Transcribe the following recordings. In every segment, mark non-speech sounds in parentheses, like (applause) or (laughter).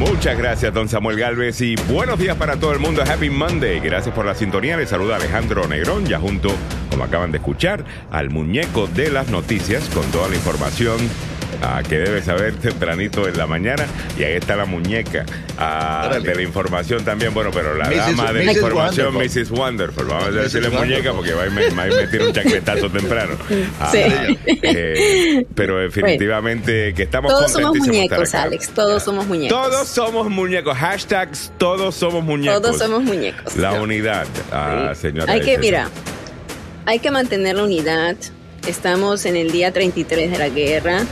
Muchas gracias, don Samuel Galvez, y buenos días para todo el mundo. Happy Monday. Gracias por la sintonía. Les saluda Alejandro Negrón, ya junto, como acaban de escuchar, al muñeco de las noticias con toda la información ah, que debe saber tempranito en la mañana. Y ahí está la muñeca ah, de la información también. Bueno, pero la dama de la información, Mrs. Wonderful. Vamos a decirle muñeca porque va a, me, va a meter un chaquetazo (laughs) temprano. Ah, eh, pero definitivamente que estamos Todos somos muñecos, Alex. Todos somos muñecos. Todos somos muñecos. Hashtags, todos somos muñecos. Todos somos muñecos. La unidad, ah, señora. Hay que, mira, hay que mantener la unidad. Estamos en el día 33 de la guerra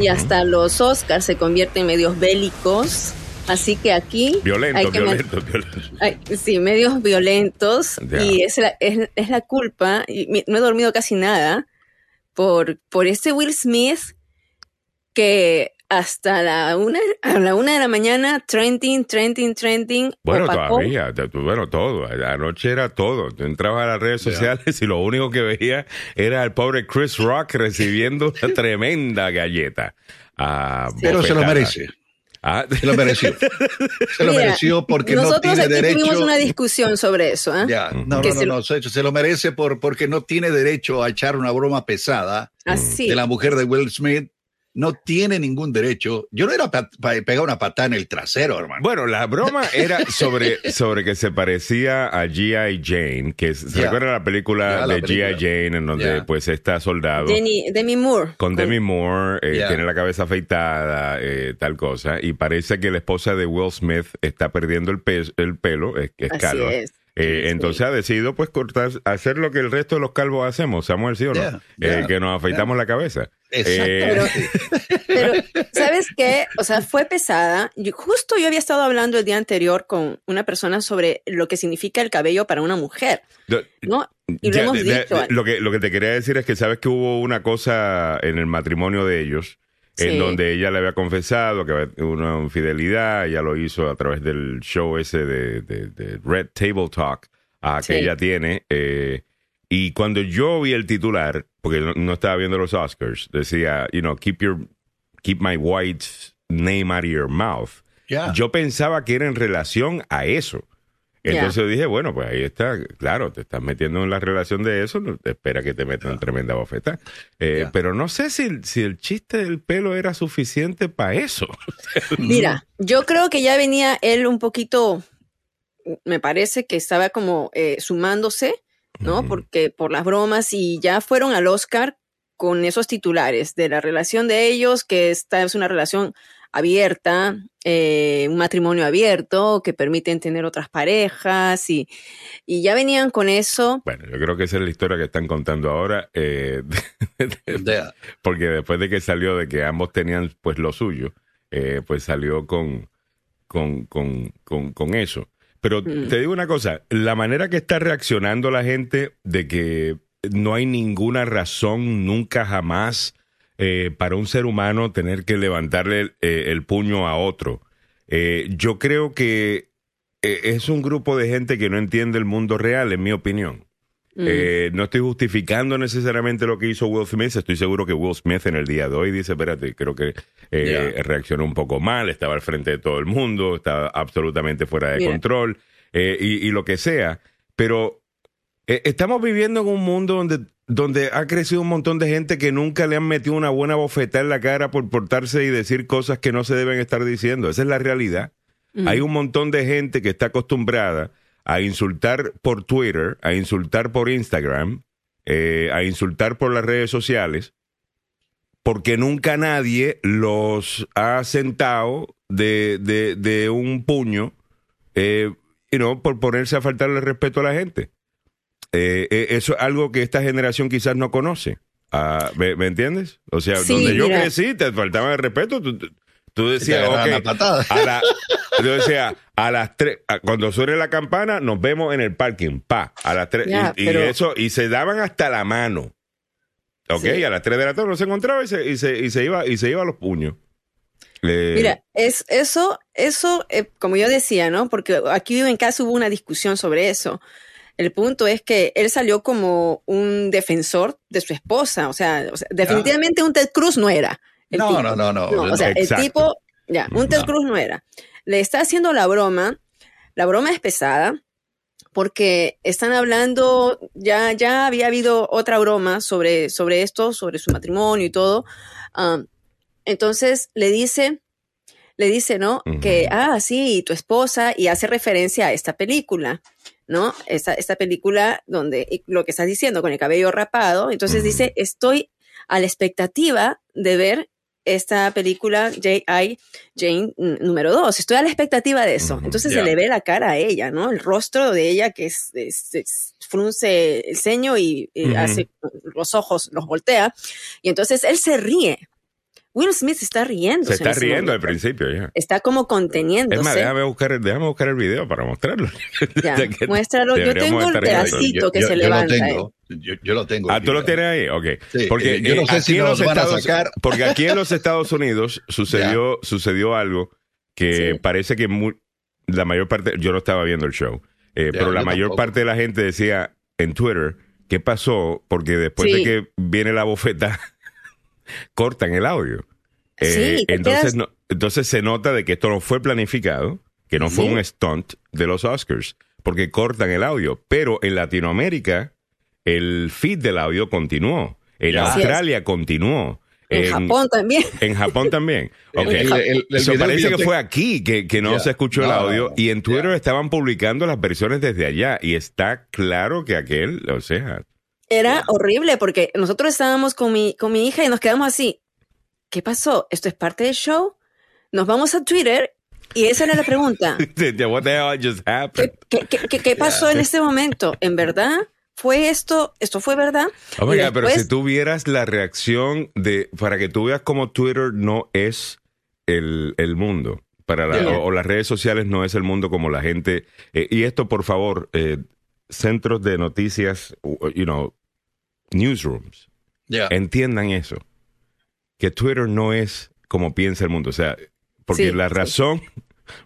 y hasta los Oscars se convierten en medios bélicos. Así que aquí. Violento, hay que violento, violento. sí, medios violentos. Y es la, es, es la culpa. Y no he dormido casi nada por, por este Will Smith que hasta la una, a la una de la mañana, trending, trending, trending. Bueno, todavía, bueno, todo. Anoche era todo. Tú entrabas a las redes sociales y lo único que veía era al pobre Chris Rock recibiendo (laughs) una tremenda galleta. Ah, Pero se lo merece. Ah. Se lo mereció. Se lo mereció porque no tiene aquí derecho. Tuvimos una discusión sobre eso. ¿eh? Ya, no, no, no, no, se, se lo merece por, porque no tiene derecho a echar una broma pesada Así. de la mujer de Will Smith no tiene ningún derecho. Yo no era para pegar una patada en el trasero, hermano. Bueno, la broma (laughs) era sobre, sobre que se parecía a G.I. Jane, que se Yeah. recuerda la película Yeah, la de. G.I. Jane, en donde Yeah. pues está soldado. Demi, Demi Moore. Con Demi Moore, eh, Yeah. tiene la cabeza afeitada, eh, tal cosa, y parece que la esposa de Will Smith está perdiendo el, pe- el pelo, es, es Así calva. es. Eh, entonces ha decidido pues cortar, hacer lo que el resto de los calvos hacemos, Samuel, ¿sí o no? Yeah, Eh, que nos afeitamos la cabeza. Exacto. Eh, (laughs) Pero, ¿sabes qué? O sea, fue pesada. Yo- justo yo había estado hablando el día anterior con una persona sobre lo que significa el cabello para una mujer, ¿no? Y lo hemos dicho. lo, que, lo que te quería decir es que sabes que hubo una cosa en el matrimonio de ellos en donde ella le había confesado que había una infidelidad, ella lo hizo a través del show ese de, de- de Red Table Talk ah, que Sí. ella tiene. eh, y cuando yo vi el titular, porque no, no estaba viendo los Oscars, decía, you know, keep your keep my wife's name out of your mouth. Yo pensaba que era en relación a eso. Entonces dije, bueno, pues ahí está, claro, te estás metiendo en la relación de eso, no te espera que te metan tremenda bofeta. Eh. Pero no sé si, si el chiste del pelo era suficiente para eso. (laughs) Mira, (laughs) yo creo que ya venía él un poquito, me parece que estaba como eh, sumándose, ¿no? Porque por las bromas y ya fueron al Oscar con esos titulares de la relación de ellos, que esta es una relación abierta, eh, un matrimonio abierto, que permiten tener otras parejas y, y ya venían con eso. Bueno, yo creo que esa es la historia que están contando ahora, eh, (laughs) porque después de que salió de que ambos tenían pues lo suyo, eh, pues salió con, con, con, con, con eso. Pero Mm. te digo una cosa, la manera que está reaccionando la gente de que no hay ninguna razón nunca jamás eh, para un ser humano tener que levantarle eh, el puño a otro. Eh, yo creo que eh, es un grupo de gente que no entiende el mundo real, en mi opinión. Mm. No estoy justificando necesariamente lo que hizo Will Smith. Estoy seguro que Will Smith en el día de hoy dice, espérate, creo que reaccionó un poco mal, estaba al frente de todo el mundo, estaba absolutamente fuera de Mira. control y, y lo que sea. Pero estamos viviendo en un mundo donde, donde ha crecido un montón de gente que nunca le han metido una buena bofetada en la cara por portarse y decir cosas que no se deben estar diciendo. Esa es la realidad. Mm. Hay un montón de gente que está acostumbrada a insultar por Twitter, a insultar por Instagram, eh, a insultar por las redes sociales, porque nunca nadie los ha sentado de, de, de un puño, eh, you know, por ponerse a faltarle respeto a la gente. Eh, eh, eso es algo que esta generación quizás no conoce. Ah, ¿me, me entiendes? O sea, Sí, donde yo mira. crecí, te faltaba el respeto, tú, decías, a a la, yo decía, a las tres, cuando suene la campana, nos vemos en el parking, pa, a las tres, Ya, y, y pero- eso, y se daban hasta la mano. Ok, Sí. a las tres de la tarde no se encontraba y se, y se, y se iba, y se iba a los puños. Eh, Mira, es eso, eso, eh, como yo decía, ¿no? Porque aquí en casa hubo una discusión sobre eso. El punto es que él salió como un defensor de su esposa, o sea, o sea, definitivamente un Ted Cruz no era. No, tipo. no, no, no. o sea, Exacto. el tipo, ya, un Ted No. Cruz no era. le está haciendo la broma. La broma es pesada porque están hablando, ya, ya había habido otra broma sobre, sobre esto, sobre su matrimonio y todo. Um, entonces le dice, le dice, ¿no? Que, ah, sí, tu esposa, y hace referencia a esta película, ¿no? Esta, esta película donde lo que estás diciendo con el cabello rapado. Entonces dice, estoy a la expectativa de ver esta película J.I. Jane número 2. Estoy a la expectativa de eso. Entonces se le ve la cara a ella, ¿no? El rostro de ella que es, frunce el ceño y, hace los ojos, los voltea. Y entonces él se ríe. Will Smith está riendo. Se está riendo al principio, ya. Está como conteniéndose. Es más, déjame buscar, déjame buscar el video para mostrarlo. (laughs) Ya, (laughs) muéstralo. Yo tengo el pedacito que se levanta. Yo lo tengo. Yo, lo tengo. Ah, tú lo tienes ahí, ok. porque yo no sé si nos van a sacar. Porque aquí en los (laughs) Estados Unidos sucedió, sucedió algo que parece que la mayor parte, yo no estaba viendo el show, eh, pero la mayor parte de la gente decía en Twitter, ¿qué pasó? Porque después de que viene la bofeta, cortan el audio. Eh, entonces, entonces se nota de que esto no fue planificado, que no fue un stunt de los Oscars, porque cortan el audio. Pero en Latinoamérica el feed del audio continuó. En Australia continuó. En, Japón también. En Japón también. (laughs) Okay. parece que fue aquí que, no se escuchó el audio y en Twitter estaban publicando las versiones desde allá y está claro que aquel, o sea... Era horrible porque nosotros estábamos con mi, con mi hija y nos quedamos así. ¿Qué pasó? ¿Esto es parte del show? Nos vamos a Twitter y esa era la pregunta. (laughs) What the hell just happened? ¿Qué, pasó en este momento? ¿En verdad? ¿Fue esto? ¿Esto fue verdad? Oiga, pero si tú vieras la reacción de, para que tú veas cómo Twitter no es el, mundo, para o, las redes sociales no es el mundo como la gente, eh, y esto por favor, eh, centros de noticias, you know, newsrooms, entiendan eso, que Twitter no es como piensa el mundo, o sea, porque la razón...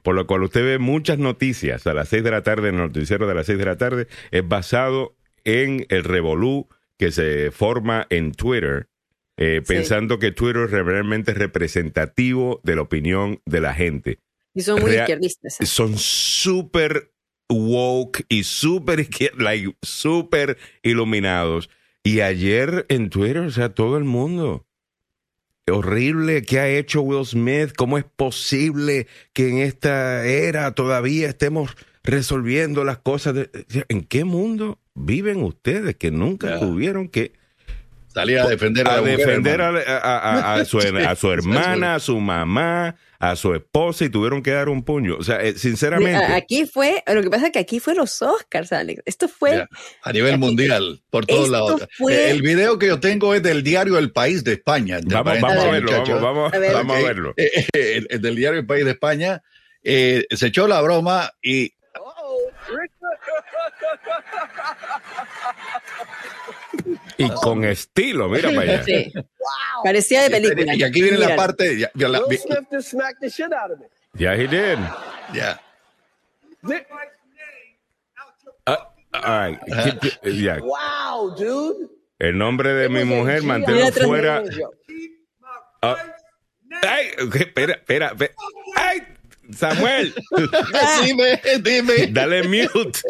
por la cual usted ve muchas noticias a las 6 de la tarde en el noticiero de las 6 de la tarde, es basado en el revolú que se forma en Twitter, eh, pensando que Twitter es realmente representativo de la opinión de la gente. Y son muy izquierdistas. ¿eh? Son súper woke y súper like, super iluminados. Y ayer en Twitter, o sea, todo el mundo. Horrible que ha hecho Will Smith. ¿Cómo es posible que en esta era todavía estemos resolviendo las cosas? ¿En qué mundo? viven ustedes que nunca tuvieron que salir a defender a, defender a, su, a, su, (laughs) hermana, a su mamá, a su esposa y tuvieron que dar un puño. O sea, eh, sinceramente. Aquí fue, lo que pasa es que aquí fue los Oscars, Alex. Esto fue. a nivel mundial, por todos lados. El video que yo tengo es del diario El País de España. Vamos, a verlo, vamos, a, verlo. Eh, eh, el, del diario El País de España se echó la broma y (laughs) y con estilo, mira para allá. Sí. Parecía de película. Y aquí viene la parte. Ya, ya, yeah, he did. Yeah. Uh, Wow, dude. El nombre de mi mujer manténlo fuera. Uh, ay, espera, espera, espera. Ay, Samuel. (laughs) dime, dime. Dale mute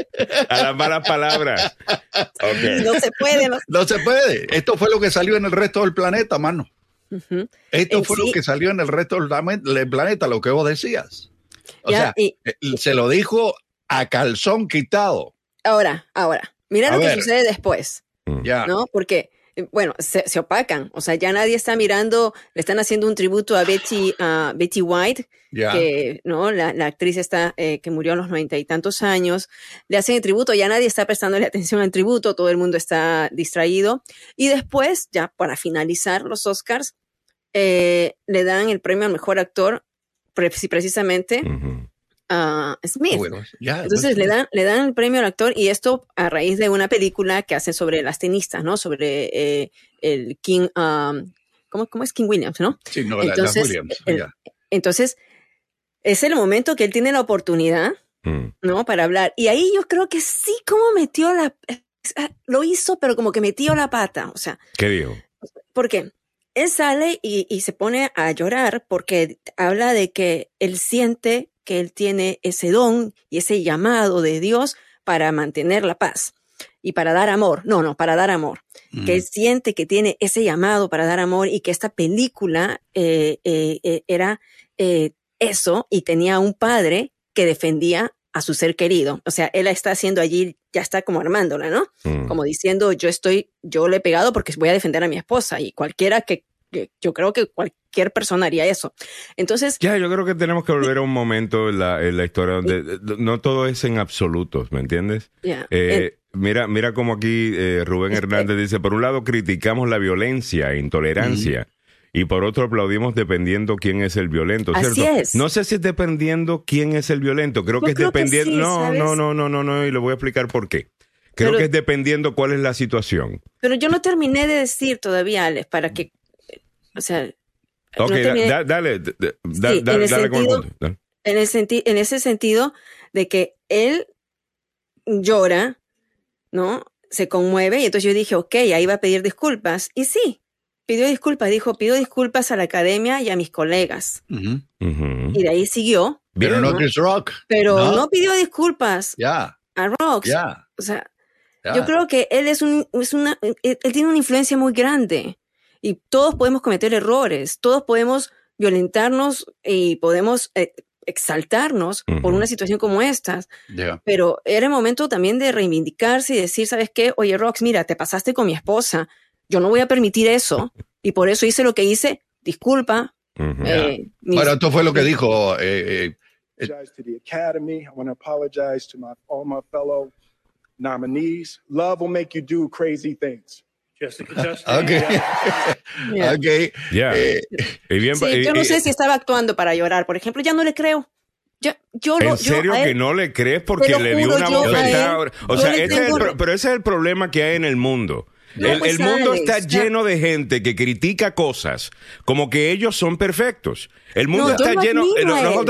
a las malas palabras. No se puede. No. se puede. Esto fue lo que salió en el resto del planeta, mano. Esto fue lo que salió en el resto del planeta, lo que vos decías. O sea, eh, se lo dijo a calzón quitado. Ahora, ahora, mira lo que sucede después. Ya. ¿No? Porque bueno, se, opacan. O sea, ya nadie está mirando, le están haciendo un tributo a Betty, a Betty White, que, ¿no? La, actriz está, eh, que murió a los noventa y tantos años. Le hacen el tributo, ya nadie está prestándole (laughs) atención al tributo, todo el mundo está distraído. Y después, ya para finalizar los Oscars, eh, le dan el premio al mejor actor, precisamente a Smith. Entonces le dan, le dan el premio al actor y esto a raíz de una película que hacen sobre las tenistas, ¿no? Sobre eh, el King, um, ¿cómo, es King Williams, no? Sí, no, entonces, Williams. entonces, es el momento que él tiene la oportunidad, mm. ¿no? Para hablar. Y ahí yo creo que sí, como metió la, lo hizo, pero como que metió la pata, o sea. ¿Qué dijo? Porque él sale y, y se pone a llorar porque habla de que él siente que él tiene ese don y ese llamado de Dios para mantener la paz y para dar amor. No, no, para dar amor. Que él siente que tiene ese llamado para dar amor y que esta película eh, eh, eh, era eso y tenía un padre que defendía a su ser querido. O sea, él está haciendo allí, ya está como armándola, ¿no? Mm. Como diciendo, yo estoy, yo le he pegado porque voy a defender a mi esposa y cualquiera que, yo creo que cualquier persona haría eso. Entonces... Ya, yo creo que tenemos que volver a un momento en la, en la historia donde no todo es en absolutos, ¿me entiendes? Eh, mira, mira como aquí eh, Rubén Hernández dice, por un lado criticamos la violencia e intolerancia. Y por otro aplaudimos dependiendo quién es el violento, ¿cierto? Así es. No sé si es dependiendo quién es el violento. Creo que es dependiendo. no, no, no, no, no, no, y le voy a explicar por qué. Creo que es dependiendo cuál es la situación. Pero yo no terminé de decir todavía, Alex, para que. O sea. Ok, dale, dale, dale con el En, el en ese sentido de que él llora, ¿no? Se conmueve y entonces yo dije, ok, ahí va a pedir disculpas. Y sí, pidió disculpas, dijo, pido disculpas a la academia y a mis colegas. Y de ahí siguió. Pero no Chris Rock. Pero no, pidió disculpas a Rock. O sea, yo creo que él es, un, es una, él, tiene una influencia muy grande y todos podemos cometer errores, todos podemos violentarnos y podemos eh, exaltarnos por una situación como esta. Pero era el momento también de reivindicarse y decir, ¿sabes qué? Oye, Rox, mira, te pasaste con mi esposa yo no voy a permitir eso y por eso hice lo que hice. Disculpa. Eh, bueno, esto fue lo que dijo. Eh, eh, to the Academy. I want to apologize to my, all my fellow nominees. Love will make you do crazy things. Jessica Chastain. Okay. yeah. okay. Yeah. Eh, bien, sí, yo no sé si estaba actuando para llorar, por ejemplo, ya no le creo. Yo, yo ¿En serio que no le crees porque le dio una bofetada? O sea, ese es el, pero ese es el problema que hay en el mundo el, pues, mundo está lleno de gente que critica cosas como que ellos son perfectos. El mundo está lleno. Eh, no, no,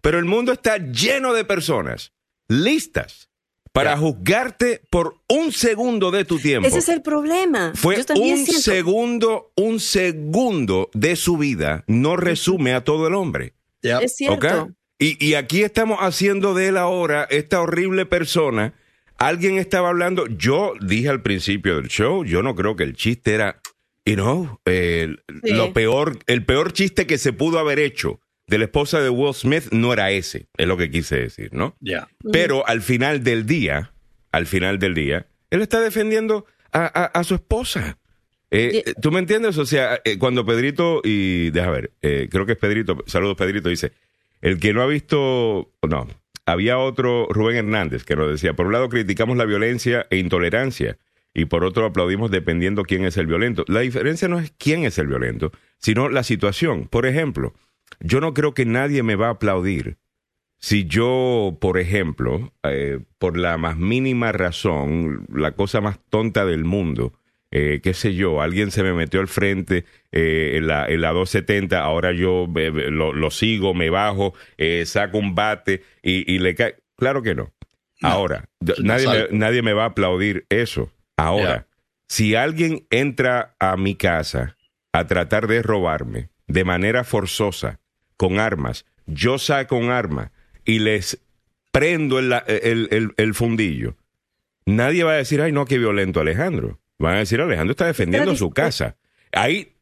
pero el mundo está lleno de personas listas para juzgarte por un segundo de tu tiempo. Ese es el problema. Fue un segundo, un segundo de su vida no resume a todo el hombre. Es cierto. Y, y aquí estamos haciendo de él ahora esta horrible persona alguien estaba hablando, yo dije al principio del show, yo no creo que el chiste era, you know, lo peor, el peor chiste que se pudo haber hecho de la esposa de Will Smith no era ese, es lo que quise decir, ¿no? Ya. Pero al final del día, al final del día, él está defendiendo a, su esposa. Eh, ¿Tú me entiendes? O sea, eh, cuando Pedrito, y deja ver, eh, creo que es Pedrito, saludos Pedrito, dice, el que no ha visto, no, había otro, Rubén Hernández, que nos decía, por un lado criticamos la violencia e intolerancia y por otro aplaudimos dependiendo quién es el violento. La diferencia no es quién es el violento, sino la situación. Por ejemplo, yo no creo que nadie me va a aplaudir si yo, por ejemplo, eh, por la más mínima razón, la cosa más tonta del mundo, eh, qué sé yo, alguien se me metió al frente eh, en, la, en la 270, ahora yo lo, sigo, me bajo, saco un bate y, le cae. Claro que no. ahora, nadie, me, nadie me va a aplaudir eso. Ahora, si alguien entra a mi casa a tratar de robarme de manera forzosa, con armas, yo saco un arma y les prendo el, el, el fundillo, nadie va a decir, ay, no, qué violento Alejandro. Van a decir, Alejandro está defendiendo su casa. Hay,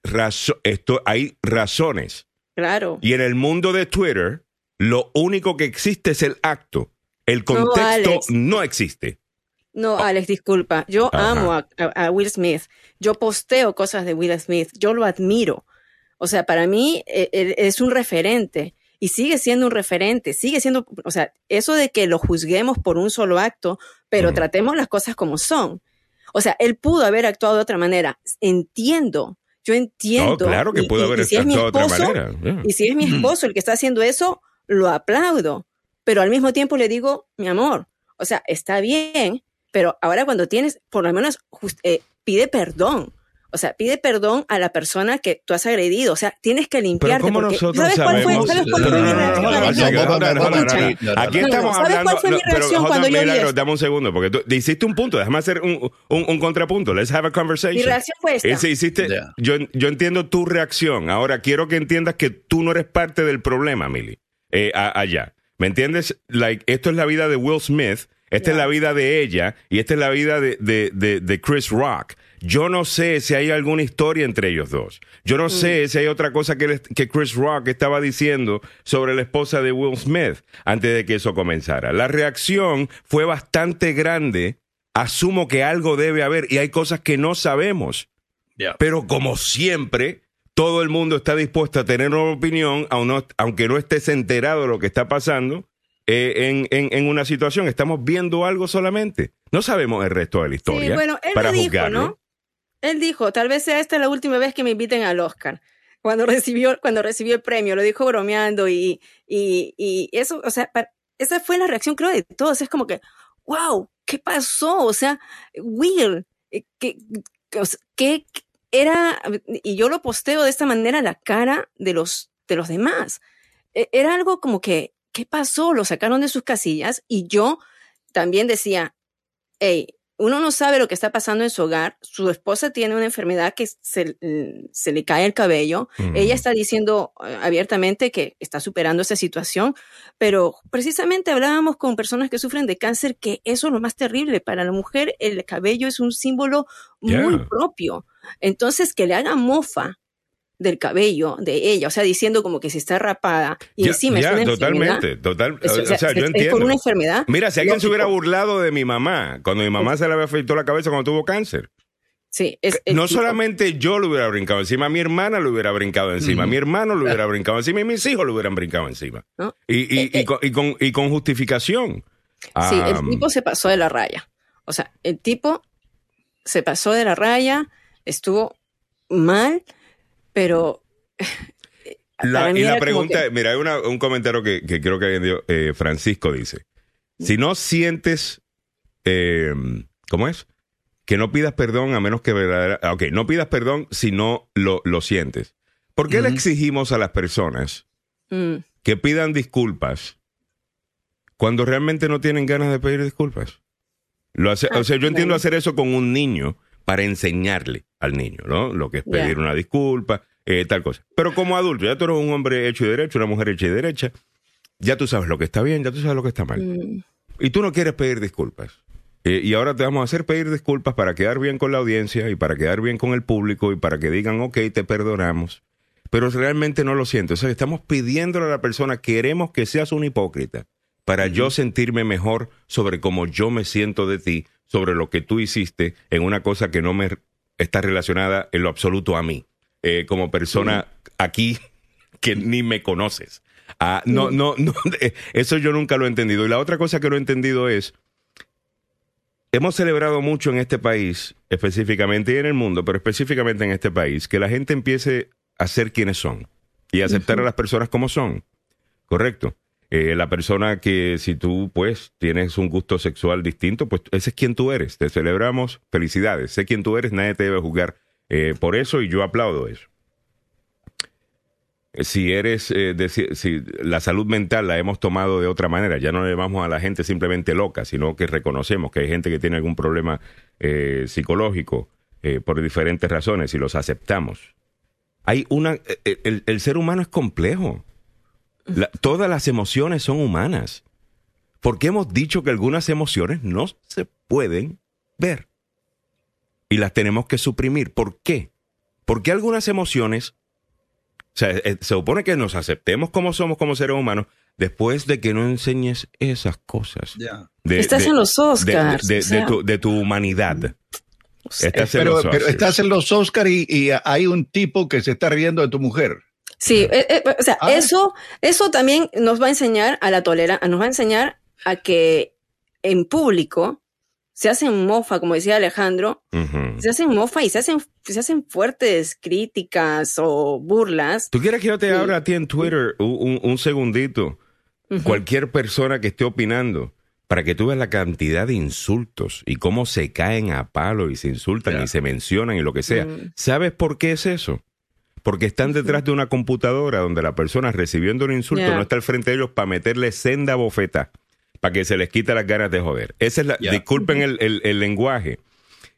esto, hay razones. Claro. Y en el mundo de Twitter, lo único que existe es el acto. El contexto no, existe. No. Alex, disculpa. Yo amo a, Will Smith. Yo posteo cosas de Will Smith. Yo lo admiro. O sea, para mí e, e, es un referente y sigue siendo un referente. Sigue siendo, o sea, eso de que lo juzguemos por un solo acto, pero tratemos las cosas como son. O sea, él pudo haber actuado de otra manera. Entiendo, yo entiendo. No, claro que pudo haber actuado de otra manera. Y si es mi esposo el que está haciendo eso, lo aplaudo. Pero al mismo tiempo le digo, mi amor, o sea, está bien, pero ahora cuando tienes, por lo menos, eh, pide perdón. O sea, pide perdón a la persona que tú has agredido. O sea, tienes que limpiarte. Pero ¿cómo nosotros ¿Sabes cuál fue, ¿sabes cuál fue mi reacción? Aquí estamos ¿Sabes hablando. cuál fue mi reacción cuando yo vi? Dame un segundo, porque tú hiciste un punto. Déjame hacer un, un, un contrapunto. Let's have a conversation. Mi reacción fue esta. hiciste, yo, yo entiendo tu reacción. Ahora quiero que entiendas que tú no eres parte del problema, Mili. eh, allá. ¿Me entiendes? Like, esto es la vida de Will Smith, esta es la vida de ella y esta es la vida de, de, de, Chris Rock. Yo no sé si hay alguna historia entre ellos dos. Yo no sé mm. si hay otra cosa que, que, Chris Rock estaba diciendo sobre la esposa de Will Smith antes de que eso comenzara. La reacción fue bastante grande. Asumo que algo debe haber y hay cosas que no sabemos. Pero como siempre, todo el mundo está dispuesto a tener una opinión, aunque no estés enterado de lo que está pasando eh, en, una situación. Estamos viendo algo solamente. No sabemos el resto de la historia. Sí, bueno, él para dijo, ¿no? Él dijo, tal vez sea esta la última vez que me inviten al Oscar. Cuando recibió, cuando recibió el premio, lo dijo bromeando y, y, eso, o sea, esa fue la reacción creo de todos. Es como que, wow, ¿qué pasó? O sea, Will, ¿qué, qué, era, y yo lo posteo de esta manera, la cara de los, de los demás. E, era algo como que, ¿qué pasó? Lo sacaron de sus casillas y yo también decía, hey, uno no sabe lo que está pasando en su hogar. Su esposa tiene una enfermedad que se, se le cae el cabello. Ella está diciendo eh, abiertamente que está superando esa situación, pero precisamente hablábamos con personas que sufren de cáncer que eso es lo más terrible. Para la mujer el cabello es un símbolo muy propio. Entonces, que le haga mofa del cabello de ella, o sea, diciendo como que se está rapada y encima es una totalmente, total, o sea, yo entiendo. por una enfermedad. Mira, si alguien se hubiera burlado de mi mamá cuando mi mamá se le había afeitado la cabeza cuando tuvo cáncer. Sí, es, no solamente yo lo hubiera brincado encima, mi hermana lo hubiera brincado encima, mi hermano lo hubiera brincado encima y mis hijos lo hubieran brincado encima. Y, y, eh, eh. y, con, y, con, justificación. Sí, el tipo se pasó de la raya. O sea, el tipo se pasó de la raya, estuvo mal, pero... (laughs) La, y la pregunta, mira, hay un comentario que, creo que alguien dio, eh, Francisco dice, si no sientes, eh, ¿cómo es? Que no pidas perdón a menos que verdadera, ah, ok, no pidas perdón si no lo, lo sientes. ¿Por qué le exigimos a las personas mm. que pidan disculpas cuando realmente no tienen ganas de pedir disculpas? Lo hace, o sea, yo entiendo hacer eso con un niño para enseñarle al niño, ¿no? Lo que es pedir una disculpa, eh, tal cosa. Pero como adulto, ya tú eres un hombre hecho y derecho, una mujer hecha y derecha, ya tú sabes lo que está bien, ya tú sabes lo que está mal. Mm. Y tú no quieres pedir disculpas. Eh, y ahora te vamos a hacer pedir disculpas para quedar bien con la audiencia y para quedar bien con el público y para que digan, ok, te perdonamos. Pero realmente no lo siento. O sea, estamos pidiéndole a la persona, queremos que seas un hipócrita para yo sentirme mejor sobre cómo yo me siento de ti, sobre lo que tú hiciste en una cosa que no me está relacionada en lo absoluto a mí, eh, como persona aquí (laughs) que ni me conoces. Ah, no, no, no, (laughs) eso yo nunca lo he entendido. Y la otra cosa que no he entendido es, hemos celebrado mucho en este país, específicamente y en el mundo, pero específicamente en este país, que la gente empiece a ser quienes son y aceptar a las personas como son. ¿Correcto? Eh, la persona que si tú pues tienes un gusto sexual distinto, pues ese es quien tú eres. Te celebramos, felicidades. Sé quién tú eres, nadie te debe juzgar eh, por eso y yo aplaudo eso. Eh, si eres, si la salud mental la hemos tomado de otra manera, ya no le llamamos a la gente simplemente loca, sino que reconocemos que hay gente que tiene algún problema psicológico por diferentes razones y los aceptamos. Hay una, el ser humano es complejo todas las emociones son humanas. Porque hemos dicho que algunas emociones no se pueden ver. Y las tenemos que suprimir. ¿Por qué? Porque algunas emociones, o sea, eh, se supone que nos aceptemos como somos como seres humanos después de que no enseñes esas cosas. estás en los Oscars. De, tu, humanidad. Estás pero, estás en los Oscars y hay un tipo que se está riendo de tu mujer. Sí, eh, eh, o sea, ah. eso, eso también nos va a enseñar a la tolerancia, nos va a enseñar a que en público se hacen mofa, como decía Alejandro, se hacen mofa y se hacen, se hacen fuertes críticas o burlas. ¿Tú quieres que yo te abra a ti en Twitter un, segundito? Cualquier persona que esté opinando, para que tú veas la cantidad de insultos y cómo se caen a palo y se insultan y se mencionan y lo que sea. ¿Sabes por qué es eso? Porque están detrás de una computadora donde la persona recibiendo un insulto no está al frente de ellos para meterle senda bofeta, para que se les quite las ganas de joder. Esa es la, disculpen el, lenguaje,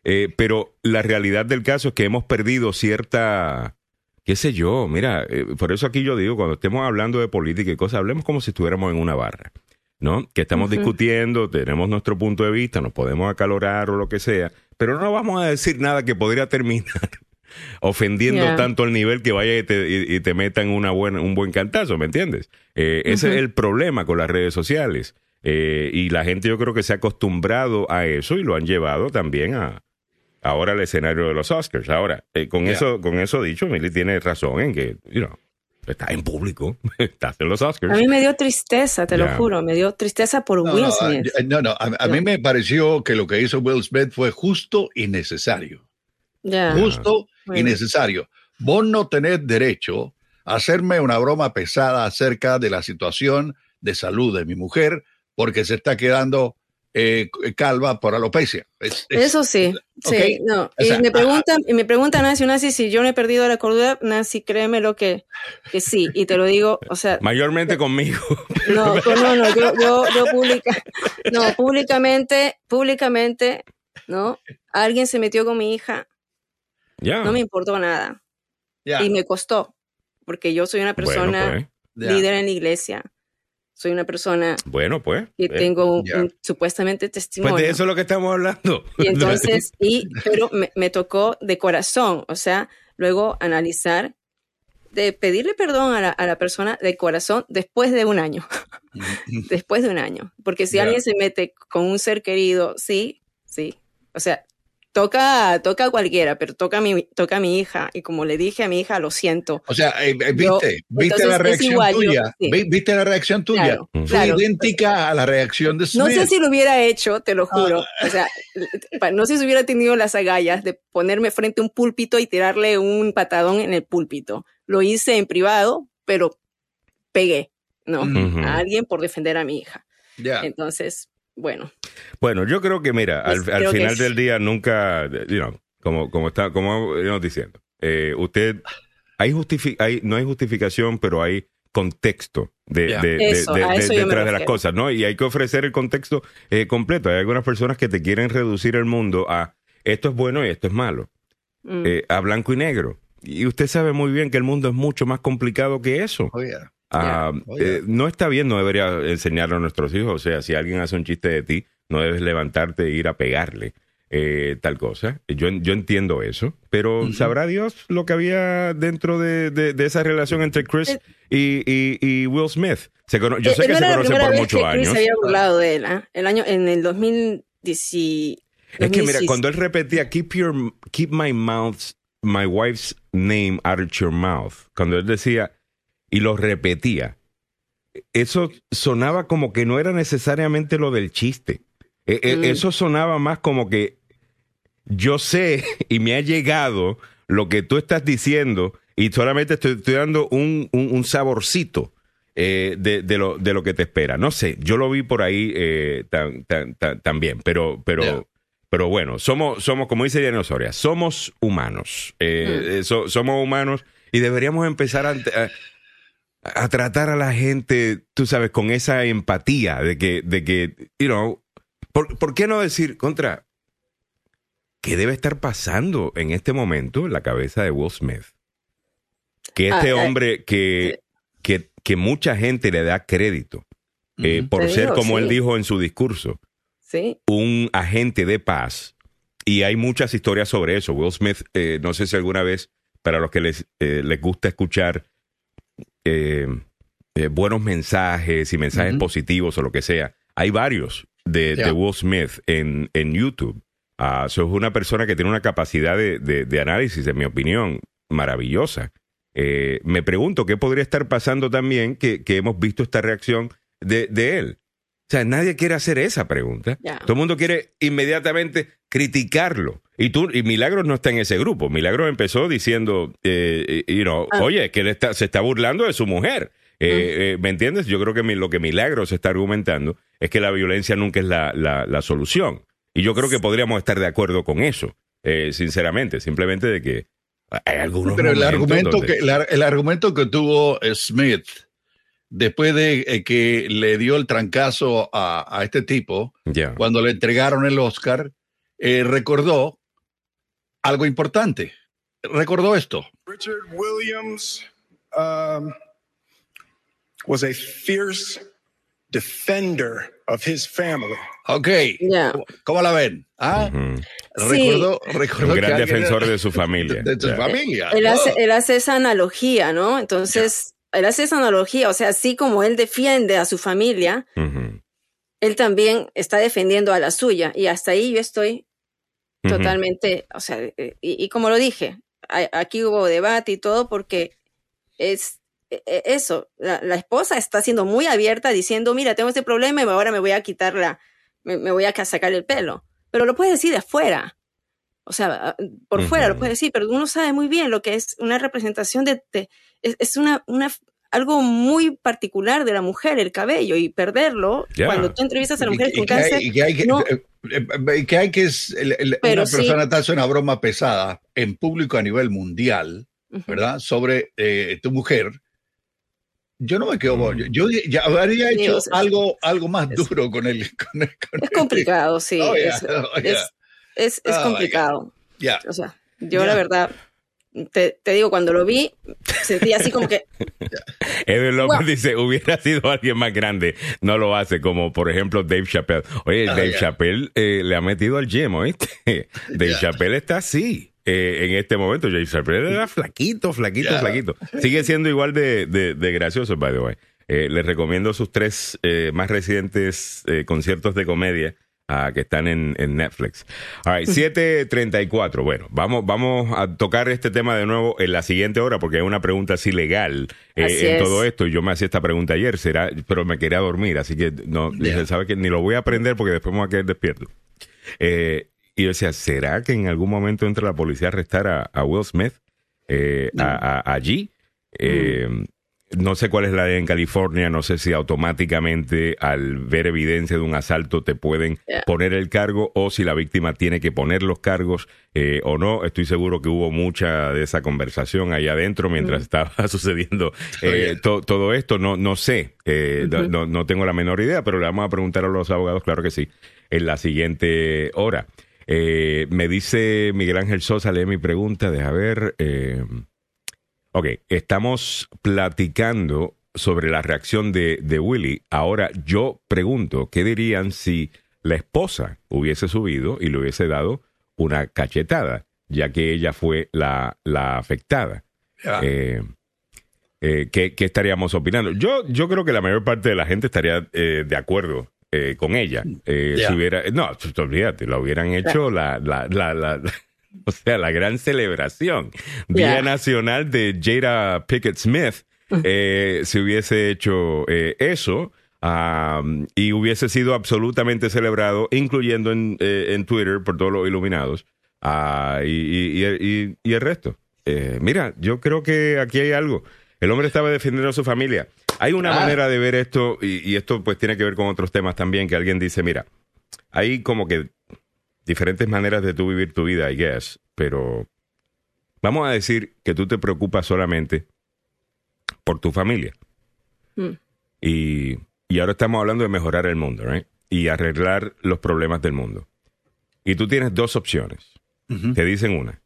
eh, pero la realidad del caso es que hemos perdido cierta qué sé yo, mira, eh, por eso aquí yo digo, cuando estemos hablando de política y cosas, hablemos como si estuviéramos en una barra, ¿no? Que estamos discutiendo, tenemos nuestro punto de vista, nos podemos acalorar o lo que sea, pero no vamos a decir nada que podría terminar ofendiendo tanto al nivel que vaya y te, meta en una buena, un buen cantazo, ¿me entiendes? Eh, ese es el problema con las redes sociales. Eh, y la gente yo creo que se ha acostumbrado a eso y lo han llevado también a ahora al escenario de los Oscars. Ahora, eh, con eso con eso dicho, Milly tiene razón en que, you know, está en público, (laughs) está en los Oscars. A mí me dio tristeza, te lo juro, me dio tristeza por Will Smith. No, no, a, mí me pareció que lo que hizo Will Smith fue justo y necesario. Justo y necesario. Vos no tenés derecho a hacerme una broma pesada acerca de la situación de salud de mi mujer porque se está quedando eh, calva por alopecia. Eso sí, sí, no. y, me preguntan, y me preguntan, Nancy, Nancy, si yo no he perdido la cordura, Nancy, créeme lo que, que sí, y te lo digo, o sea. Mayormente conmigo. No, (laughs) no, no, yo, yo, yo no, públicamente, públicamente, ¿no? Alguien se metió con mi hija, no me importó nada. Y me costó, porque yo soy una persona pues, líder en la iglesia. Soy una persona bueno, pues, que tengo un, supuestamente testimonio. Pues de eso es lo que estamos hablando. Y (laughs) entonces, y, pero me, tocó de corazón, o sea, luego analizar, de pedirle perdón a la, a la persona de corazón después de un año. (laughs) después de un año. Porque si alguien se mete con un ser querido, sí, sí. O sea, toca, toca a cualquiera, pero toca a mi, toca a mi hija. Y como le dije a mi hija, lo siento. O sea, eh, eh, viste, viste la reacción tuya. Viste la reacción tuya. Fue idéntica a la reacción de Smith. No sé si lo hubiera hecho, te lo juro. Ah. O sea, no sé si hubiera tenido las agallas de ponerme frente a un púlpito y tirarle un patadón en el púlpito. Lo hice en privado, pero pegué, ¿no? A alguien por defender a mi hija. Entonces, bueno. Bueno, yo creo que, mira, al, final del día nunca, you know, como, como, está, como diciendo, eh, usted, hay, hay no hay justificación, pero hay contexto de, detrás de las cosas, ¿no? Y hay que ofrecer el contexto eh, completo. Hay algunas personas que te quieren reducir el mundo a esto es bueno y esto es malo, mm. eh, a blanco y negro. Y usted sabe muy bien que el mundo es mucho más complicado que eso. Oh, Oh, eh, no está bien, no debería enseñarlo a nuestros hijos. O sea, si alguien hace un chiste de ti, no debes levantarte e ir a pegarle. Eh, tal cosa. Yo, yo entiendo eso, pero sabrá Dios lo que había dentro de, esa relación entre Chris eh, y, Will Smith. yo sé que se conocen por muchos años. Chris había burlado de él, ¿ah? el año, en el 2010. Es que mira, cuando él repetía keep your keep my mouth, my wife's name out of your mouth, cuando él decía y lo repetía, eso sonaba como que no era necesariamente lo del chiste. E, e, mm. Eso sonaba más como que yo sé y me ha llegado lo que tú estás diciendo y solamente estoy, dando un, saborcito eh, de, lo, de lo que te espera. No sé, yo lo vi por ahí eh, también, pero, pero, pero bueno, somos, somos, como dice Diana Osoria, somos humanos. Eh, mm. somos humanos y deberíamos empezar a, a tratar a la gente, tú sabes, con esa empatía de que, de que, you know, ¿por, qué no decir contra qué debe estar pasando en este momento en la cabeza de Will Smith? Que este ah, eh, hombre que, que, que, mucha gente le da crédito eh, por ser, como él dijo en su discurso, un agente de paz. Y hay muchas historias sobre eso. Will Smith, eh, no sé si alguna vez, para los que les, les gusta escuchar eh, eh, buenos mensajes y mensajes positivos o lo que sea. Hay varios de, Will Smith en, en YouTube. Uh, es una persona que tiene una capacidad de, análisis, en mi opinión, maravillosa. Eh, me pregunto qué podría estar pasando también que, hemos visto esta reacción de, él. O sea, nadie quiere hacer esa pregunta. Todo el mundo quiere inmediatamente criticarlo. Y tú, y Milagros no está en ese grupo. Milagros empezó diciendo, eh, you know, ah. oye, que él está, se está burlando de su mujer. Eh, eh, ¿Me entiendes? Yo creo que lo que Milagros está argumentando es que la violencia nunca es la, la, solución. Y yo creo que podríamos estar de acuerdo con eso, eh, sinceramente. Simplemente de que hay algunos. Pero el argumento, que, el argumento que tuvo Smith después de que le dio el trancazo a, a este tipo, cuando le entregaron el Oscar, recordó algo importante. recordó esto. Richard Williams um, was a fierce defender of his family. Ok. ¿Cómo la ven? ¿Ah? Recordó, Un gran defensor de su familia. De, su familia. Él, hace, esa analogía, ¿no? Entonces, él hace esa analogía, o sea, así como él defiende a su familia, él también está defendiendo a la suya. Y hasta ahí yo estoy totalmente, o sea, eh, y, como lo dije, aquí hubo debate y todo porque es e, e, eso, la, esposa está siendo muy abierta diciendo, mira, tengo este problema y ahora me voy a quitar la, me, voy a sacar el pelo. Pero lo puede decir de afuera. O sea, por fuera lo puede decir, pero uno sabe muy bien lo que es una representación de, es, una, una, algo muy particular de la mujer, el cabello, y perderlo, cuando tú entrevistas a la mujer con cáncer, y hay que, hay que es, una persona te hace una broma pesada en público a nivel mundial, ¿verdad? Sobre eh, tu mujer. Yo no me quedo, mm. yo, ya habría hecho algo, algo más duro con él. es complicado, sí. (laughs) Oh, es, es, oh, complicado. O sea, yo la verdad, te, digo, cuando lo vi, sentí así como que. (laughs) Edwin López dice: hubiera sido alguien más grande. No lo hace, como por ejemplo Dave Chappelle. Oye, ah, Dave Chappelle eh, le ha metido al gym, ¿oíste? (laughs) Dave Chappelle está así. Eh, en este momento, Dave Chappelle era flaquito, flaquito, flaquito. Sigue siendo igual de, de, gracioso, by the way. Eh, les recomiendo sus tres más recientes conciertos de comedia que están en, Netflix. All right, 7.34. (laughs) Bueno, vamos, vamos a tocar este tema de nuevo en la siguiente hora porque hay una pregunta así legal eh, en todo esto. Y yo me hacía esta pregunta ayer, será, pero me quería dormir, así que no, dije, ¿sabe que Ni lo voy a aprender porque después me voy a quedar despierto. Eh, y yo decía, ¿será que en algún momento entra la policía a arrestar a, Will Smith eh, allí? Mm no sé cuál es la ley en California, no sé si automáticamente al ver evidencia de un asalto te pueden poner el cargo o si la víctima tiene que poner los cargos eh, o no. Estoy seguro que hubo mucha de esa conversación ahí adentro mientras mm. estaba (laughs) sucediendo eh, todo esto. No, no sé, eh, no, no, tengo la menor idea, pero le vamos a preguntar a los abogados, claro que sí, en la siguiente hora. me dice Miguel Ángel Sosa, lee mi pregunta, deja ver. Ok, estamos platicando sobre la reacción de, de Willy. Ahora yo pregunto, ¿qué dirían si la esposa hubiese subido y le hubiese dado una cachetada, ya que ella fue la, la afectada? Eh, eh, ¿qué, estaríamos opinando? Yo, yo creo que la mayor parte de la gente estaría eh, de acuerdo con ella. Si hubiera, no, olvídate, lo hubieran hecho la, la, la (laughs) o sea, la gran celebración. Día Nacional de Jada Pickett Smith. Eh, se hubiese hecho eh, eso y hubiese sido absolutamente celebrado, incluyendo en, eh, en Twitter por todos los iluminados ah, y, y, y, el resto. mira, yo creo que aquí hay algo. El hombre estaba defendiendo a su familia. Hay una ah. manera de ver esto, y, esto pues tiene que ver con otros temas también, que alguien dice, mira, hay como que diferentes maneras de tú vivir tu vida, I guess, pero vamos a decir que tú te preocupas solamente por tu familia. Mm. Y, ahora estamos hablando de mejorar el mundo, right? Y arreglar los problemas del mundo. Y tú tienes dos opciones. Te dicen una.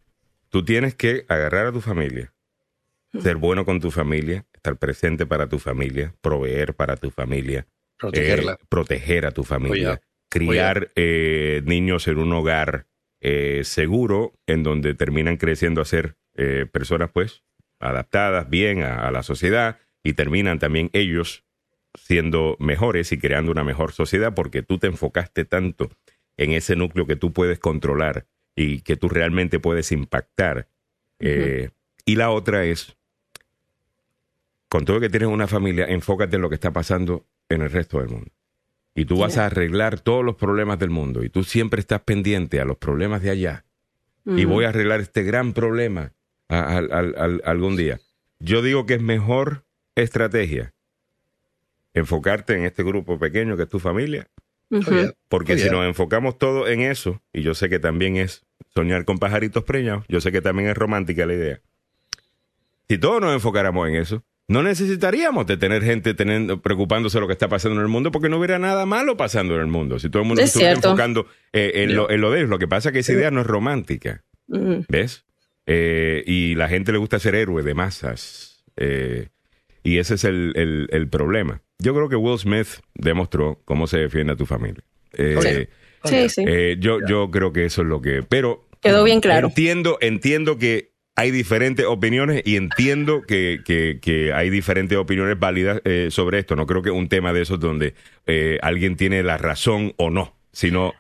Tú tienes que agarrar a tu familia, mm. ser bueno con tu familia, estar presente para tu familia, proveer para tu familia, protegerla, eh, proteger a tu familia, criar eh, niños en un hogar eh, seguro en donde terminan creciendo a ser eh, personas pues adaptadas bien a, la sociedad y terminan también ellos siendo mejores y creando una mejor sociedad porque tú te enfocaste tanto en ese núcleo que tú puedes controlar y que tú realmente puedes impactar. y la otra es, con todo que tienes una familia, enfócate en lo que está pasando en el resto del mundo y tú vas a arreglar todos los problemas del mundo y tú siempre estás pendiente a los problemas de allá y voy a arreglar este gran problema algún día. Yo digo que es mejor estrategia enfocarte en este grupo pequeño que es tu familia. Porque si nos enfocamos todo en eso, y yo sé que también es soñar con pajaritos preñados, yo sé que también es romántica la idea. Si todos nos enfocáramos en eso, no necesitaríamos de tener gente teniendo, preocupándose de lo que está pasando en el mundo porque no hubiera nada malo pasando en el mundo. Si todo el mundo estuviera enfocando eh, en, lo, de ellos. Lo que pasa es que esa idea no es romántica. ¿Ves? Eh, y la gente le gusta ser héroe de masas. Eh, y ese es el, el, problema. Yo creo que Will Smith demostró cómo se defiende a tu familia. Eh, sí, sí. yo, yo creo que eso es lo que... Pero... Quedó bien claro. Entiendo, entiendo que hay diferentes opiniones y entiendo que, que, hay diferentes opiniones válidas sobre esto. No creo que un tema de esos donde alguien tiene la razón o no, sino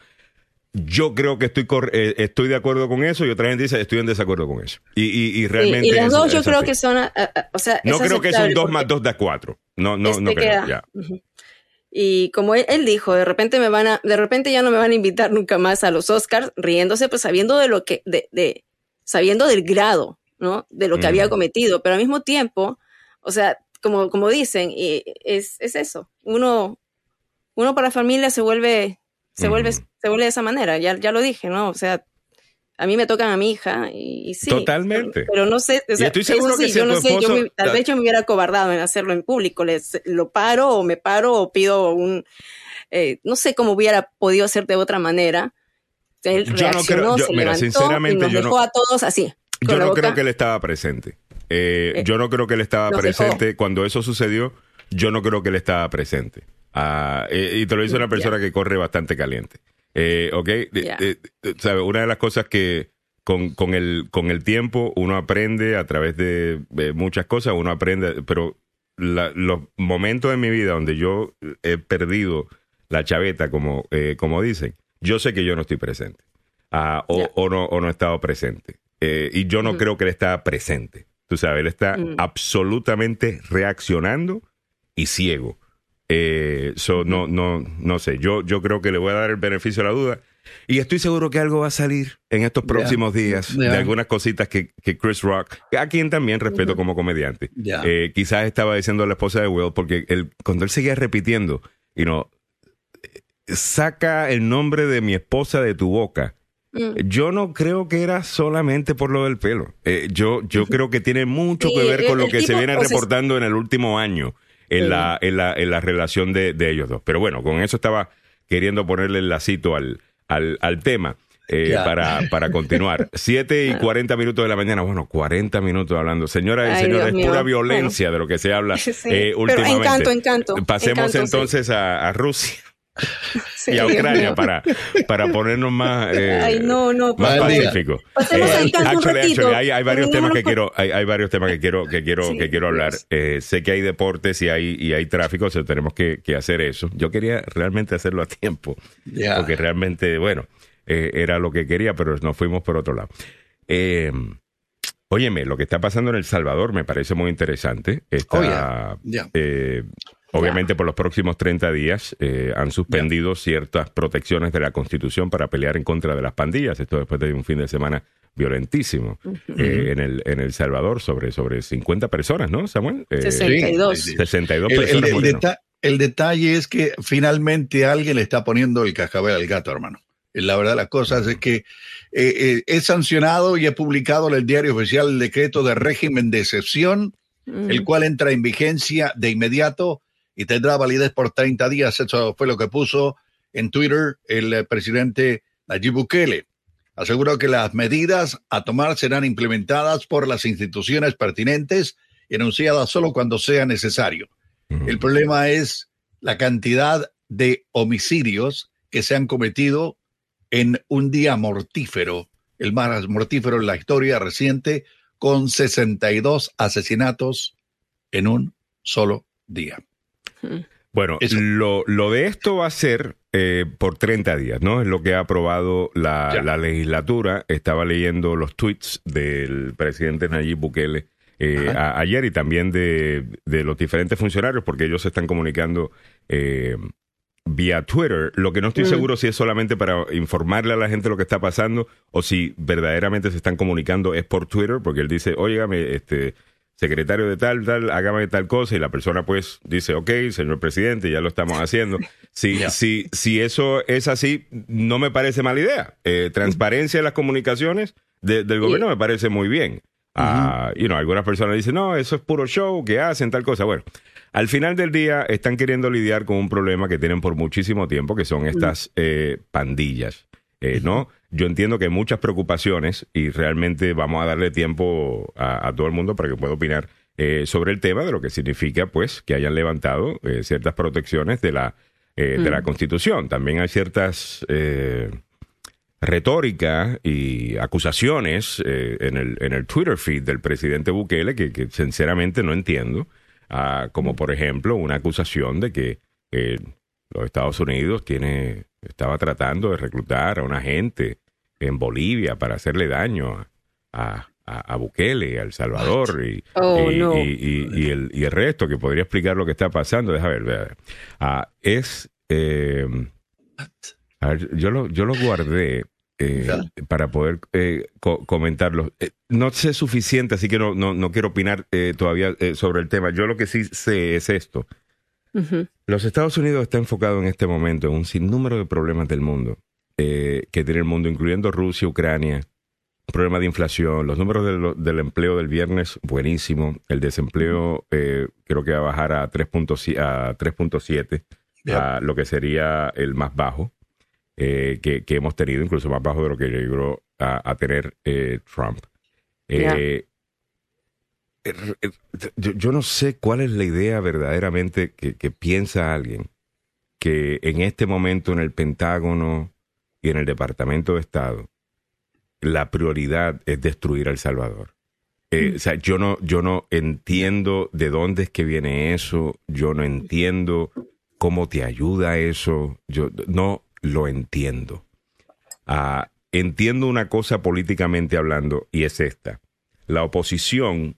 yo creo que estoy eh, estoy de acuerdo con eso y otra gente dice estoy en desacuerdo con eso. Y, y, realmente. y los dos yo creo que son. o sea, no creo que son dos más dos de cuatro. No, no, no este creo. Y como él, dijo, de repente me van a, de repente ya no me van a invitar nunca más a los Oscars, riéndose, pues sabiendo de lo que, de, de sabiendo del grado, ¿no? De lo que había cometido, pero al mismo tiempo, o sea, como, como dicen, y es, es eso. Uno, uno para la familia se vuelve se, vuelve, se vuelve de esa manera, ya, ya lo dije, ¿no? O sea, a mí me tocan a mi hija y, sí. Totalmente. Pero, no sé, o sea, estoy seguro que yo no sé, yo me, tal vez yo me hubiera cobardado en hacerlo en público, les lo paro o me paro o pido un, eh, no sé cómo hubiera podido hacer de otra manera. Él yo no creo, se mira, sinceramente, y nos dejó a todos así. Yo no creo que él estaba presente. Eh, eh, yo no creo que él estaba presente cuando eso sucedió. Yo no creo que él estaba presente. Ah, y te lo dice una persona que corre bastante caliente. Eh, ¿Ok? Una de las cosas que con, con, el, con el tiempo uno aprende a través de muchas cosas, uno aprende, pero los momentos en mi vida donde yo he perdido la chaveta, como, eh, como dicen, yo sé que yo no estoy presente. Ah, o, o, no, o no he estado presente. Eh, y yo no creo que él está presente. Tú sabes, él está mm. absolutamente reaccionando y ciego. Eh, no, no, no sé. Yo, yo creo que le voy a dar el beneficio de la duda. Y estoy seguro que algo va a salir en estos próximos días de algunas cositas que, que, Chris Rock, a quien también respeto como comediante, eh, quizás estaba diciendo a la esposa de Will, porque él, cuando él seguía repitiendo, y no, saca el nombre de mi esposa de tu boca. Mm. Yo no creo que era solamente por lo del pelo. Eh, yo, yo creo que tiene mucho que ver con lo que se viene reportando en el último año en, la, en, la, en la relación de, de, ellos dos. Pero bueno, con eso estaba queriendo ponerle el lacito al, al, al tema. Eh, para, para continuar. (laughs) Siete y cuarenta minutos de la mañana. Bueno, cuarenta minutos hablando. Señora y señores, es pura violencia de lo que se habla (laughs) eh, últimamente. encanto, encanto. Pasemos entonces a, a, Rusia. (laughs) y a Ucrania para, para ponernos más, eh, más pacíficos. Eh, hay, hay, varios temas que quiero, hay, hay, varios temas que quiero, que quiero, que quiero hablar. Eh, sé que hay deportes y hay, y hay tráfico, o sea, tenemos que, que, hacer eso. Yo quería realmente hacerlo a tiempo, porque realmente, bueno, eh, era lo que quería, pero nos fuimos por otro lado. Eh, óyeme, lo que está pasando en El Salvador me parece muy interesante. Está, oh, eh, Obviamente por los próximos 30 días eh, han suspendido ciertas protecciones de la Constitución para pelear en contra de las pandillas. Esto después de un fin de semana violentísimo eh, en, el, en El Salvador sobre, sobre 50 personas, ¿no, Samuel? 62. 62 personas. El, el, detalle es que finalmente alguien le está poniendo el cascabel al gato, hermano. La verdad las cosas es que eh, es sancionado y es publicado en el diario oficial el decreto de régimen de excepción, el cual entra en vigencia de inmediato y tendrá validez por 30 días. Eso fue lo que puso en Twitter el eh, presidente Nayib Bukele. Aseguró que las medidas a tomar serán implementadas por las instituciones pertinentes y anunciadas solo cuando sea necesario. El problema es la cantidad de homicidios que se han cometido en un día mortífero, el más mortífero en la historia reciente, con 62 asesinatos en un solo día. Bueno, lo, lo, de esto va a ser eh, por 30 días, ¿no? Es lo que ha aprobado la, la, legislatura. Estaba leyendo los tweets del presidente Nayib Bukele eh, ayer y también de, de, los diferentes funcionarios, porque ellos se están comunicando eh, vía Twitter. Lo que no estoy seguro si es solamente para informarle a la gente lo que está pasando o si verdaderamente se están comunicando es por Twitter, porque él dice, óigame, este secretario de tal, tal, hágame tal cosa, y la persona pues dice, ok, señor presidente, ya lo estamos haciendo. Si, si, si eso es así, no me parece mala idea. Eh, transparencia en las comunicaciones del gobierno me parece muy bien. Uh you know, algunas personas dicen, no, eso es puro show, que hacen tal cosa. Bueno, al final del día están queriendo lidiar con un problema que tienen por muchísimo tiempo, que son estas eh, pandillas. Eh, ¿no? yo entiendo que hay muchas preocupaciones y realmente vamos a darle tiempo a, todo el mundo para que pueda opinar eh, sobre el tema de lo que significa pues que hayan levantado eh, ciertas protecciones de la, de la mm. Constitución. También hay ciertas retóricas y acusaciones en, el, en el Twitter feed del presidente Bukele que, sinceramente no entiendo. Ah, como por ejemplo una acusación de que los Estados Unidos tiene estaba tratando de reclutar a una gente en Bolivia para hacerle daño a, a, Bukele, a El Salvador oh, y, el, y el resto que podría explicar lo que está pasando. Déjame ver. Ah, es. Eh, yo lo, yo lo guardé. Eh, para poder eh, comentarlo. no sé suficiente, así que no, no, no quiero opinar todavía sobre el tema. Yo lo que sí sé es esto. Los Estados Unidos está enfocado en este momento en un sinnúmero de problemas del mundo eh, que tiene el mundo, incluyendo Rusia, Ucrania, problema de inflación, los números del empleo del viernes, buenísimo, el desempleo eh, creo que va a bajar a 3.7, a, lo que sería el más bajo eh, que, hemos tenido, incluso más bajo de lo que llegó a, tener Trump. Yo, no sé cuál es la idea verdaderamente que, piensa alguien que en este momento en el Pentágono y en el Departamento de Estado la prioridad es destruir a El Salvador. Eh, mm. O sea, yo no, yo no entiendo de dónde es que viene eso, yo no entiendo cómo te ayuda eso, yo no lo entiendo. Ah, entiendo una cosa políticamente hablando y es esta. La oposición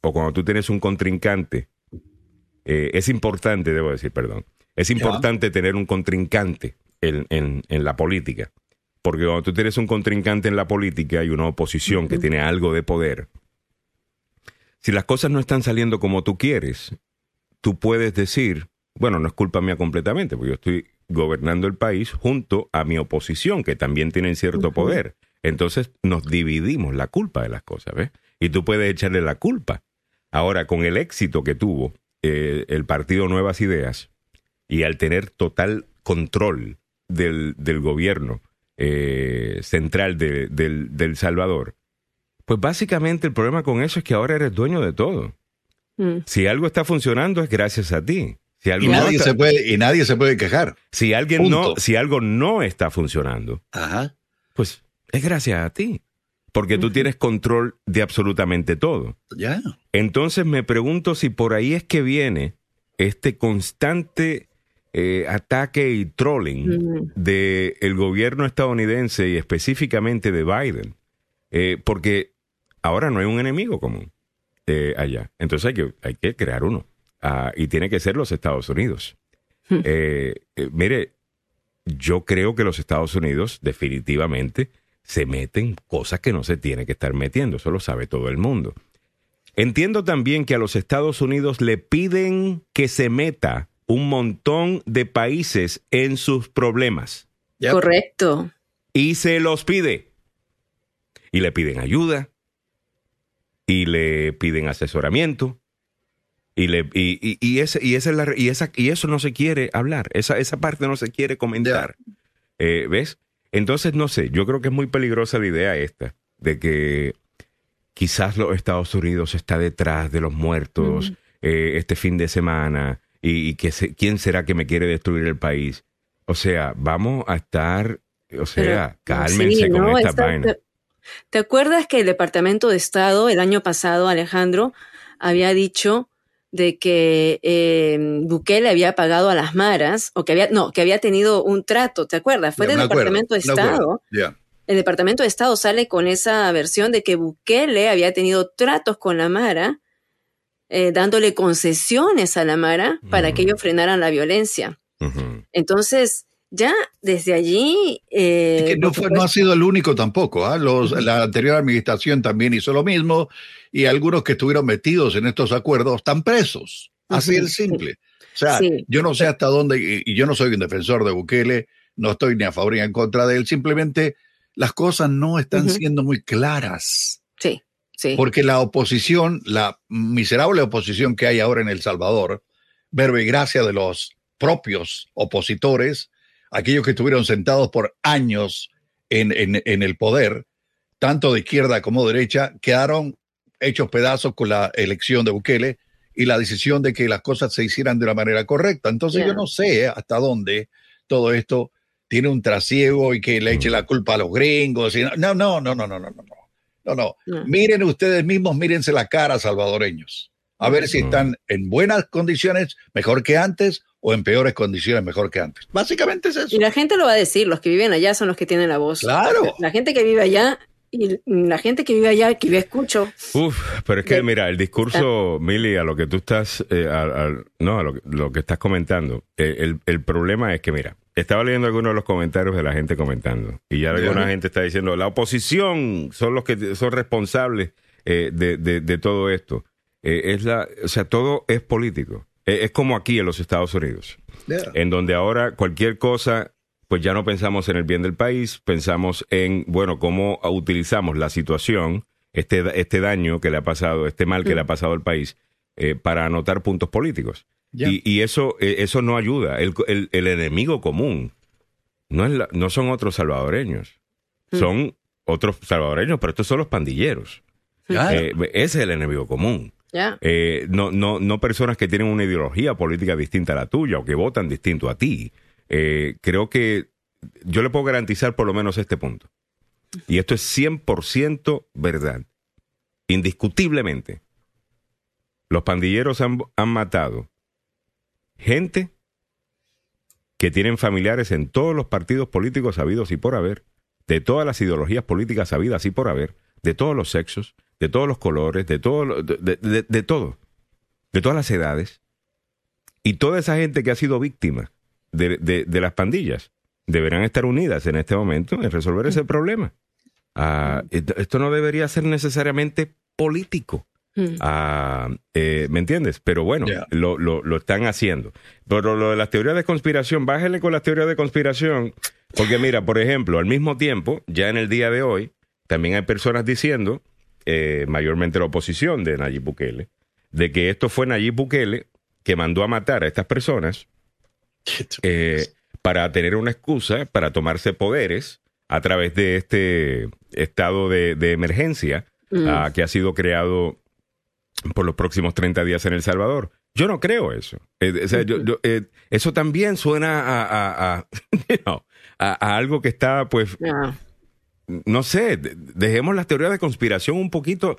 o cuando tú tienes un contrincante, eh, es importante, debo decir, perdón, es importante tener un contrincante en, en, la política. Porque cuando tú tienes un contrincante en la política y una oposición que tiene algo de poder, si las cosas no están saliendo como tú quieres, tú puedes decir, bueno, no es culpa mía completamente, porque yo estoy gobernando el país junto a mi oposición, que también tienen cierto poder. Entonces nos dividimos la culpa de las cosas, ¿ves? Y tú puedes echarle la culpa Ahora, con el éxito que tuvo eh, el partido Nuevas Ideas y al tener total control del, gobierno eh, central de, del, Salvador, pues básicamente el problema con eso es que ahora eres dueño de todo. Mm. Si algo está funcionando es gracias a ti. Si y, nadie se puede, y nadie se puede quejar. Si, alguien no, si algo no está funcionando, pues es gracias a ti porque tú tienes control de absolutamente todo. Ya. Entonces me pregunto si por ahí es que viene este constante eh, ataque y trolling del gobierno estadounidense y específicamente de Biden, eh, porque ahora no hay un enemigo común eh, allá. Entonces hay que, hay que crear uno. Ah, y tiene que ser los Estados Unidos. mire, yo creo que los Estados Unidos definitivamente se meten cosas que no se tiene que estar metiendo, eso lo sabe todo el mundo. Entiendo también que a los Estados Unidos le piden que se meta un montón de países en sus problemas. Correcto. Y se los pide. Y le piden ayuda. Y le piden asesoramiento. Y, le, y, y, esa, y, esa, y eso no se quiere hablar. Esa, esa parte no se quiere comentar. Eh, ¿Ves? Entonces, no sé, yo creo que es muy peligrosa la idea esta, de que quizás los Estados Unidos está detrás de los muertos eh, este fin de semana y, que quién será que me quiere destruir el país. O sea, vamos a estar, o sea, cálmense con esta vaina. ¿Te acuerdas que el Departamento de Estado el año pasado, Alejandro, había dicho de que eh, Bukele había pagado a las maras, o que había, no, que había tenido un trato, ¿te acuerdas? Fue del Departamento de Estado. El Departamento de Estado sale con esa versión de que Bukele había tenido tratos con la mara, eh, dándole concesiones a la mara para que ellos frenaran la violencia. Entonces, ya desde allí... Eh, que no, fue, no ha sido el único tampoco. ¿ah? La anterior administración también hizo lo mismo y algunos que estuvieron metidos en estos acuerdos están presos. Así de simple. O sea, yo no sé hasta dónde, y yo no soy un defensor de Bukele, no estoy ni a favor ni en contra de él, simplemente las cosas no están siendo muy claras. Sí, sí. Porque la oposición, la miserable oposición que hay ahora en El Salvador, verbo y gracia de los propios opositores, aquellos que estuvieron sentados por años en, el poder, tanto de izquierda como de derecha, quedaron hechos pedazos con la elección de Bukele y la decisión de que las cosas se hicieran de una manera correcta. Entonces yo no sé hasta dónde todo esto tiene un trasiego y que le eche la culpa a los gringos. No, no, no, no, no, no, no, no. No, no. no. Miren ustedes mismos, mírense la cara, salvadoreños. A ver si están en buenas condiciones, mejor que antes, o en peores condiciones, mejor que antes. Básicamente es eso. Y la gente lo va a decir, los que viven allá son los que tienen la voz. Claro. La gente que vive allá y la gente que vive allá, que yo escucho. Uf, pero es que, mira, el discurso, Mili, a lo que tú estás, eh, no, a lo, que estás comentando, eh, el, problema es que, mira, estaba leyendo algunos de los comentarios de la gente comentando, y ya alguna gente está diciendo, la oposición son los que son responsables eh, de, todo esto. es la, o sea, todo es político. Es como aquí en los Estados Unidos, en donde ahora cualquier cosa pues ya no pensamos en el bien del país, pensamos en, bueno, cómo utilizamos la situación, este, este daño que le ha pasado, este mal que le ha mm. pasado al país, eh, para anotar puntos políticos. Y, eso, eh, eso no ayuda. El, enemigo común no, es no son otros salvadoreños, mm. son otros salvadoreños, pero estos son los pandilleros. Eh, ese es el enemigo común. No, no, no personas que tienen una ideología política distinta a la tuya o que votan distinto a ti. Eh, creo que yo le puedo garantizar por lo menos este punto. Y esto es 100% verdad. Indiscutiblemente. Los pandilleros han, han matado gente que tienen familiares en todos los partidos políticos habidos y por haber, de todas las ideologías políticas habidas y por haber, de todos los sexos, de todos los colores, de todo, de, de todo, de todas las edades. Y toda esa gente que ha sido víctima de, de, las pandillas deberán estar unidas en este momento en resolver ese problema. Ah, esto no debería ser necesariamente político. Hmm. Ah, eh, ¿Me entiendes? Pero bueno, lo, lo, lo, están haciendo. Pero lo de las teorías de conspiración, bájale con las teorías de conspiración, porque mira, por ejemplo, al mismo tiempo, ya en el día de hoy, también hay personas diciendo, eh, mayormente la oposición de Nayib Bukele, de que esto fue Nayib Bukele que mandó a matar a estas personas eh, para tener una excusa para tomarse poderes a través de este estado de, emergencia mm. ah, que ha sido creado por los próximos 30 días en El Salvador. Yo no creo eso. Eh, eh, eso también suena a, a, a, (laughs) algo que está, pues, no sé, dejemos las teorías de conspiración un poquito,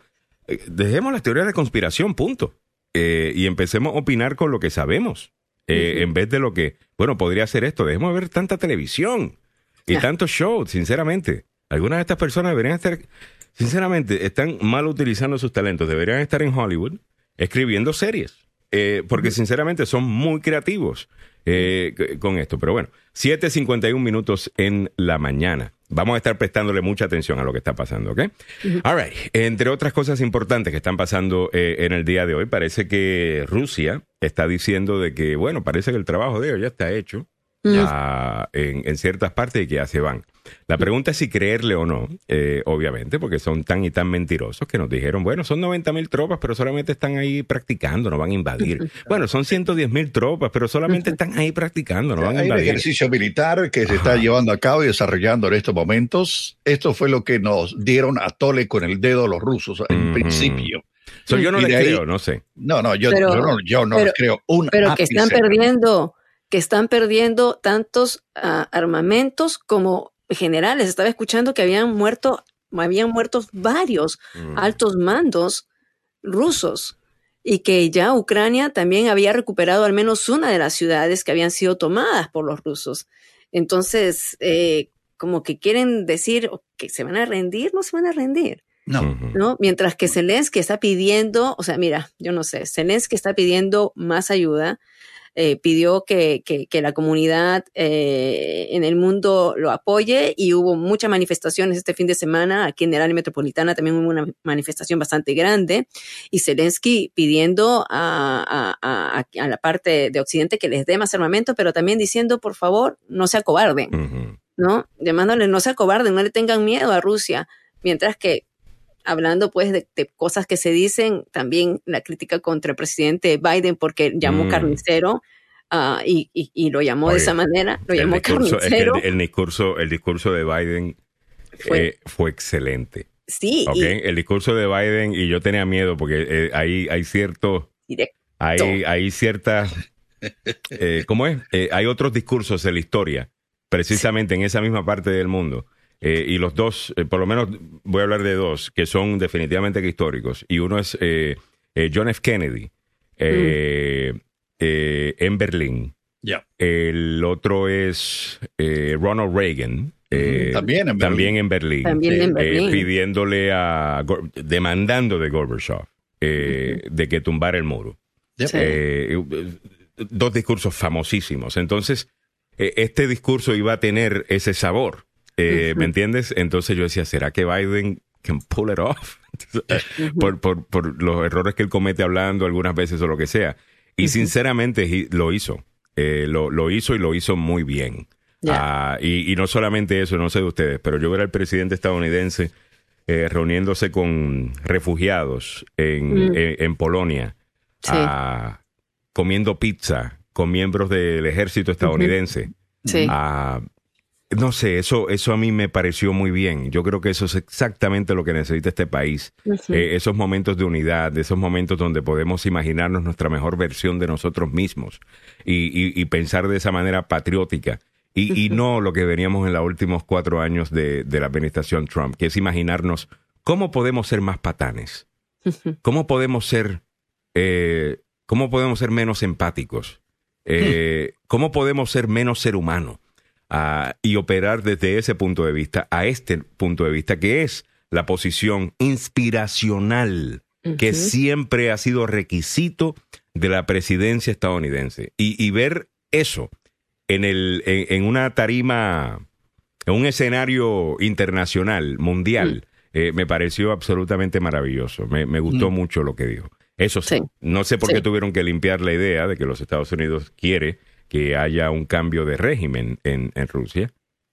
dejemos las teorías de conspiración, punto. y empecemos a opinar con lo que sabemos. Eh, en vez de lo que, bueno, podría ser esto, dejemos de ver tanta televisión y tantos shows, sinceramente. Algunas de estas personas deberían estar, sinceramente, están mal utilizando sus talentos, deberían estar en Hollywood escribiendo series, eh, porque sinceramente son muy creativos eh, con esto. Pero bueno, 7.51 minutos en la mañana. Vamos a estar prestándole mucha atención a lo que está pasando, ¿ok? All right. Entre otras cosas importantes que están pasando eh, en el día de hoy, parece que Rusia está diciendo de que, bueno, parece que el trabajo de ellos ya está hecho en, ciertas partes y que ya se van. La pregunta es si creerle o no, eh, obviamente, porque son tan y tan mentirosos que nos dijeron, bueno, son 90 mil tropas, pero solamente están ahí practicando, no van a invadir. Bueno, son 110 mil tropas, pero solamente están ahí practicando, no van a invadir. Hay un ejercicio militar que se está llevando a cabo y desarrollando en estos momentos. Esto fue lo que nos dieron a tole con el dedo los rusos en principio. yo no les creo, no sé. No, no, yo, no, yo no les creo. Un pero que están perdiendo que están perdiendo tantos ah, armamentos como generales. Estaba escuchando que habían muerto, habían muerto varios mm. altos mandos rusos y que ya Ucrania también había recuperado al menos una de las ciudades que habían sido tomadas por los rusos. Entonces, eh, como que quieren decir que se van a rendir, no se van a rendir. No. ¿no? Mientras que Zelensky está pidiendo, o sea, mira, yo no sé, Zelensky está pidiendo más ayuda, eh, pidió que, que, la comunidad eh, en el mundo lo apoye y hubo muchas manifestaciones este fin de semana. Aquí en el área metropolitana también hubo una manifestación bastante grande y Zelensky pidiendo a, a, a, la parte de Occidente que les dé más armamento, pero también diciendo, por favor, no se acobarden, ¿no? Llamándole, no se acobarden, no le tengan miedo a Rusia. Mientras que hablando pues de, cosas que se dicen, también la crítica contra el presidente Biden porque llamó mm. carnicero ah, y, y, lo llamó de esa manera, lo llamó carnicero. el, discurso, el discurso de Biden fue, fue excelente. Sí. El discurso de Biden, y yo tenía miedo porque eh, hay, hay cierto. Hay, hay ciertas. Eh, ¿Cómo es? Eh, hay otros discursos de la historia, precisamente en esa misma parte del mundo. Y los dos, por lo menos voy a hablar de dos, que son definitivamente históricos. Y uno es John F. Kennedy mm. en Berlín. El otro es Ronald Reagan eh, también en Berlín. También en Berlín. Eh, pidiéndole a. demandando de Gorbachev eh, de que tumbara el muro. dos discursos famosísimos. Entonces, este discurso iba a tener ese sabor. ¿Me entiendes? Entonces yo decía, ¿será que Biden can pull it off? (laughs) por, por, por, los errores que él comete hablando algunas veces o lo que sea. Y sinceramente lo hizo. lo, lo hizo y lo hizo muy bien. Ah, y, no solamente eso, no sé de ustedes, pero yo ver al presidente estadounidense eh, reuniéndose con refugiados en, mm. Polonia, ah, comiendo pizza con miembros del ejército estadounidense. Ah, no sé, eso, eso a mí me pareció muy bien. Yo creo que eso es exactamente lo que necesita este país. Eh, esos momentos de unidad, esos momentos donde podemos imaginarnos nuestra mejor versión de nosotros mismos y pensar de esa manera patriótica. Y, no lo que veníamos en los últimos cuatro años de, la administración Trump, que es imaginarnos cómo podemos ser más patanes, cómo podemos ser, eh, cómo podemos ser menos empáticos, eh, cómo podemos ser menos ser humano y operar desde ese punto de vista a este punto de vista que es la posición inspiracional que siempre ha sido requisito de la presidencia estadounidense. y ver eso en, el, en, una tarima, en un escenario internacional, mundial, mm. eh, me pareció absolutamente maravilloso. Me, gustó mm. mucho lo que dijo. Eso sí, no sé por qué tuvieron que limpiar la idea de que los Estados Unidos quiere que haya un cambio de régimen en, en Rusia.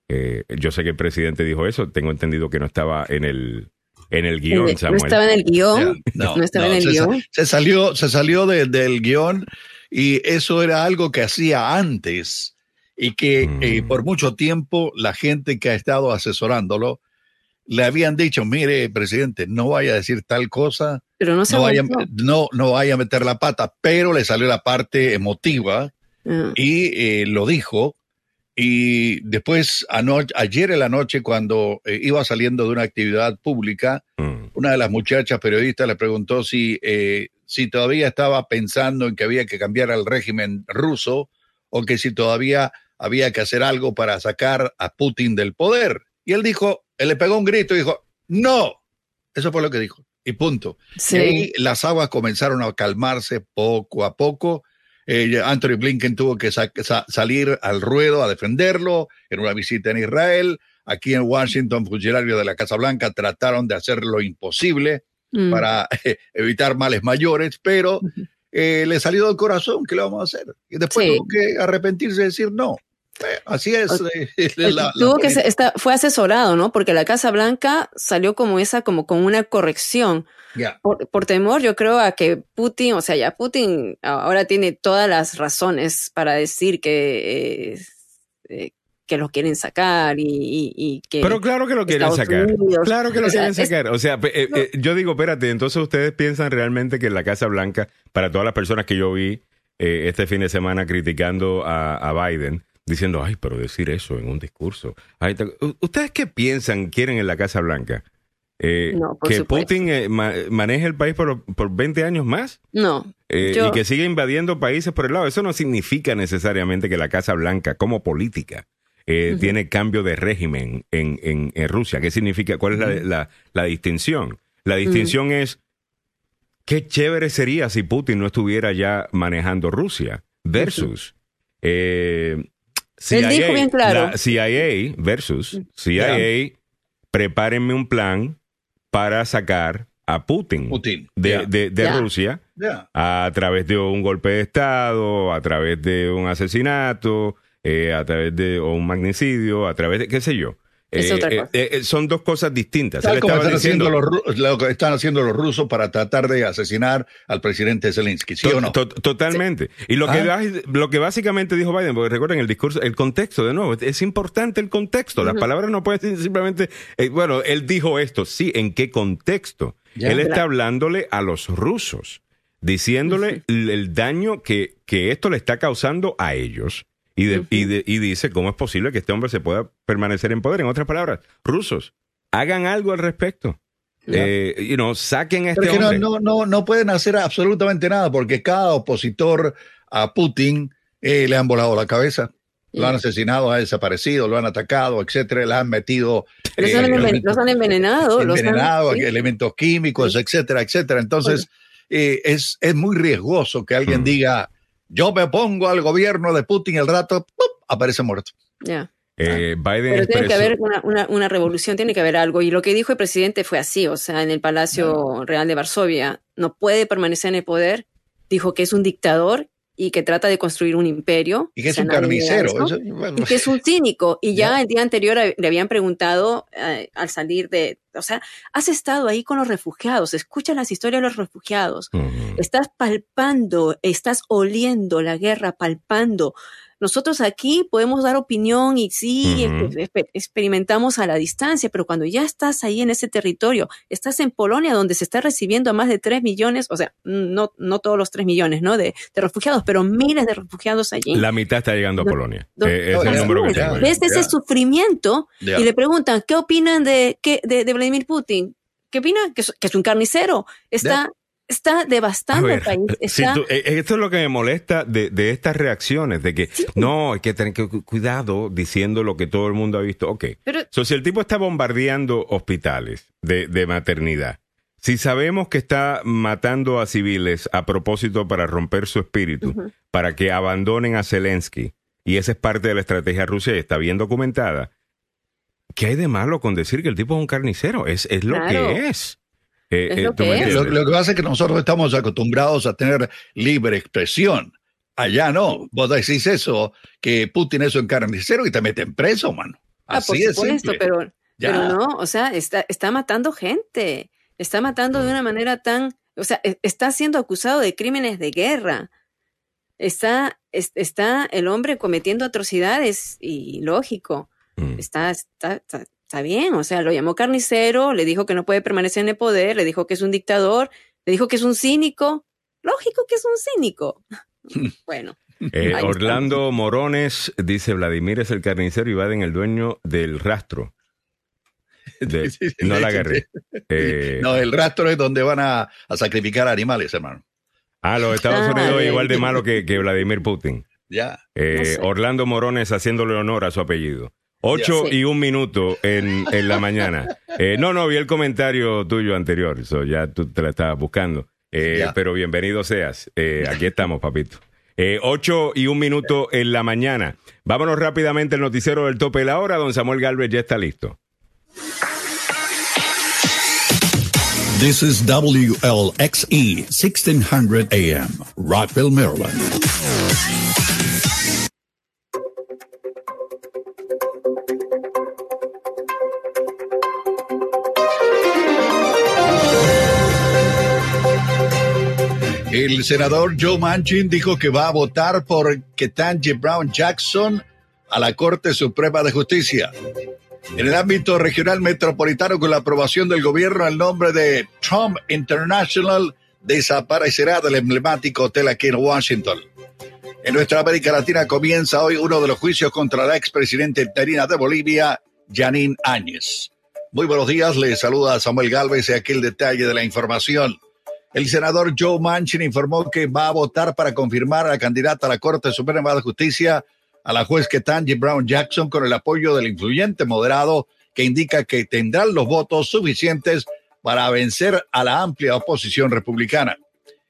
Eh, yo sé que el presidente dijo eso, tengo entendido que no estaba en el, en el guion, Samuel. No estaba en el guion. No, estaba en el se, guion. Se salió, se salió del guion y eso era algo que hacía antes y que eh, mm. por mucho tiempo la gente que ha estado asesorándolo le habían dicho, mire, presidente, no vaya a decir tal cosa, pero no, se vaya, no, no vaya a meter la pata, pero le salió la parte emotiva ah. y eh, lo dijo. Y después, ayer en la noche, cuando eh, iba saliendo de una actividad pública, mm. una de las muchachas periodistas le preguntó si, si todavía estaba pensando en que había que cambiar al régimen ruso o que si todavía había que hacer algo para sacar a Putin del poder. Y él dijo, él le pegó un grito y dijo, no. Eso fue lo que dijo. Y punto. Y las aguas comenzaron a calmarse poco a poco. Eh, Anthony Blinken tuvo que salir al ruedo a defenderlo en una visita en Israel. Aquí en Washington, funcionarios de la Casa Blanca trataron de hacer lo imposible mm. para evitar males mayores, pero eh, le salió del corazón, ¿qué le vamos a hacer? Y después tuvo que arrepentirse y decir no. Eh, así es. Eh, (laughs) tuvo que fue asesorado, ¿no? Porque la Casa Blanca salió como esa, como con una corrección. Por, temor, yo creo, a que Putin, o sea, ya Putin ahora tiene todas las razones para decir que, que lo quieren sacar y, que... Pero claro que lo quieren sacar. claro que lo quieren sacar. O sea, eh, eh, yo digo, espérate, entonces ustedes piensan realmente que en la Casa Blanca, para todas las personas que yo vi eh, este fin de semana criticando a, Biden, diciendo, ay, pero decir eso en un discurso. ¿Ustedes qué piensan, quieren en la Casa Blanca? ¿Que Putin maneje el país por, por 20 años más? No. Y que siga invadiendo países por el lado. Eso no significa necesariamente que la Casa Blanca, como política, eh, tiene cambio de régimen en, en, Rusia. ¿Qué significa? ¿Cuál es la, la, distinción? La distinción es, qué chévere sería si Putin no estuviera ya manejando Rusia versus... Eh, CIA, CIA versus CIA, prepárenme un plan para sacar a Putin, de, de, Rusia a través de un golpe de Estado, a través de un asesinato, eh, a través de un magnicidio, a través de qué sé yo. Eh, eh, son dos cosas distintas. están haciendo los, lo que están haciendo los rusos para tratar de asesinar al presidente Zelensky, ¿sí o no? totalmente. Y lo, que, ah. lo que básicamente dijo Biden, porque recuerden el discurso, el contexto, de nuevo, es importante el contexto. Las palabras no pueden ser simplemente, bueno, él dijo esto, sí, ¿en qué contexto? él está hablándole a los rusos, diciéndole el daño que, que esto le está causando a ellos y, y, dice cómo es posible que este hombre se pueda permanecer en poder. En otras palabras, rusos, hagan algo al respecto. Eh, you know, saquen este hombre. No, no, no, pueden hacer absolutamente nada porque cada opositor a Putin eh, le han volado la cabeza. Lo han asesinado, ha desaparecido, lo han atacado, etcétera, le han metido. Los, han, envenenado. Envenenado, elementos químicos, etcétera, etcétera. Entonces, eh, es, es muy riesgoso que alguien diga, yo me pongo al gobierno de Putin el rato, aparece muerto. Ya. Eh, Biden Pero tiene que haber una, revolución, tiene que haber algo. Y lo que dijo el presidente fue así, o sea, en el Palacio Real de Varsovia, no puede permanecer en el poder, dijo que es un dictador y que trata de construir un imperio. Y que es un carnicero. y que es un cínico. Y ya el día anterior le habían preguntado eh, al salir de, o sea, has estado ahí con los refugiados, escucha las historias de los refugiados, estás palpando, estás oliendo la guerra, palpando nosotros aquí podemos dar opinión y sí, experimentamos a la distancia, pero cuando ya estás ahí en ese territorio, estás en Polonia donde se está recibiendo a más de 3 millones, o sea, no, no todos los 3 millones, ¿no? De, refugiados, pero miles de refugiados allí. La mitad está llegando a Polonia. Eh, es el número que Ves ese sufrimiento y le preguntan, ¿qué opinan de, de, Vladimir Putin? ¿Qué opinan? Que es, un carnicero. Está está devastando el país. Eh, eh, esto es lo que me molesta de, estas reacciones, de que no, hay que tener cuidado diciendo lo que todo el mundo ha visto. Ok, Pero, si el tipo está bombardeando hospitales de, maternidad, si sabemos que está matando a civiles a propósito para romper su espíritu, para que abandonen a Zelensky, y esa es parte de la estrategia rusa y está bien documentada, ¿qué hay de malo con decir que el tipo es un carnicero? Es, es lo que es. Eh, lo, que pasa es que nosotros estamos acostumbrados a tener libre expresión. Allá no. Vos decís eso, que Putin es un carnicero y te meten preso, mano. Ah, Así por supuesto, pero, pero no, o sea, está, está matando gente. Está matando de una manera tan. O sea, e, está siendo acusado de crímenes de guerra. Está, está el hombre cometiendo atrocidades y lógico. Mm. está, está, está bien, o sea, lo llamó carnicero, le dijo que no puede permanecer en el poder, le dijo que es un dictador, le dijo que es un cínico. Lógico que es un cínico. (laughs) bueno. Eh, Orlando Morones dice, Vladimir es el carnicero y Biden el dueño del rastro. (laughs) no la agarré. Eh, no, el rastro es donde van a, sacrificar animales, hermano. Ah, los Estados ah, Unidos igual de malo que, Vladimir Putin. Ya. Eh, Orlando Morones haciéndole honor a su apellido. Ocho y un minuto en, la mañana. Eh, no, no, vi el comentario tuyo anterior, eso ya tú te la estabas buscando. Eh, pero bienvenido seas. Eh, aquí estamos, papito. ocho y un minuto en la mañana. Vámonos rápidamente al noticiero del tope de la hora. Don Samuel Galvez ya está listo. This is WLXE 1600 AM, Rockville, Maryland. El senador Joe Manchin dijo que va a votar por Ketanji Brown Jackson a la Corte Suprema de Justicia. En el ámbito regional metropolitano, con la aprobación del gobierno, el nombre de Trump International desaparecerá del emblemático hotel aquí en Washington. En nuestra América Latina comienza hoy uno de los juicios contra la expresidenta interina de Bolivia, Janine Áñez. Muy buenos días, le saluda Samuel Galvez y aquí el detalle de la información. El senador Joe Manchin informó que va a votar para confirmar a la candidata a la Corte Suprema de Justicia, a la juez Ketanji Brown Jackson, con el apoyo del influyente moderado que indica que tendrán los votos suficientes para vencer a la amplia oposición republicana.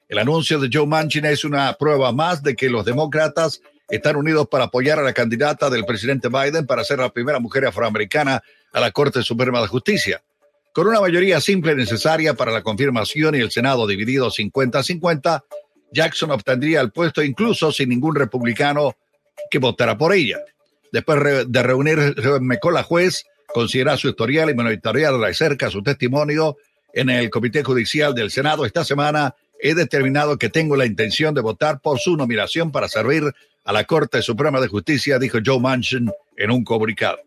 El anuncio de Joe Manchin es una prueba más de que los demócratas están unidos para apoyar a la candidata del presidente Biden para ser la primera mujer afroamericana a la Corte Suprema de Justicia. Con una mayoría simple necesaria para la confirmación y el Senado dividido 50-50, Jackson obtendría el puesto incluso sin ningún republicano que votara por ella. Después de reunir con la juez, considerar su historial y monitorear de cerca su testimonio en el Comité Judicial del Senado esta semana, he determinado que tengo la intención de votar por su nominación para servir a la Corte Suprema de Justicia, dijo Joe Manchin en un comunicado.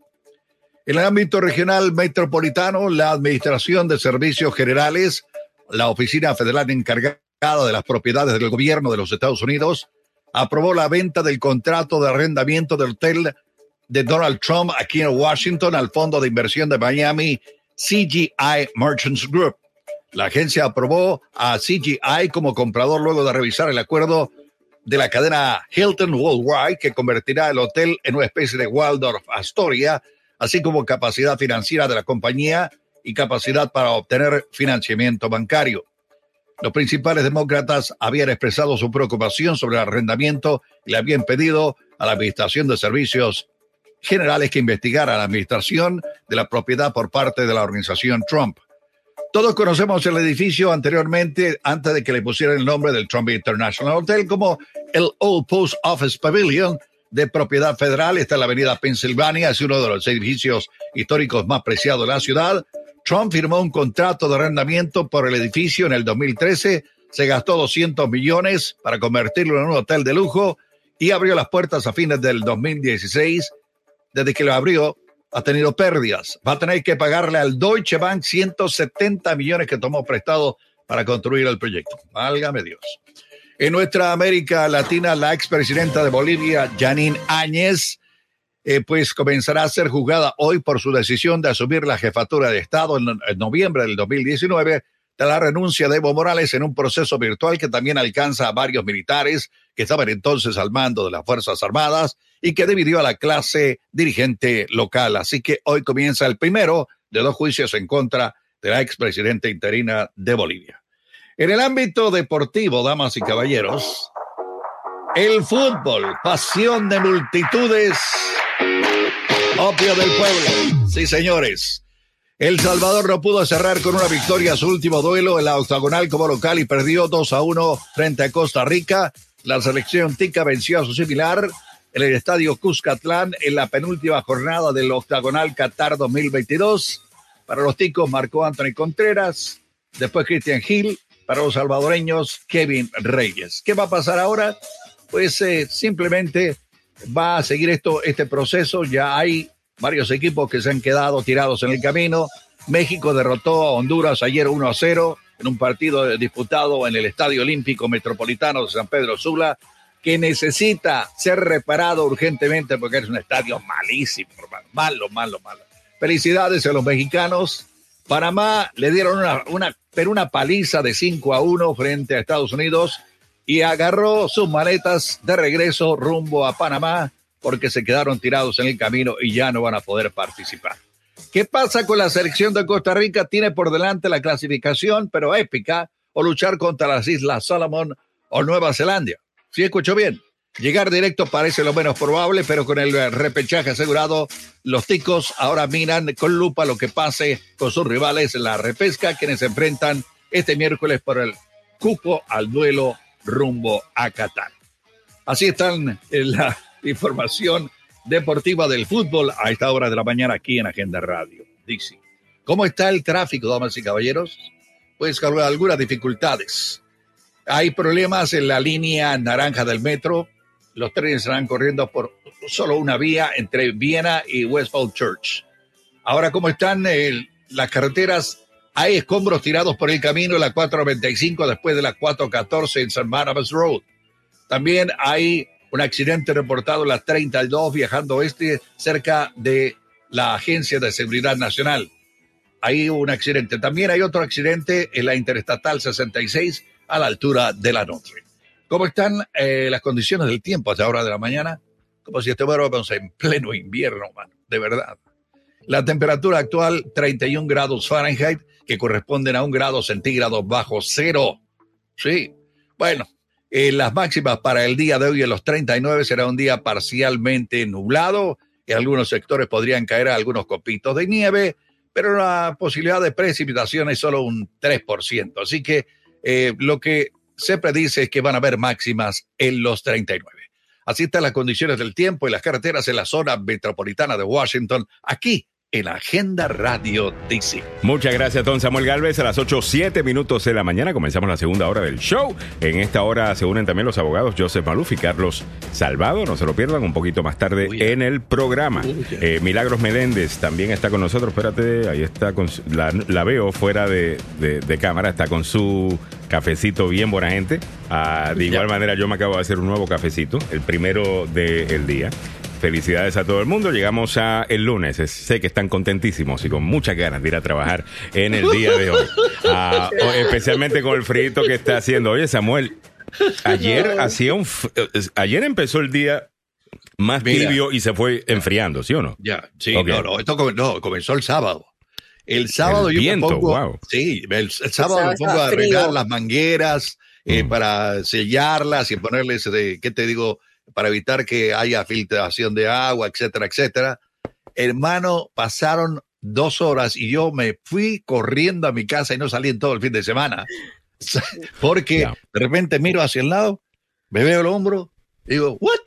En el ámbito regional metropolitano, la Administración de Servicios Generales, la Oficina Federal encargada de las propiedades del gobierno de los Estados Unidos, aprobó la venta del contrato de arrendamiento del hotel de Donald Trump aquí en Washington al Fondo de Inversión de Miami, CGI Merchants Group. La agencia aprobó a CGI como comprador luego de revisar el acuerdo de la cadena Hilton Worldwide que convertirá el hotel en una especie de Waldorf Astoria, así como capacidad financiera de la compañía y capacidad para obtener financiamiento bancario. Los principales demócratas habían expresado su preocupación sobre el arrendamiento y le habían pedido a la Administración de Servicios Generales que investigara la administración de la propiedad por parte de la organización Trump. Todos conocemos el edificio anteriormente, antes de que le pusieran el nombre del Trump International Hotel, como el Old Post Office Pavilion, de propiedad federal. Está en la avenida Pennsylvania, es uno de los edificios históricos más preciados de la ciudad. Trump firmó un contrato de arrendamiento por el edificio en el 2013, se gastó 200 millones para convertirlo en un hotel de lujo y abrió las puertas a fines del 2016. Desde que lo abrió, ha tenido pérdidas. Va a tener que pagarle al Deutsche Bank 170 millones que tomó prestado para construir el proyecto. Válgame Dios. En nuestra América Latina, la expresidenta de Bolivia, Janine Áñez, eh, pues comenzará a ser juzgada hoy por su decisión de asumir la jefatura de Estado en, noviembre del 2019 de la renuncia de Evo Morales en un proceso virtual que también alcanza a varios militares que estaban entonces al mando de las Fuerzas Armadas y que dividió a la clase dirigente local. Así que hoy comienza el primero de dos juicios en contra de la expresidenta interina de Bolivia. En el ámbito deportivo, damas y caballeros, el fútbol, pasión de multitudes Opio del pueblo. Sí, señores. El Salvador no pudo cerrar con una victoria su último duelo en la octagonal como local y perdió 2 a 1 frente a Costa Rica. La selección tica venció a su similar en el estadio Cuscatlán en la penúltima jornada del octagonal Qatar 2022. Para los ticos marcó Anthony Contreras, después Christian Hill, para los salvadoreños Kevin Reyes. ¿Qué va a pasar ahora? Pues eh, simplemente va a seguir esto, este proceso. Ya hay varios equipos que se han quedado tirados en el camino. México derrotó a Honduras ayer 1 a 0 en un partido disputado en el Estadio Olímpico Metropolitano de San Pedro Sula, que necesita ser reparado urgentemente porque es un estadio malísimo, hermano. Malo, malo, malo. Felicidades a los mexicanos. Panamá le dieron una, una, pero una paliza de 5 a 1 frente a Estados Unidos y agarró sus maletas de regreso rumbo a Panamá porque se quedaron tirados en el camino y ya no van a poder participar. ¿Qué pasa con la selección de Costa Rica? Tiene por delante la clasificación, pero épica, o luchar contra las Islas Solomon o Nueva Zelanda. ¿Sí escucho bien? Llegar directo parece lo menos probable, pero con el repechaje asegurado, los ticos ahora miran con lupa lo que pase con sus rivales en la repesca, quienes se enfrentan este miércoles por el cupo al duelo rumbo a Qatar. Así están en la (laughs) información deportiva del fútbol a esta hora de la mañana aquí en Agenda Radio. Dice, ¿cómo está el tráfico, damas y caballeros? Pues con algunas dificultades. Hay problemas en la línea naranja del metro. Los trenes estarán corriendo por solo una vía entre Viena y Westfold Church. Ahora, ¿cómo están las carreteras hay escombros tirados por el camino la 495 después de la 414 en San Barnabas Road. También hay un accidente reportado en la 32 viajando oeste cerca de la Agencia de Seguridad Nacional. Hay un accidente. También hay otro accidente en la Interestatal 66 a la altura de la noche. ¿Cómo están eh, las condiciones del tiempo a esta hora de la mañana? Como si estuviéramos en pleno invierno, mano, de verdad. La temperatura actual 31 grados Fahrenheit que corresponden a un grado centígrado bajo cero. Sí, bueno, eh, las máximas para el día de hoy en los 39 será un día parcialmente nublado. En algunos sectores podrían caer algunos copitos de nieve, pero la posibilidad de precipitación es solo un 3%. Así que eh, lo que se predice que van a haber máximas en los 39. Así están las condiciones del tiempo y las carreteras en la zona metropolitana de Washington, aquí en Agenda Radio DC. Muchas gracias, don Samuel Galvez. A las 8, 7 minutos de la mañana comenzamos la segunda hora del show. En esta hora se unen también los abogados Joseph Maluf y Carlos Salvado. No se lo pierdan un poquito más tarde en el programa. Eh, Milagros Meléndez también está con nosotros. Espérate, ahí está. Con la, veo fuera de, cámara. Está con su cafecito bien buena gente. Ah, de igual manera, yo me acabo de hacer un nuevo cafecito, el primero del día. Felicidades a todo el mundo. Llegamos a el lunes. Sé que están contentísimos y con muchas ganas de ir a trabajar en el día de hoy. (laughs) Ah, especialmente con el frito que está haciendo. Oye, Samuel, ayer hacía un ayer empezó el día más tibio y se fue enfriando, ¿sí o no? Ya, sí, no, no, esto comenzó el sábado. El sábado yo me pongo, sí, el, sábado me pongo a arreglar las mangueras eh, mm. para sellarlas y ponerles, eh, ¿qué te digo? Para evitar que haya filtración de agua, etcétera, etcétera. Hermano, pasaron dos horas y yo me fui corriendo a mi casa y no salí en todo el fin de semana. (laughs) Porque de repente miro hacia el lado, me veo el hombro, digo, ¿what?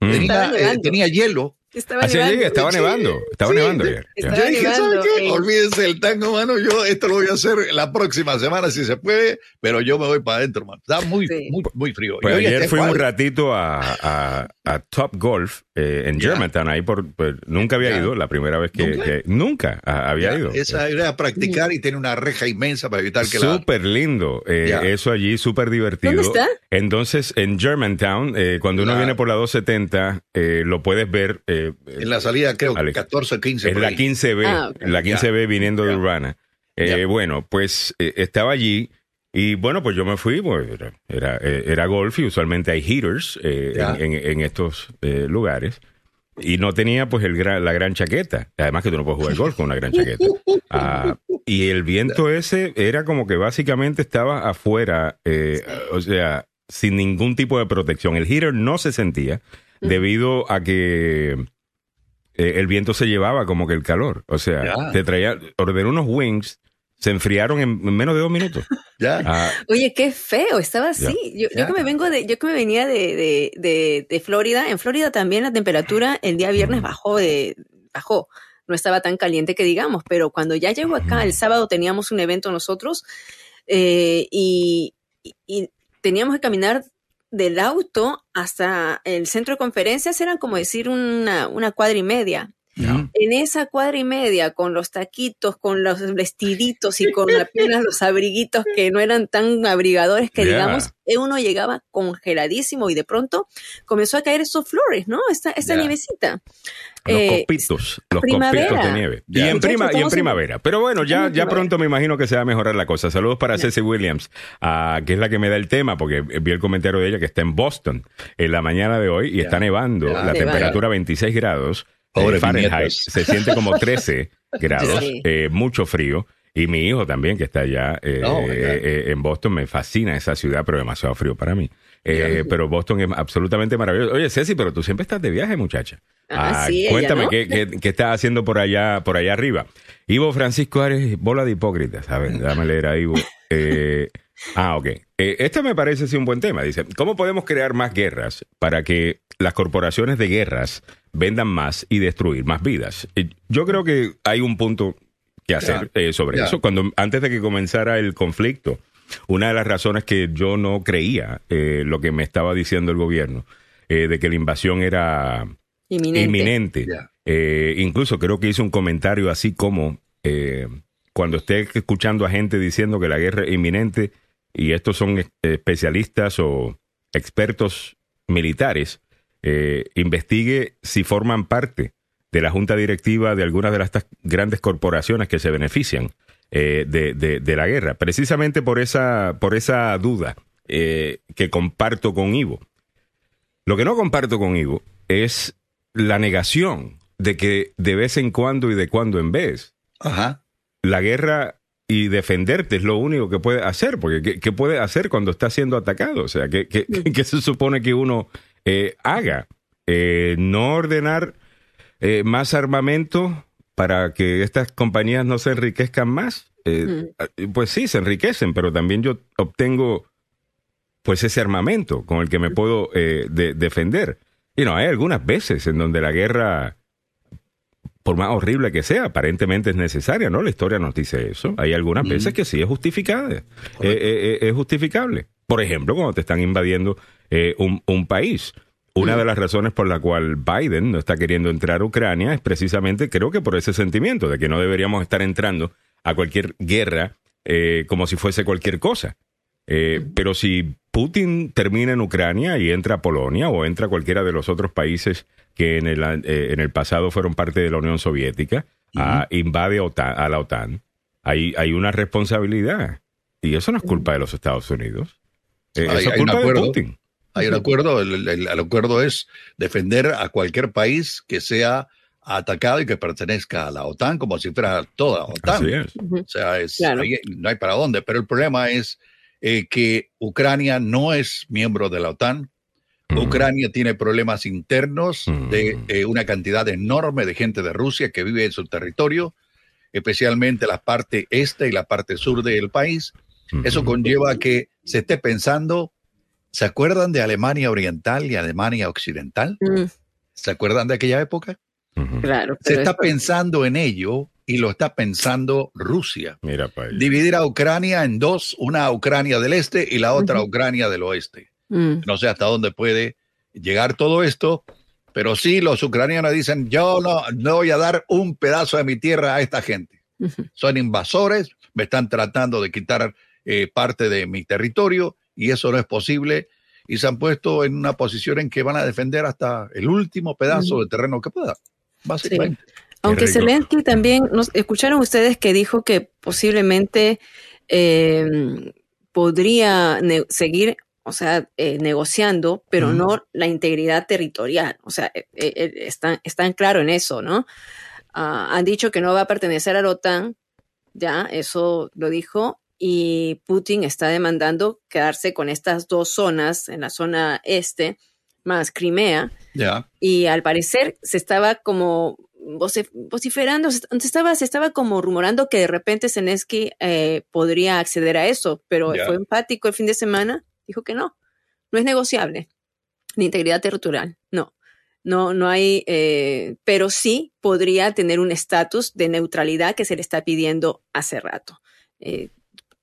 Mm. Eh, tenía hielo estaba nevando. estaba nevando. Estaba nevando ayer. Yo dije, ¿sabe qué? Olvídense el tango, mano. Yo esto lo voy a hacer la próxima semana si se puede, pero yo me voy para adentro, mano. Está muy, muy, muy frío. Pues ayer fui un ratito a, a, a Top Golf eh, en Germantown, ahí por, pues, nunca había ido, la primera vez que nunca, había ido. Esa era a practicar y tiene una reja inmensa para evitar que la... Súper lindo, eh, eso allí, súper divertido. ¿Dónde está? Entonces, en Germantown, eh, cuando uno viene por la 270, lo puedes ver... en la salida, creo, 14 15. En la 15B, ah, la 15B viniendo de Urbana. bueno, pues estaba allí y bueno, pues yo me fui, pues era, era, golf y usualmente hay heaters eh, en, estos eh, lugares. Y no tenía pues el la gran chaqueta. Además que tú no puedes jugar golf con una gran chaqueta. Ah, y el viento ese era como que básicamente estaba afuera, eh, o sea, sin ningún tipo de protección. El heater no se sentía debido a que el viento se llevaba como que el calor. O sea, te traía, ordené unos wings se enfriaron en menos de dos minutos. (laughs) ya. Ah. Oye, qué feo, estaba así. Yo, que me vengo de, yo que me venía de, de, de, Florida, en Florida también la temperatura el día viernes bajó de, bajó. No estaba tan caliente que digamos, pero cuando ya llegó acá, el sábado teníamos un evento nosotros eh, y, y teníamos que caminar del auto hasta el centro de conferencias eran como decir una, una cuadra y media. En esa cuadra y media, con los taquitos, con los vestiditos y con apenas los abriguitos que no eran tan abrigadores que digamos, eh, uno llegaba congeladísimo y de pronto comenzó a caer esos flores, ¿no? Esta, esta nievecita. Los eh, copitos, los copitos de nieve. Y en, prima, y en primavera. Pero bueno, ya, ya pronto me imagino que se va a mejorar la cosa. Saludos para Ceci Williams, uh, que es la que me da el tema, porque vi el comentario de ella que está en Boston en la mañana de hoy y está nevando, la temperatura 26 grados. Pobre Fahrenheit. Se siente como (laughs) 13 grados, eh, mucho frío. Y mi hijo también, que está allá eh, oh, eh, en Boston, me fascina esa ciudad, pero demasiado frío para mí. Pero Boston es absolutamente maravilloso. Oye, Ceci, pero tú siempre estás de viaje, muchacha. Ah, cuéntame, ¿qué, qué, estás haciendo por allá, por allá arriba? Ivo Francisco Ares, bola de hipócrita, ¿sabes? (laughs) Dame leer a Ivo. ah, ok. este me parece sí un buen tema. Dice, ¿cómo podemos crear más guerras para que las corporaciones de guerras vendan más y destruir más vidas. Yo creo que hay un punto que hacer eh, sobre eso. Cuando antes de que comenzara el conflicto, una de las razones que yo no creía eh, lo que me estaba diciendo el gobierno eh, de que la invasión era inminente. incluso creo que hice un comentario así como cuando esté escuchando a gente diciendo que la guerra es inminente y estos son especialistas o expertos militares, eh, investigue si forman parte de la junta directiva de algunas de las grandes corporaciones que se benefician eh, de, la guerra, precisamente por esa, por esa duda eh, que comparto con Ivo. Lo que no comparto con Ivo es la negación de que de vez en cuando y de cuando en vez la guerra y defenderte es lo único que puede hacer, porque ¿qué, puede hacer cuando está siendo atacado? O sea, ¿qué, qué (laughs) se supone que uno eh, haga. Eh, no ordenar eh, más armamento para que estas compañías no se enriquezcan más. Pues sí, se enriquecen, pero también yo obtengo pues ese armamento con el que me puedo defender. Y no, hay algunas veces en donde la guerra por más horrible que sea, aparentemente es necesaria, ¿no? La historia nos dice eso. Hay algunas veces que sí es justificada, eh, eh, es justificable. Por ejemplo, cuando te están invadiendo un, un, país. Una de las razones por la cual Biden no está queriendo entrar a Ucrania es precisamente, creo que por ese sentimiento de que no deberíamos estar entrando a cualquier guerra como si fuese cualquier cosa. pero si Putin termina en Ucrania y entra a Polonia o entra a cualquiera de los otros países que en el, eh, en el pasado fueron parte de la Unión Soviética, invade a la OTAN, hay, hay una responsabilidad. Y eso no es culpa de los Estados Unidos. Eh, hay, es de Putin. Hay un acuerdo, el, acuerdo es defender a cualquier país que sea atacado y que pertenezca a la OTAN como si fuera toda la OTAN. O sea, no hay para dónde, pero el problema es eh, que Ucrania no es miembro de la OTAN. Ucrania tiene problemas internos de eh, una cantidad enorme de gente de Rusia que vive en su territorio, especialmente la parte este y la parte sur del país. Eso conlleva que se esté pensando, ¿se acuerdan de Alemania Oriental y Alemania Occidental? Mm. ¿Se acuerdan de aquella época? Claro. Se está pensando en ello y lo está pensando Rusia. Mira, Dividir a Ucrania en dos, una Ucrania del este y la otra Ucrania del oeste. Mm. No sé hasta dónde puede llegar todo esto, pero sí los ucranianos dicen, yo no, no voy a dar un pedazo de mi tierra a esta gente. Son invasores, me están tratando de quitar eh, parte de mi territorio y eso no es posible. Y se han puesto en una posición en que van a defender hasta el último pedazo de terreno que pueda, básicamente. Aunque Zelensky también, nos escucharon ustedes que dijo que posiblemente em, podría seguir, o sea, eh, negociando, pero no la integridad territorial. O sea, eh, eh, están, están claros en eso, ¿no? Ah, han dicho que no va a pertenecer a la OTAN, ya, eso lo dijo, y Putin está demandando quedarse con estas dos zonas, en la zona este, más Crimea. Y al parecer se estaba como vociferando, se estaba, se estaba como rumorando que de repente Zelensky eh, podría acceder a eso, pero fue empático el fin de semana, dijo que no, no es negociable, ni integridad territorial, no. No, no hay, eh, pero sí podría tener un estatus de neutralidad que se le está pidiendo hace rato. Eh,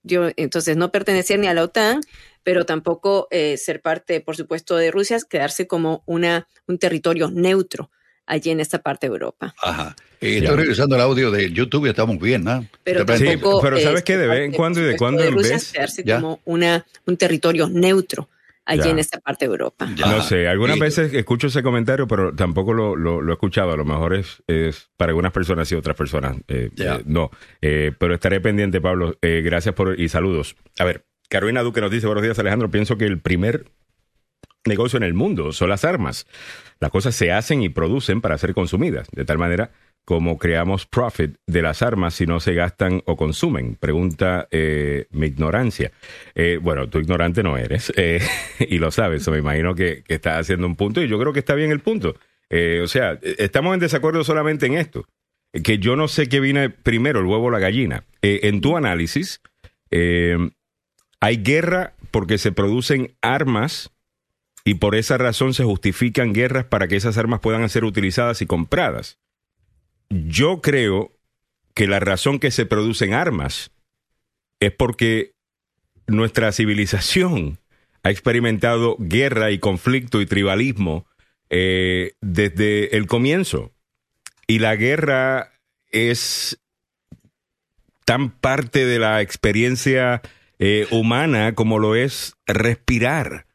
yo, entonces, no pertenecer ni a la OTAN, pero tampoco ser parte, por supuesto, de Rusia, quedarse como una, un territorio neutro allí en esta parte de Europa. Ajá. estoy revisando el audio de YouTube y estamos bien, ¿no? Pero, pero ¿sabes qué? De vez en cuando y de cuando en vez. como una, un territorio neutro allí en esta parte de Europa. No sé, algunas veces escucho ese comentario, pero tampoco lo, lo, he escuchado. A lo mejor es, es para algunas personas y otras personas. Eh, eh, no, eh, pero estaré pendiente, Pablo. gracias por y saludos. A ver, Carolina Duque nos dice, buenos días, Alejandro. Pienso que el primer negocio en el mundo son las armas. Las cosas se hacen y producen para ser consumidas, de tal manera como creamos profit de las armas si no se gastan o consumen? Pregunta eh, mi ignorancia. Eh, bueno, tú ignorante no eres (laughs) eh, y lo sabes, me imagino que, que estás haciendo un punto y yo creo que está bien el punto. o sea, estamos en desacuerdo solamente en esto, que yo no sé qué viene primero, el huevo o la gallina. en tu análisis, hay guerra porque se producen armas y por esa razón se justifican guerras para que esas armas puedan ser utilizadas y compradas. Yo creo que la razón que se producen armas es porque nuestra civilización ha experimentado guerra y conflicto y tribalismo eh, desde el comienzo. Y la guerra es tan parte de la experiencia eh, humana como lo es respirar.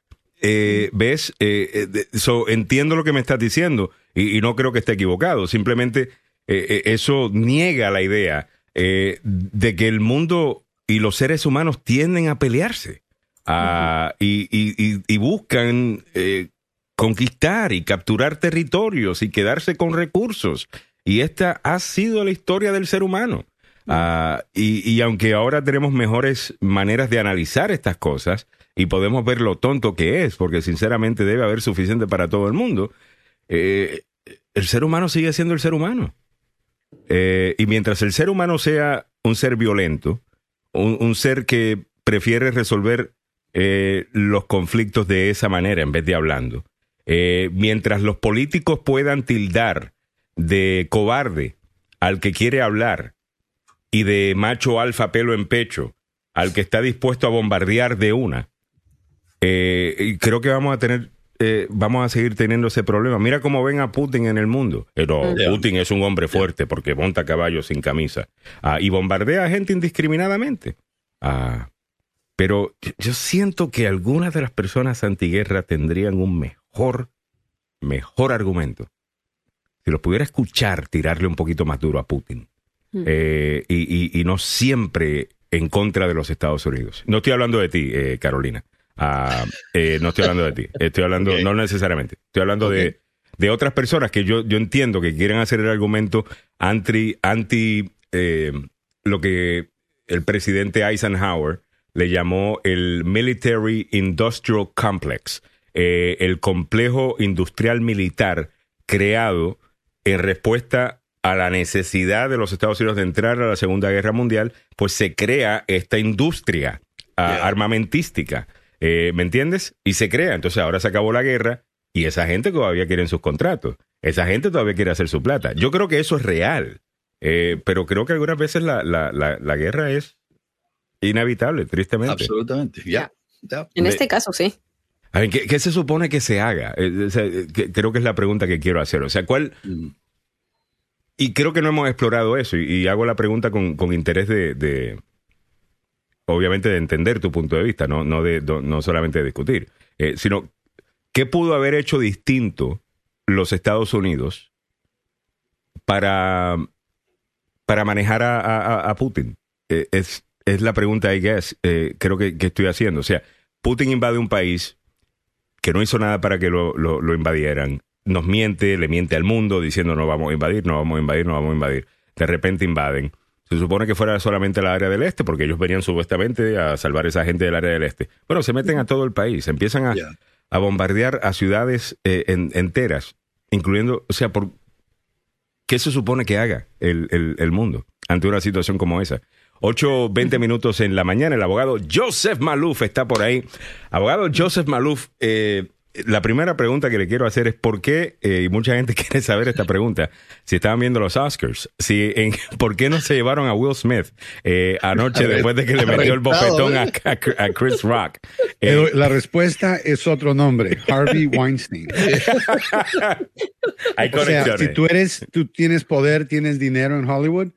Eh, ¿ves? Entiendo lo que me estás diciendo y, no creo que esté equivocado. Simplemente eh, eso niega la idea de que el mundo y los seres humanos tienden a pelearse y, y, buscan conquistar y capturar territorios y quedarse con recursos. Y esta ha sido la historia del ser humano. Ah, y, y, aunque ahora tenemos mejores maneras de analizar estas cosas, y podemos ver lo tonto que es, porque sinceramente debe haber suficiente para todo el mundo, eh, el ser humano sigue siendo el ser humano. Eh, y mientras el ser humano sea un ser violento, un, ser que prefiere resolver eh, los conflictos de esa manera en vez de hablando, mientras los políticos puedan tildar de cobarde al que quiere hablar y de macho alfa pelo en pecho al que está dispuesto a bombardear de una, eh, creo que vamos a tener eh, vamos a seguir teniendo ese problema. Mira cómo ven a Putin en el mundo. Pero Putin es un hombre fuerte porque monta caballos sin camisa ah, y bombardea a gente indiscriminadamente. Ah, pero yo siento que algunas de las personas antiguerra tendrían un mejor, mejor argumento. Si los pudiera escuchar, tirarle un poquito más duro a Putin. Hmm. Eh, y, no siempre en contra de los Estados Unidos. No estoy hablando de ti, eh, Carolina. Ah, eh, no estoy hablando de ti. Estoy hablando, no necesariamente. Estoy hablando de, de, otras personas que yo, yo entiendo que quieren hacer el argumento anti, anti lo que el presidente Eisenhower le llamó el Military Industrial Complex, eh, el complejo industrial militar creado en respuesta a la necesidad de los Estados Unidos de entrar a la Segunda Guerra Mundial, pues se crea esta industria ah, armamentística. Eh, ¿Me entiendes? Y se crea. Entonces ahora se acabó la guerra y esa gente todavía quiere sus contratos. Esa gente todavía quiere hacer su plata. Yo creo que eso es real. Eh, pero creo que algunas veces la, la, la guerra es inevitable, tristemente. Absolutamente, ya. En este caso, sí. A ver, ¿qué, se supone que se haga? Eh, creo que es la pregunta que quiero hacer. O sea, ¿cuál... Mm. Y creo que no hemos explorado eso y, hago la pregunta con, interés de, obviamente, de entender tu punto de vista, no, no, de, no solamente de discutir, eh, sino qué pudo haber hecho distinto los Estados Unidos para, para manejar a, Putin. es, es la pregunta, I guess, eh, creo que, estoy haciendo. O sea, Putin invade un país que no hizo nada para que lo, lo, invadieran. Nos miente, le miente al mundo diciendo no vamos a invadir, no vamos a invadir, no vamos a invadir. De repente invaden. Se supone que fuera solamente el área del este, porque ellos venían supuestamente a salvar a esa gente del área del este. Bueno, se meten a todo el país, empiezan a, a bombardear a ciudades eh, enteras, incluyendo, o sea, por, ¿qué se supone que haga el, el, el mundo ante una situación como esa? 8, 20 minutos en la mañana. El abogado Joseph Maluf está por ahí. Abogado Joseph Maluf, eh, la primera pregunta que le quiero hacer es por qué, eh, y mucha gente (laughs) quiere saber esta pregunta, si estaban viendo los Oscars, si en, (laughs) por qué no se llevaron a Will Smith eh, anoche (laughs) después de que le metió el bofetón a, Chris Rock. la respuesta es otro nombre, Harvey Weinstein. Hay o sea, si tú eres, tú tienes poder, tienes dinero en Hollywood,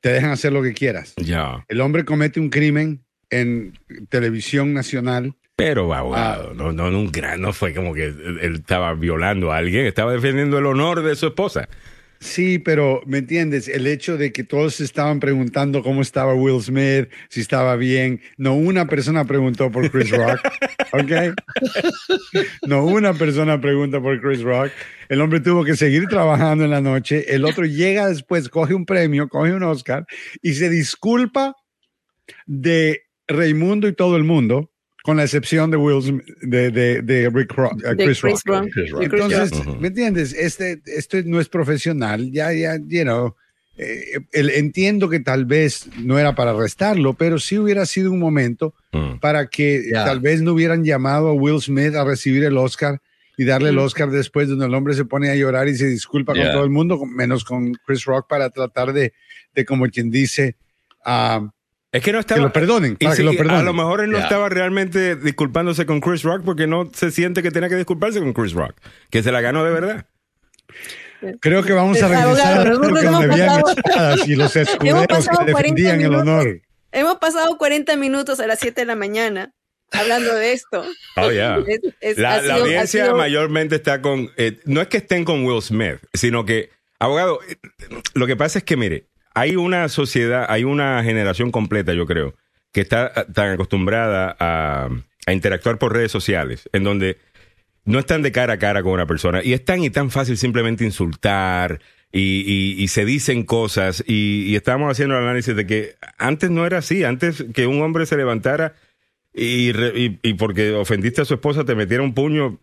te dejan hacer lo que quieras. Ya. El hombre comete un crimen en televisión nacional. Pero, abogado, ah. no, no, nunca, no fue como que él estaba violando a alguien, estaba defendiendo el honor de su esposa. Sí, pero ¿me entiendes? El hecho de que todos estaban preguntando cómo estaba Will Smith, si estaba bien. No una persona preguntó por Chris Rock, (laughs) ¿ok? No una persona pregunta por Chris Rock. El hombre tuvo que seguir trabajando en la noche. El otro llega después, coge un premio, coge un Oscar y se disculpa de Raimundo y todo el mundo con la excepción de Will de, de, Rick Chris, Rock. Entonces, ¿me entiendes? Este, esto no es profesional, ya, ya, you know, eh, entiendo que tal vez no era para arrestarlo, pero sí hubiera sido un momento mm. para que tal vez no hubieran llamado a Will Smith a recibir el Oscar y darle el mm. Oscar después, donde el hombre se pone a llorar y se disculpa con todo el mundo, menos con Chris Rock, para tratar de, de como quien dice, uh, es que no estaba. lo perdonen, para que lo perdonen. A lo mejor él no estaba realmente disculpándose con Chris Rock porque no se siente que tenía que disculparse con Chris Rock, que se la ganó de verdad. Creo que vamos a regresar porque habían espadas y los (laughs) escuderos que defendían el honor. Hemos pasado 40 minutos a las 7 de la mañana hablando de esto. Oh, yeah. la, audiencia mayormente está con. Eh, no es que estén con Will Smith, sino que, abogado, eh, lo que pasa es que, mire, hay una sociedad, hay una generación completa, yo creo, que está ah, tan acostumbrada a, interactuar por redes sociales, en donde no están de cara a cara con una persona y es tan y tan fácil simplemente insultar y, se dicen cosas y, estamos haciendo el análisis de que antes no era así, antes que un hombre se levantara y, porque ofendiste a su esposa te metiera un puño,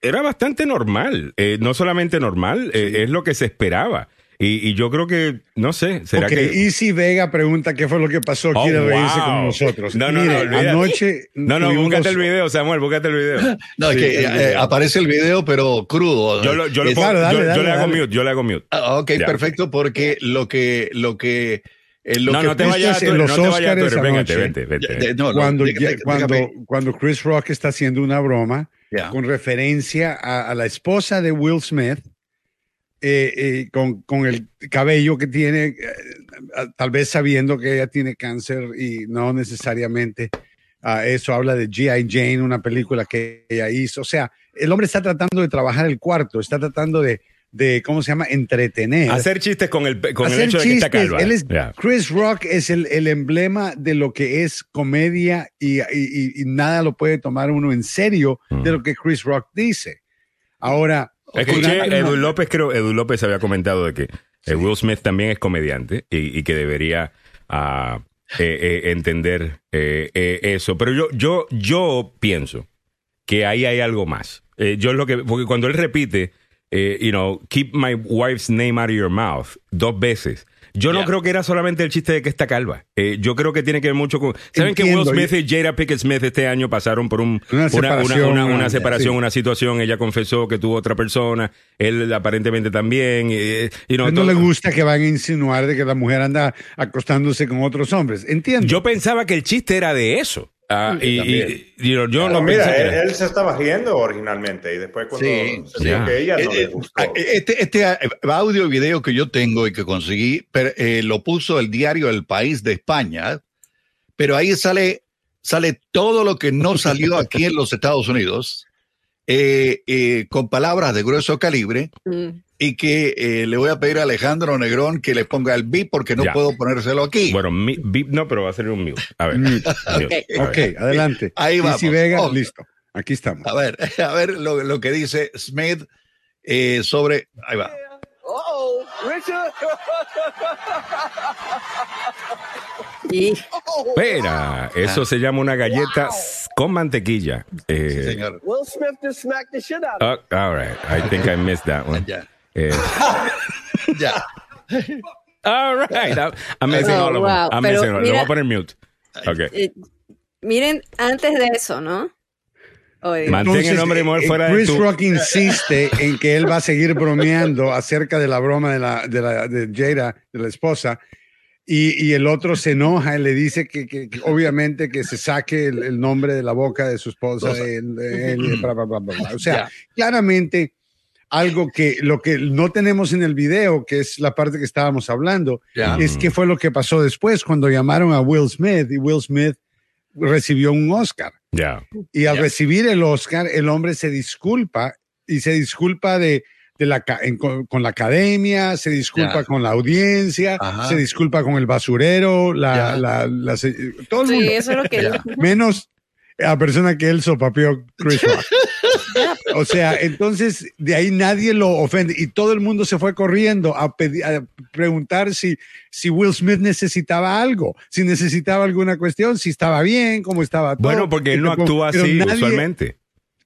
era bastante normal, eh, no solamente normal, eh, es lo que se esperaba. Y, yo creo que, no sé, será que. Easy Vega pregunta qué fue lo que pasó, oh, quiere reírse con nosotros. No, no, no, anoche. No, no, búscate el video, Samuel, búscate el video. (laughs) no, es que eh, aparece el video, pero crudo. Yo, yo, le hago mute, yo le hago mute. Ah, ok, perfecto, porque lo que, lo que eh, no, no te vayas, tú, no te vayas, tú, vente, vente, vente. cuando, cuando, cuando Chris Rock está haciendo una broma con referencia a, la esposa de Will Smith, eh, eh, con, con, el cabello que tiene, tal vez sabiendo que ella tiene cáncer y no necesariamente eso habla de G.I. Jane, una película que ella hizo. O sea, el hombre está tratando de trabajar el cuarto, está tratando de, de, ¿cómo se llama? Entretener. Hacer chistes con el, con el hecho de que está calva. Chris Rock es el, el, emblema de lo que es comedia y, y, nada lo puede tomar uno en serio de mm. lo que Chris Rock dice. Ahora... Escuché, Edu López, creo, Edu López había comentado de que eh, Will Smith también es comediante y, que debería uh, entender eso. Pero yo, yo, yo pienso que ahí hay algo más. yo lo que, porque cuando él repite eh, you know, keep my wife's name out of your mouth, dos veces. Yo no creo que era solamente el chiste de que está calva. Eh, yo creo que tiene que ver mucho con. ¿Saben que Will Smith y Jada Pickett Smith este año pasaron por un, una separación, una, separación, una situación? Ella confesó que tuvo otra persona, él aparentemente también. Eh, no le gusta que van a insinuar de que la mujer anda acostándose con otros hombres. Entiendo. Yo pensaba que el chiste era de eso. Ah, y, yo no mira, él, se estaba riendo originalmente y después cuando se que ella no le eh, gustó. Eh, este, este eh, audio y video que yo tengo y que conseguí lo puso el diario El País de España, pero ahí sale, sale todo lo que no salió aquí en los Estados Unidos con palabras de grueso calibre. Mm y que eh, le voy a pedir a Alejandro Negrón que le ponga el beep porque no puedo ponérselo aquí. Bueno, mi, beep no, pero va a ser un mute. A ver. ok, adelante. Ahí va. Vega, listo. Aquí estamos. A ver, (laughs) a ver lo, lo que dice Smith eh, sobre. Ahí va. Oh, Richard. Espera, eso se llama una galleta con mantequilla. Eh, sí, señor. Will Smith just smacked the shit out of oh, all right, I think I missed that one. Eh, (laughs) ya. All right. I'm missing all of them. I'm missing all. Lo voy a poner mute. Okay. Eh, miren, antes de eso, ¿no? Mantén el nombre de fuera Chris de tu... Rock insiste en que él va a seguir bromeando acerca de la broma de la de, la, de Jada, de la esposa, y, y, el otro se enoja y le dice que, que, obviamente que se saque el, nombre de la boca de su esposa. o sea, claramente algo que lo que no tenemos en el video, que es la parte que estábamos hablando, es qué fue lo que pasó después cuando llamaron a Will Smith y Will Smith recibió un Oscar. Y al recibir el Oscar, el hombre se disculpa y se disculpa de, de la, con, la academia, se disculpa con la audiencia, se disculpa con el basurero, la, la, todo el mundo. Eso es lo que Menos a persona que él sopapeó Chris Rock. (laughs) o sea, entonces de ahí nadie lo ofende y todo el mundo se fue corriendo a, a preguntar si, si Will Smith necesitaba algo, si necesitaba alguna cuestión, si estaba bien, cómo estaba todo. Bueno, porque él no actúa así usualmente.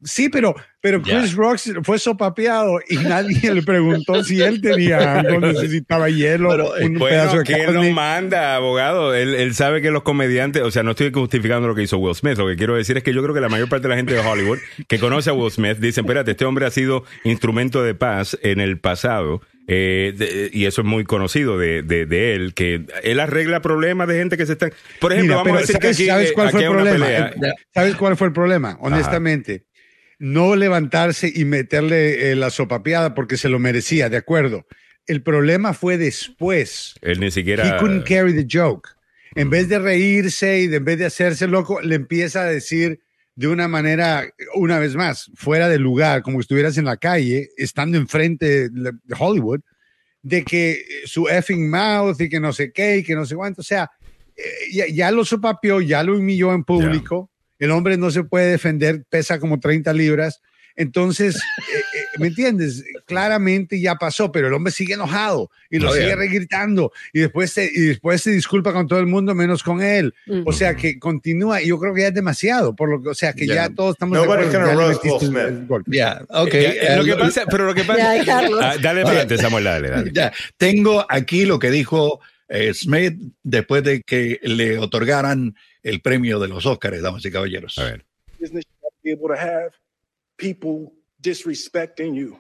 Sí, pero, pero Chris Rock fue sopapeado y (laughs) nadie le preguntó si él tenía algo, (laughs) necesitaba hielo, un pedazo de que él no manda, abogado. Él, él, sabe que los comediantes, o sea, no estoy justificando lo que hizo Will Smith. Lo que quiero decir es que yo creo que la mayor parte de la gente de Hollywood que conoce a Will Smith dice, espérate, este hombre ha sido instrumento de paz en el pasado. Eh, y eso es muy conocido de, de, él, que él arregla problemas de gente que se están... Por ejemplo, vamos a decir ¿sabes, que aquí, ¿sabes cuál fue el problema? ¿Sabes cuál fue el problema? Honestamente no levantarse y meterle eh, la sopapeada porque se lo merecía, de acuerdo. El problema fue después. Él ni siquiera. He couldn't carry the joke. En vez de reírse y de, en vez de hacerse loco, le empieza a decir de una manera, una vez más, fuera de lugar, como si estuvieras en la calle, estando enfrente de Hollywood, de que su effing mouth y que no sé qué y que no sé cuánto. O sea, eh, ya, lo sopapeó, ya lo humilló en público. El hombre no se puede defender, pesa como 30 libras. Entonces, eh, eh, ¿me entiendes? Claramente ya pasó, pero el hombre sigue enojado y lo sigue regritando y después, se, y después se disculpa con todo el mundo menos con él. O sea que continúa y yo creo que ya es demasiado, por lo que, o sea que ya todos estamos de acuerdo. Ya, ok. Eh, lo que pasa, pero lo que (laughs) pasa, ah, dale para Samuel, dale, dale. Ya. Tengo aquí lo que dijo Smith después de que le otorgaran el premio de los Óscares, damas y caballeros. A ver people disrespecting you.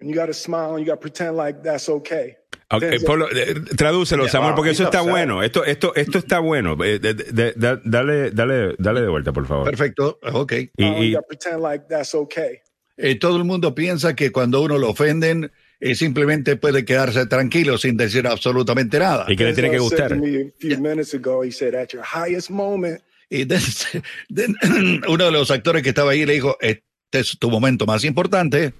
And you got to smile and you got to pretend like that's okay. Okay, Pablo, eh, tradúcelo, Samuel, porque eso está bueno. Esto, esto, esto está bueno. Eh, dale, dale, dale de vuelta, por favor. Perfecto, ok. Y, y, you pretend like that's okay. Eh, todo el mundo piensa que cuando uno lo ofenden, eh, simplemente puede quedarse tranquilo sin decir absolutamente nada. Y que le tiene que gustar. Y uno de los actores que estaba ahí le dijo, este es tu momento más importante,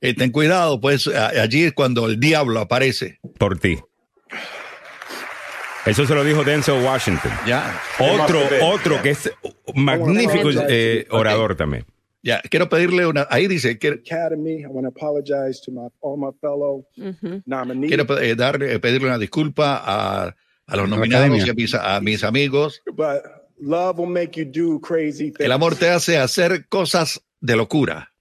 Y ten cuidado, pues allí es cuando el diablo aparece. Por ti. Eso se lo dijo Denzel Washington. Ya. Otro, otro que es magnífico eh, orador también. Ya, quiero pedirle una. Ahí dice. Quiero, Academy, I want to apologize to my, all my fellow nominees. Quiero eh, darle, pedirle una disculpa a a los nominados y a mis, a mis amigos. El amor te hace hacer cosas de locura.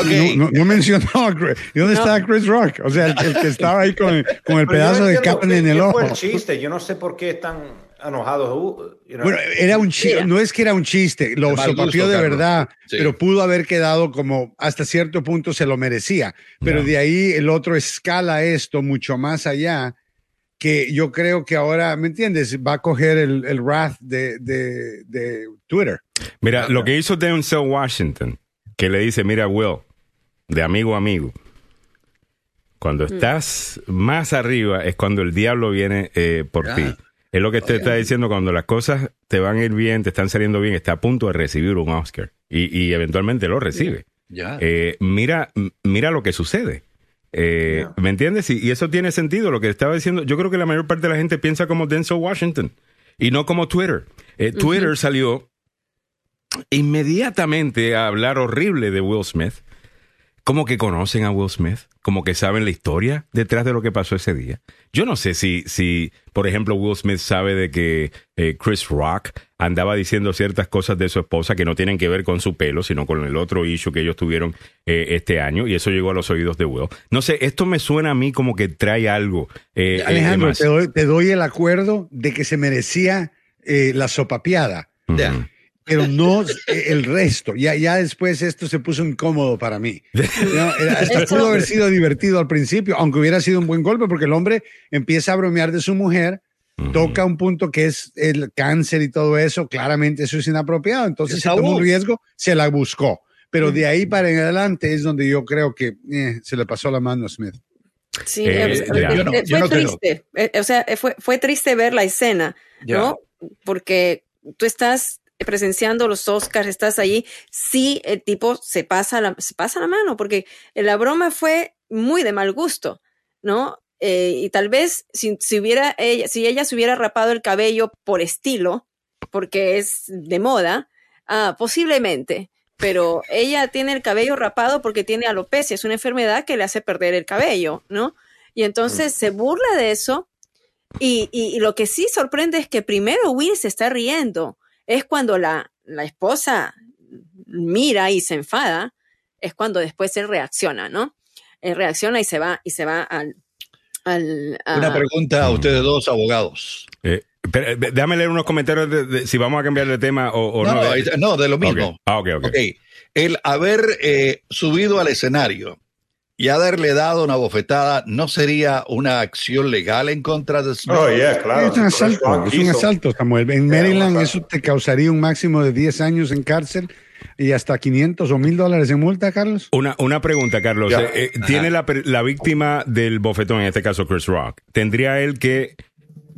Okay. No, no, mencionó a Chris. ¿Y dónde está Chris Rock? O sea, el, que estaba ahí con, con el pedazo de carne en el ojo. Fue el chiste. Yo no sé por qué están enojados. Bueno, era un chiste. No es que era un chiste. Lo sopapió de verdad, pero pudo haber quedado como hasta cierto punto se lo merecía. Pero de ahí el otro escala esto mucho más allá que yo creo que ahora, ¿me entiendes? Va a coger el, el wrath de, de, de, Twitter. Mira, lo que hizo Denzel Washington, que le dice, mira, Will, de amigo a amigo, cuando mm. estás más arriba es cuando el diablo viene eh, por ti. Es lo que usted está diciendo, cuando las cosas te van a ir bien, te están saliendo bien, está a punto de recibir un Oscar y, y eventualmente lo recibe. Eh, mira, mira lo que sucede. Eh, ¿Me entiendes? Y, eso tiene sentido. Lo que estaba diciendo, yo creo que la mayor parte de la gente piensa como Denzel Washington y no como Twitter. Eh, Twitter salió inmediatamente a hablar horrible de Will Smith como que conocen a Will Smith, como que saben la historia detrás de lo que pasó ese día. Yo no sé si, si por ejemplo, Will Smith sabe de que eh, Chris Rock andaba diciendo ciertas cosas de su esposa que no tienen que ver con su pelo, sino con el otro issue que ellos tuvieron eh, este año, y eso llegó a los oídos de Will. No sé, esto me suena a mí como que trae algo. Eh, Alejandro, te doy, el acuerdo de que se merecía la sopapiada pero no el resto. Ya, ya después esto se puso incómodo para mí. (laughs) hasta pudo haber sido divertido al principio, aunque hubiera sido un buen golpe, porque el hombre empieza a bromear de su mujer, toca un punto que es el cáncer y todo eso, claramente eso es inapropiado, entonces se tomó un riesgo, se la buscó. Pero de ahí para en adelante es donde yo creo que eh, se le pasó la mano a Smith. Sí, eh, fue triste. o sea, fue, fue triste ver la escena, ¿no? Porque tú estás presenciando los Oscars, estás allí, sí el tipo se pasa la, se pasa la mano, porque la broma fue muy de mal gusto, ¿no? Eh, y tal vez si, si, hubiera ella, si ella se hubiera rapado el cabello por estilo, porque es de moda, ah, posiblemente, pero ella tiene el cabello rapado porque tiene alopecia, es una enfermedad que le hace perder el cabello, ¿no? Y entonces se burla de eso. Y, y, y lo que sí sorprende es que primero Will se está riendo, es cuando la, la esposa mira y se enfada, es cuando después él reacciona, ¿no? Él reacciona y se va, y se va al... Una pregunta a ustedes dos abogados. Eh, eh, déjame leer unos comentarios de, si vamos a cambiar de tema o, no. No, de, lo mismo. Ah, ok, ok. El haber eh, subido al escenario y haberle dado una bofetada no sería una acción legal en contra de Smith. Oh, yeah, claro. Es un asalto, es un asalto, Samuel. En Maryland eso te causaría un máximo de 10 años en cárcel y hasta 500 o 1000 dólares en multa, Carlos. Una, una pregunta, Carlos. Eh, eh, ¿Tiene la, la víctima del bofetón, en este caso Chris Rock, tendría él que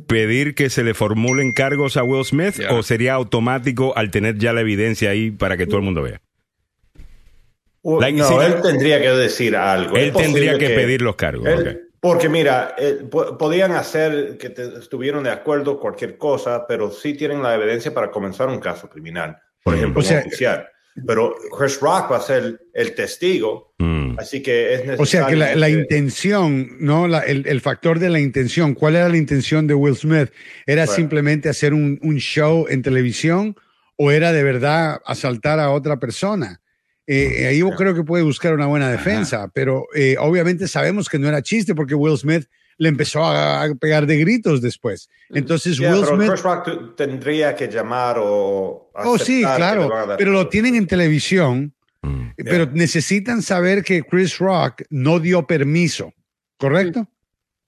pedir que se le formulen cargos a Will Smith o sería automático al tener ya la evidencia ahí para que todo el mundo vea? No, él tendría que decir algo. Él tendría que, pedir los cargos. Porque mira, eh, podían hacer que estuvieron de acuerdo cualquier cosa, pero sí tienen la evidencia para comenzar un caso criminal. por ejemplo, oficial. Pero Chris Rock va a ser el testigo, mm. así que es necesario. O sea que la, intención, ¿no? el, factor de la intención, ¿cuál era la intención de Will Smith? ¿Era simplemente hacer un, show en televisión o era de verdad asaltar a otra persona? Eh, ahí yo creo que puede buscar una buena defensa, pero eh, obviamente sabemos que no era chiste porque Will Smith le empezó a, pegar de gritos después. Entonces Will Smith... Chris Rock tendría que llamar o... Oh, sí, claro, pero lo tienen en televisión, mm. pero necesitan saber que Chris Rock no dio permiso, ¿correcto?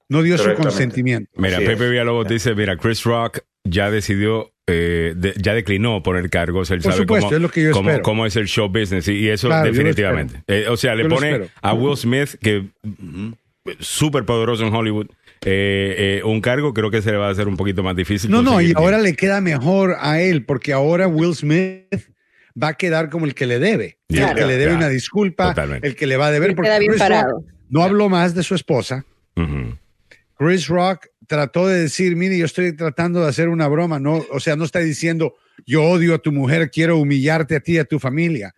No dio su consentimiento. Mira, Pepe Villalobos dice, mira, Chris Rock ya decidió eh, ya declinó poner cargos. Él sabe cómo, es, lo que yo cómo, cómo, es el show business y, eso definitivamente. Eh, o sea, le pone a Will Smith que súper poderoso en Hollywood. Eh, eh, un cargo creo que se le va a hacer un poquito más difícil. No, no, y ahora le queda mejor a él, porque ahora Will Smith va a quedar como el que le debe. el que le debe una disculpa, el que le va a deber. Porque no habló más de su esposa. Chris Rock trató de decir, mire, yo estoy tratando de hacer una broma, no, o sea, no está diciendo, yo odio a tu mujer, quiero humillarte a ti y a tu familia.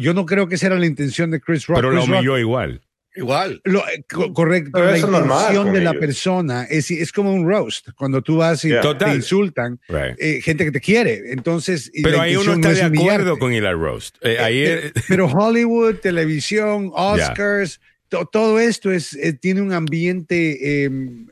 Yo no creo que esa era la intención de Chris Rock. Pero lo humilló igual. Igual. Eh, correcto. la intención de la persona es, es como un roast. Cuando tú vas y te insultan, eh, gente que te quiere. Entonces. Pero ahí uno está de acuerdo con ir al roast. Eh, pero Hollywood, televisión, Oscars. Todo esto es, tiene un ambiente, em,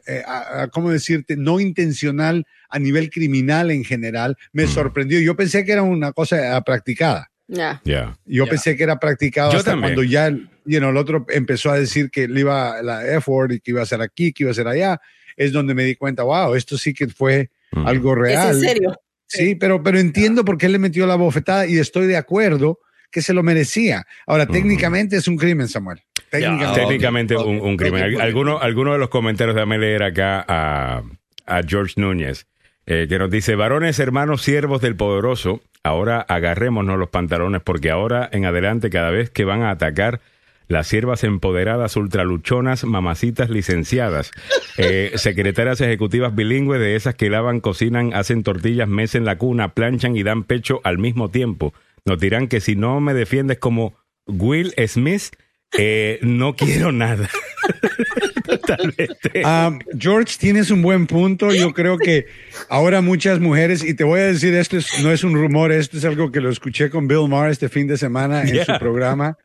¿cómo decirte? No intencional a nivel criminal en general. Me mm. sorprendió. Yo pensé que era una cosa practicada. Ya. Yo pensé que era practicado hasta cuando ya y el otro empezó a decir que le iba la F-word y que iba a ser aquí, que iba a ser allá. Es donde me di cuenta, wow, esto sí que fue algo real. ¿Es en serio? Sí, pero, pero entiendo por qué le metió la bofetada y estoy de acuerdo que se lo merecía. Ahora, técnicamente es un crimen, Samuel. Técnicamente, un, crimen. Alguno, alguno de los comentarios, déjame leer acá a, a George Núñez, eh, que nos dice, varones, hermanos, siervos del poderoso, ahora agarrémonos los pantalones porque ahora en adelante, cada vez que van a atacar las siervas empoderadas, ultraluchonas, mamacitas licenciadas, eh, (laughs) secretarias ejecutivas bilingües de esas que lavan, cocinan, hacen tortillas, mecen la cuna, planchan y dan pecho al mismo tiempo. Nos dirán que si no me defiendes como Will Smith, eh, no quiero nada. (laughs) Totalmente. Ah, George, tienes un buen punto. Yo creo que ahora muchas mujeres, y te voy a decir, esto no es un rumor, esto es algo que lo escuché con Bill Maher este fin de semana en su programa.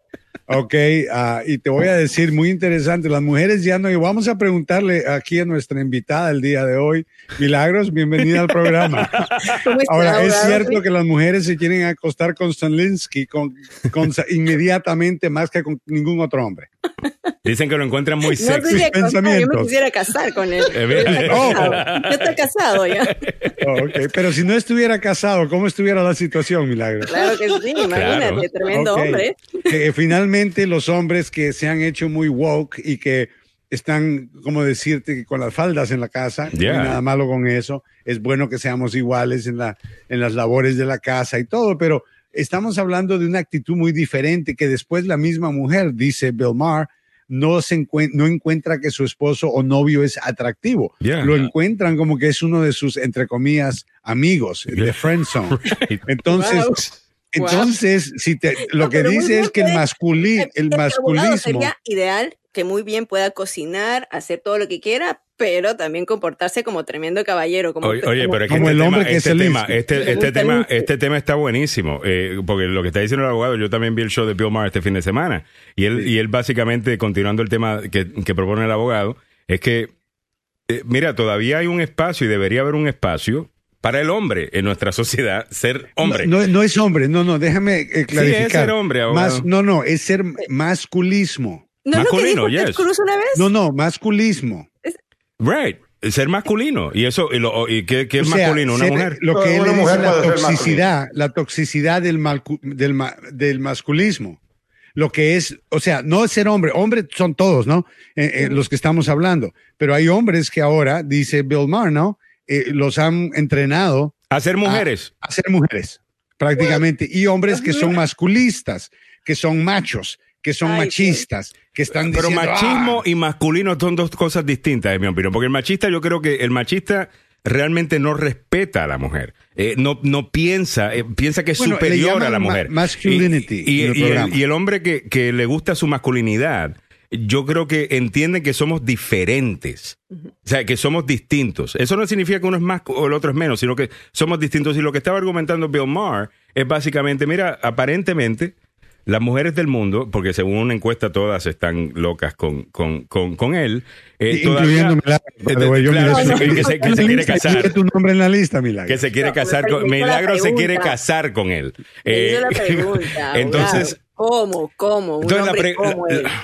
Ok, uh, y te voy a decir, muy interesante, las mujeres ya no, y vamos a preguntarle aquí a nuestra invitada el día de hoy, Milagros, bienvenida al programa. (laughs) Ahora, es cierto que las mujeres se quieren acostar con Stalinsky con, con, (laughs) inmediatamente más que con ningún otro hombre. Dicen que lo encuentran muy sexy. Yo me quisiera casar con él. (laughs) Oh. Yo estoy casado ya. (laughs) Oh, okay. Pero si no estuviera casado, ¿cómo estuviera la situación, Milagro? Claro que sí, imagínate, tremendo hombre. Que finalmente los hombres que se han hecho muy woke y que están, como decirte, con las faldas en la casa, no hay nada malo con eso. Es bueno que seamos iguales en, la, en las labores de la casa y todo, pero estamos hablando de una actitud muy diferente que después la misma mujer, dice Bill Maher, no, se no encuentra que su esposo o novio es atractivo. Lo encuentran como que es uno de sus, entre comillas, amigos, de friend zone. (laughs) Entonces... Entonces, si te, lo que dice es que el, masculino el masculismo... Sería ideal que muy bien pueda cocinar, hacer todo lo que quiera, pero también comportarse como tremendo caballero. Como, oye, pero es que este el hombre que este tema, este, este tema, este tema está buenísimo, eh, porque lo que está diciendo el abogado, yo también vi el show de Bill Maher este fin de semana, y él, y él básicamente, continuando el tema que, propone el abogado, es que, eh, mira, todavía hay un espacio y debería haber un espacio para el hombre en nuestra sociedad ser hombre. No, no, es hombre, no, no, déjame clarificar. Sí, es ser hombre, abogado. Más, no, no, es ser masculismo. ¿No masculino, yes. una vez? No, no, masculismo. Right. Ser masculino. ¿Y eso? ¿Y, qué, es masculino? ¿Una mujer? Lo que él es la toxicidad, la toxicidad del, del, del masculismo lo que es, o sea, no es ser hombre, hombres son todos, ¿no? Eh, eh, los que estamos hablando, pero hay hombres que ahora, dice Bill Maher, ¿no? Eh, los han entrenado a ser mujeres. A, ser mujeres, prácticamente, y hombres que son masculistas, que son machos, que son machistas, que están diciendo... Pero machismo ah". y masculino son dos cosas distintas, en mi opinión. Porque el machista, yo creo que el machista realmente no respeta a la mujer. Eh, no, no piensa, eh, piensa que es superior a la mujer. Masculinity. Y, el, y, el, hombre que, que, le gusta su masculinidad, yo creo que entiende que somos diferentes. O sea, que somos distintos. Eso no significa que uno es más o el otro es menos, sino que somos distintos. Y lo que estaba argumentando Bill Maher es básicamente, mira, aparentemente las mujeres del mundo, porque según una encuesta todas están locas con, con, con, con él. Eh, Incluyéndome que, se, quiere casar. tu nombre en la lista, Milagro? Que se quiere casar con Milagro se quiere casar con él. Eh, la pregunta, entonces, ¿cómo? ¿Cómo?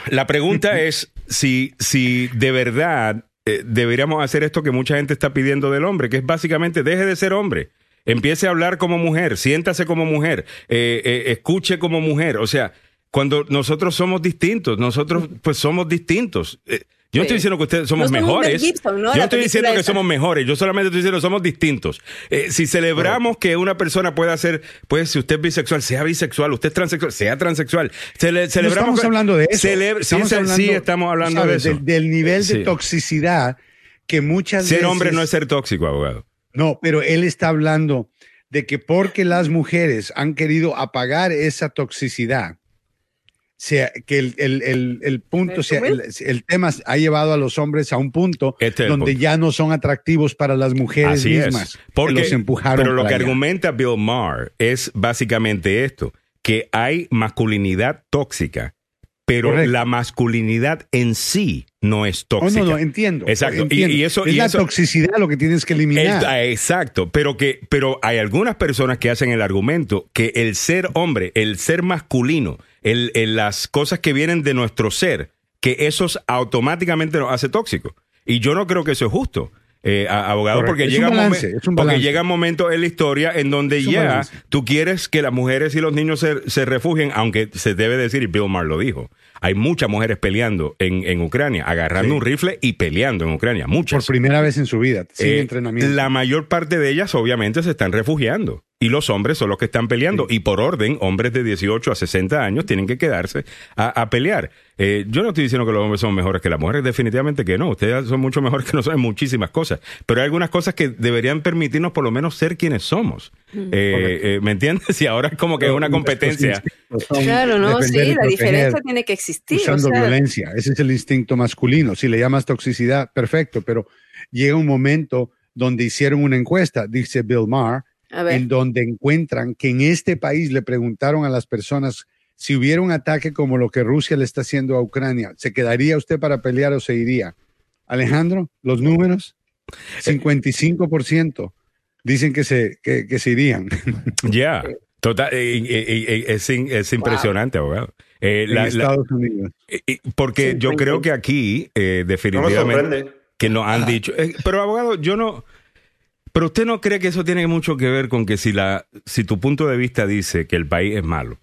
la, pregunta es si, si de verdad eh, deberíamos hacer esto que mucha gente está pidiendo del hombre, que es básicamente deje de ser hombre. Empiece a hablar como mujer, siéntase como mujer, eh, eh, escuche como mujer. O sea, cuando nosotros somos distintos, nosotros pues somos distintos. Eh, yo no estoy diciendo que ustedes somos mejores. yo no estoy diciendo que somos mejores. Yo solamente estoy diciendo que somos distintos. si celebramos que una persona pueda ser, pues si usted es bisexual, sea bisexual, usted es transexual, sea transexual. celebramos estamos hablando de eso. estamos hablando, sí, estamos hablando de eso. Del, nivel de toxicidad que muchas ser veces. Ser hombre no es ser tóxico, abogado. No, pero él está hablando de que porque las mujeres han querido apagar esa toxicidad, sea, que el, punto, sea, el, tema ha llevado a los hombres a un punto este donde ya no son atractivos para las mujeres mismas. Porque, los empujaron. Pero lo que argumenta Bill Maher es básicamente esto, que hay masculinidad tóxica pero la masculinidad en sí no es tóxica. Oh, no, no, entiendo. Exacto. Y, eso, es la toxicidad lo que tienes que eliminar. Ah, exacto. Pero que, pero hay algunas personas que hacen el argumento que el ser hombre, el ser masculino, el, las cosas que vienen de nuestro ser, que eso automáticamente nos hace tóxico. Y yo no creo que eso es justo. Eh, abogado, porque, llega, porque llega un momento en la historia en donde ya tú quieres que las mujeres y los niños se, se, refugien, aunque se debe decir, y Bill Maher lo dijo, hay muchas mujeres peleando en, en Ucrania, agarrando un rifle y peleando en Ucrania, muchas. Por primera vez en su vida, sin eh, entrenamiento. La mayor parte de ellas obviamente se están refugiando y los hombres son los que están peleando. Y por orden, hombres de 18 a 60 años tienen que quedarse a, pelear. Eh, yo no estoy diciendo que los hombres son mejores que las mujeres, definitivamente que no. Ustedes son mucho mejores que nosotros en muchísimas cosas. Pero hay algunas cosas que deberían permitirnos por lo menos ser quienes somos. Mm. Eh, eh, ¿Me entiendes? (laughs) Y ahora es como que es una competencia. Claro, no, sí, la diferencia tiene que existir. Usando violencia, ese es el instinto masculino. Si le llamas toxicidad, perfecto, pero llega un momento donde hicieron una encuesta, dice Bill Maher, en donde encuentran que en este país le preguntaron a las personas si hubiera un ataque como lo que Rusia le está haciendo a Ucrania, ¿se quedaría usted para pelear o se iría? Alejandro, los números, 55% dicen que se, que, se irían. (laughs) Ya, total, es, impresionante, abogado. Eh, en Estados Unidos. porque yo creo que aquí, eh, definitivamente, que nos han dicho, eh, pero abogado, yo no, pero usted no cree que eso tiene mucho que ver con que si, la, si tu punto de vista dice que el país es malo,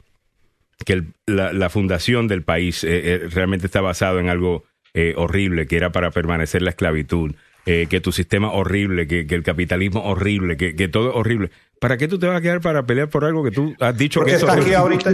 que la, fundación del país eh, eh, realmente está basado en algo eh, horrible, que era para permanecer la esclavitud, que tu sistema horrible, que, el capitalismo horrible, que, todo es horrible. ¿Para qué tú te vas a quedar para pelear por algo que tú has dicho que es aquí ahorita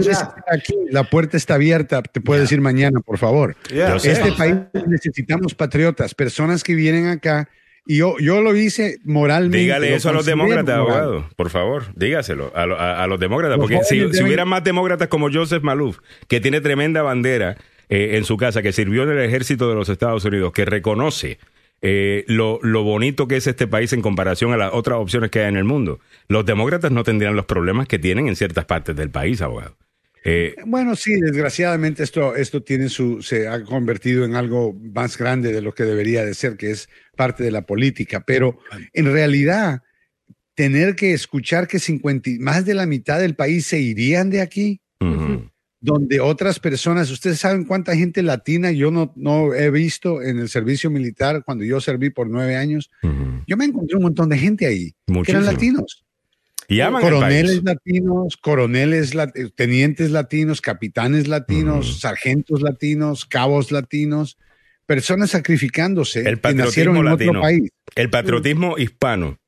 Aquí, la puerta está abierta, te puedes decir mañana, por favor. Este país necesitamos patriotas, personas que vienen acá y yo, yo lo hice moralmente. Dígale eso a los demócratas, abogado, por favor, dígaselo a, los demócratas, porque si, si hubiera más demócratas como Joseph Malouf, que tiene tremenda bandera eh, en su casa, que sirvió en el ejército de los Estados Unidos, que reconoce eh, lo, lo, bonito que es este país en comparación a las otras opciones que hay en el mundo. Los demócratas no tendrían los problemas que tienen en ciertas partes del país, abogado. Eh, bueno, sí, desgraciadamente esto, esto tiene su, se ha convertido en algo más grande de lo que debería de ser, que es parte de la política, pero en realidad tener que escuchar que 50, más de la mitad del país se irían de aquí, donde otras personas, ustedes saben cuánta gente latina yo no, no he visto en el servicio militar cuando yo serví por nueve años, yo me encontré un montón de gente ahí que eran latinos. Y coroneles latinos, coroneles, tenientes latinos, capitanes latinos, sargentos latinos, cabos latinos, personas sacrificándose el patriotismo en latino, otro país. El patriotismo hispano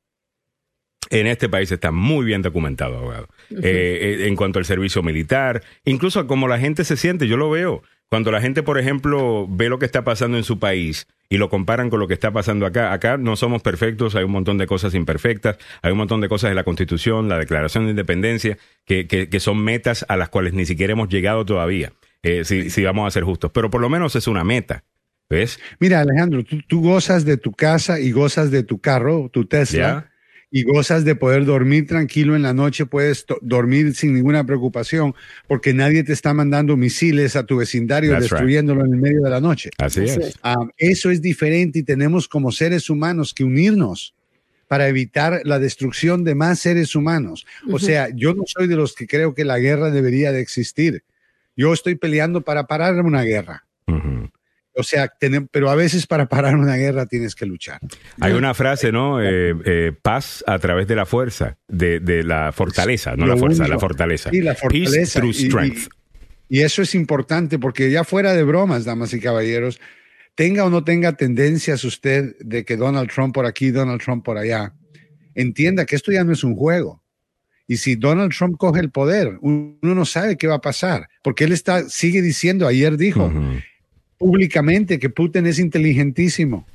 en este país está muy bien documentado, abogado. Eh, eh, en cuanto al servicio militar, incluso como la gente se siente, yo lo veo. Cuando la gente, por ejemplo, ve lo que está pasando en su país y lo comparan con lo que está pasando acá, acá no somos perfectos, hay un montón de cosas imperfectas, hay un montón de cosas de la Constitución, la Declaración de Independencia, que, que, son metas a las cuales ni siquiera hemos llegado todavía, eh, si, si, vamos a ser justos. Pero por lo menos es una meta. ¿Ves? Mira, Alejandro, tú, gozas de tu casa y gozas de tu carro, tu Tesla y gozas de poder dormir tranquilo en la noche, puedes dormir sin ninguna preocupación porque nadie te está mandando misiles a tu vecindario destruyéndolo en el medio de la noche. Así es. Ah, eso es diferente y tenemos como seres humanos que unirnos para evitar la destrucción de más seres humanos. O sea, yo no soy de los que creo que la guerra debería de existir. Yo estoy peleando para parar una guerra. O sea, pero a veces para parar una guerra tienes que luchar. Hay una frase, ¿no? Eh, eh, paz a través de la fuerza, de, la fortaleza, no la fuerza, la fortaleza. Sí, la fortaleza. Peace through strength. Y, eso es importante porque ya fuera de bromas, damas y caballeros, tenga o no tenga tendencias usted de que Donald Trump por aquí, Donald Trump por allá, entienda que esto ya no es un juego. Y si Donald Trump coge el poder, uno no sabe qué va a pasar, porque él está, sigue diciendo, ayer dijo, públicamente que Putin es inteligentísimo.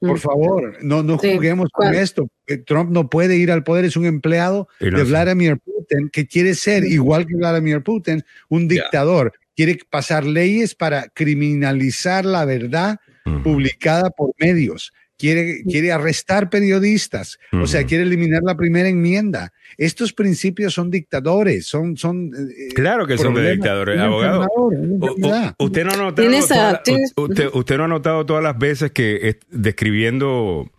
Por favor, no, no juguemos con esto. Eh, Trump no puede ir al poder, es un empleado de Vladimir Putin que quiere ser, igual que Vladimir Putin, un dictador. Quiere pasar leyes para criminalizar la verdad publicada por medios quiere, quiere arrestar periodistas, o sea, quiere eliminar la primera enmienda. Estos principios son dictadores, son... son eh, claro que son de dictadores, abogado. usted, no ha notado usted, no ha notado todas las veces que describiendo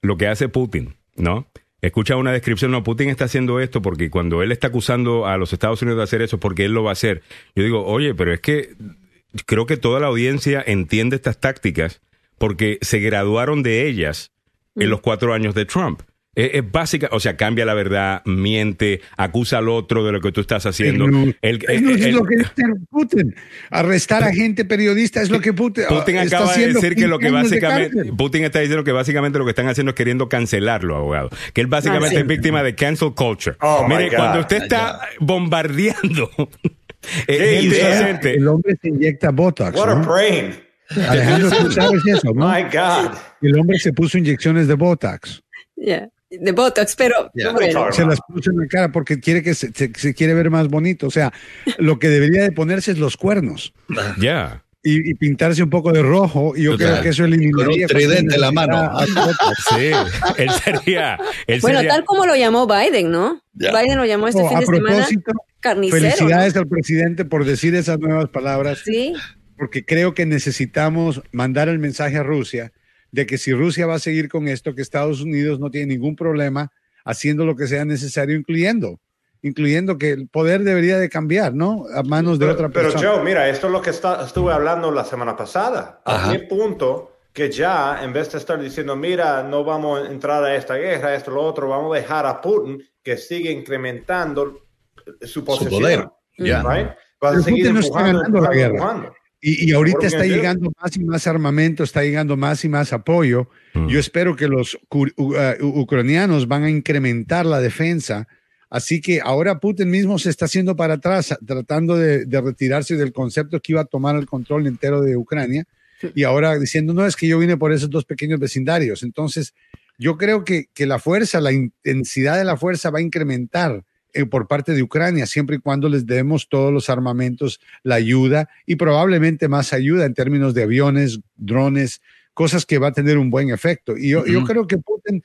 lo que hace Putin, ¿no? Escucha una descripción, no, Putin está haciendo esto porque cuando él está acusando a los Estados Unidos de hacer eso, porque él lo va a hacer. Yo digo, oye, pero es que creo que toda la audiencia entiende estas tácticas porque se graduaron de ellas en mm. los cuatro años de Trump. Es, básica, o sea, cambia la verdad, miente, acusa al otro de lo que tú estás haciendo. No, es lo que dice Putin. Arrestar a gente periodista es lo que Putin. Putin acaba de decir que lo que básicamente. Putin está diciendo que básicamente lo que están haciendo es queriendo cancelarlo, abogado. Que él básicamente ah, es víctima de cancel culture. Oh, Mire, cuando usted está bombardeando. (laughs) Eh, el hombre se inyecta Botox. What a brain. (laughs) Alejandro, tú sabes eso, ¿no? My God. El hombre se puso inyecciones de Botox. Yeah. De Botox, pero se las puso en la cara porque quiere que se, quiere ver más bonito. O sea, lo que debería de ponerse es los cuernos. (laughs) Ya. Y, pintarse un poco de rojo y yo creo que eso eliminaría un tridente en la mano sí él sería bueno tal como lo llamó Biden no Biden lo llamó este fin de semana carnicero felicidades al presidente por decir esas nuevas palabras sí porque creo que necesitamos mandar el mensaje a Rusia de que si Rusia va a seguir con esto, que Estados Unidos no tiene ningún problema haciendo lo que sea necesario, incluyendo incluyendo que el poder debería de cambiar, ¿no? A manos de otra persona. Pero Joe, mira, esto es lo que estuve hablando la semana pasada. A mi punto que ya, en vez de estar diciendo, mira, no vamos a entrar a esta guerra, esto, lo otro, vamos a dejar a Putin que siga incrementando su, posesión, su poder. Ya. Va a seguir empujando, la guerra. Y, ahorita está llegando más y más armamento, está llegando más y más apoyo. Mm. Yo espero que los uh, ucranianos van a incrementar la defensa. Así que ahora Putin mismo se está haciendo para atrás, tratando de, retirarse del concepto que iba a tomar el control entero de Ucrania. Y ahora diciendo, no, es que yo vine por esos dos pequeños vecindarios. Entonces, yo creo que, que la fuerza, la intensidad de la fuerza va a incrementar eh, por parte de Ucrania, siempre y cuando les demos todos los armamentos, la ayuda y probablemente más ayuda en términos de aviones, drones, cosas que va a tener un buen efecto. Y yo, yo creo que Putin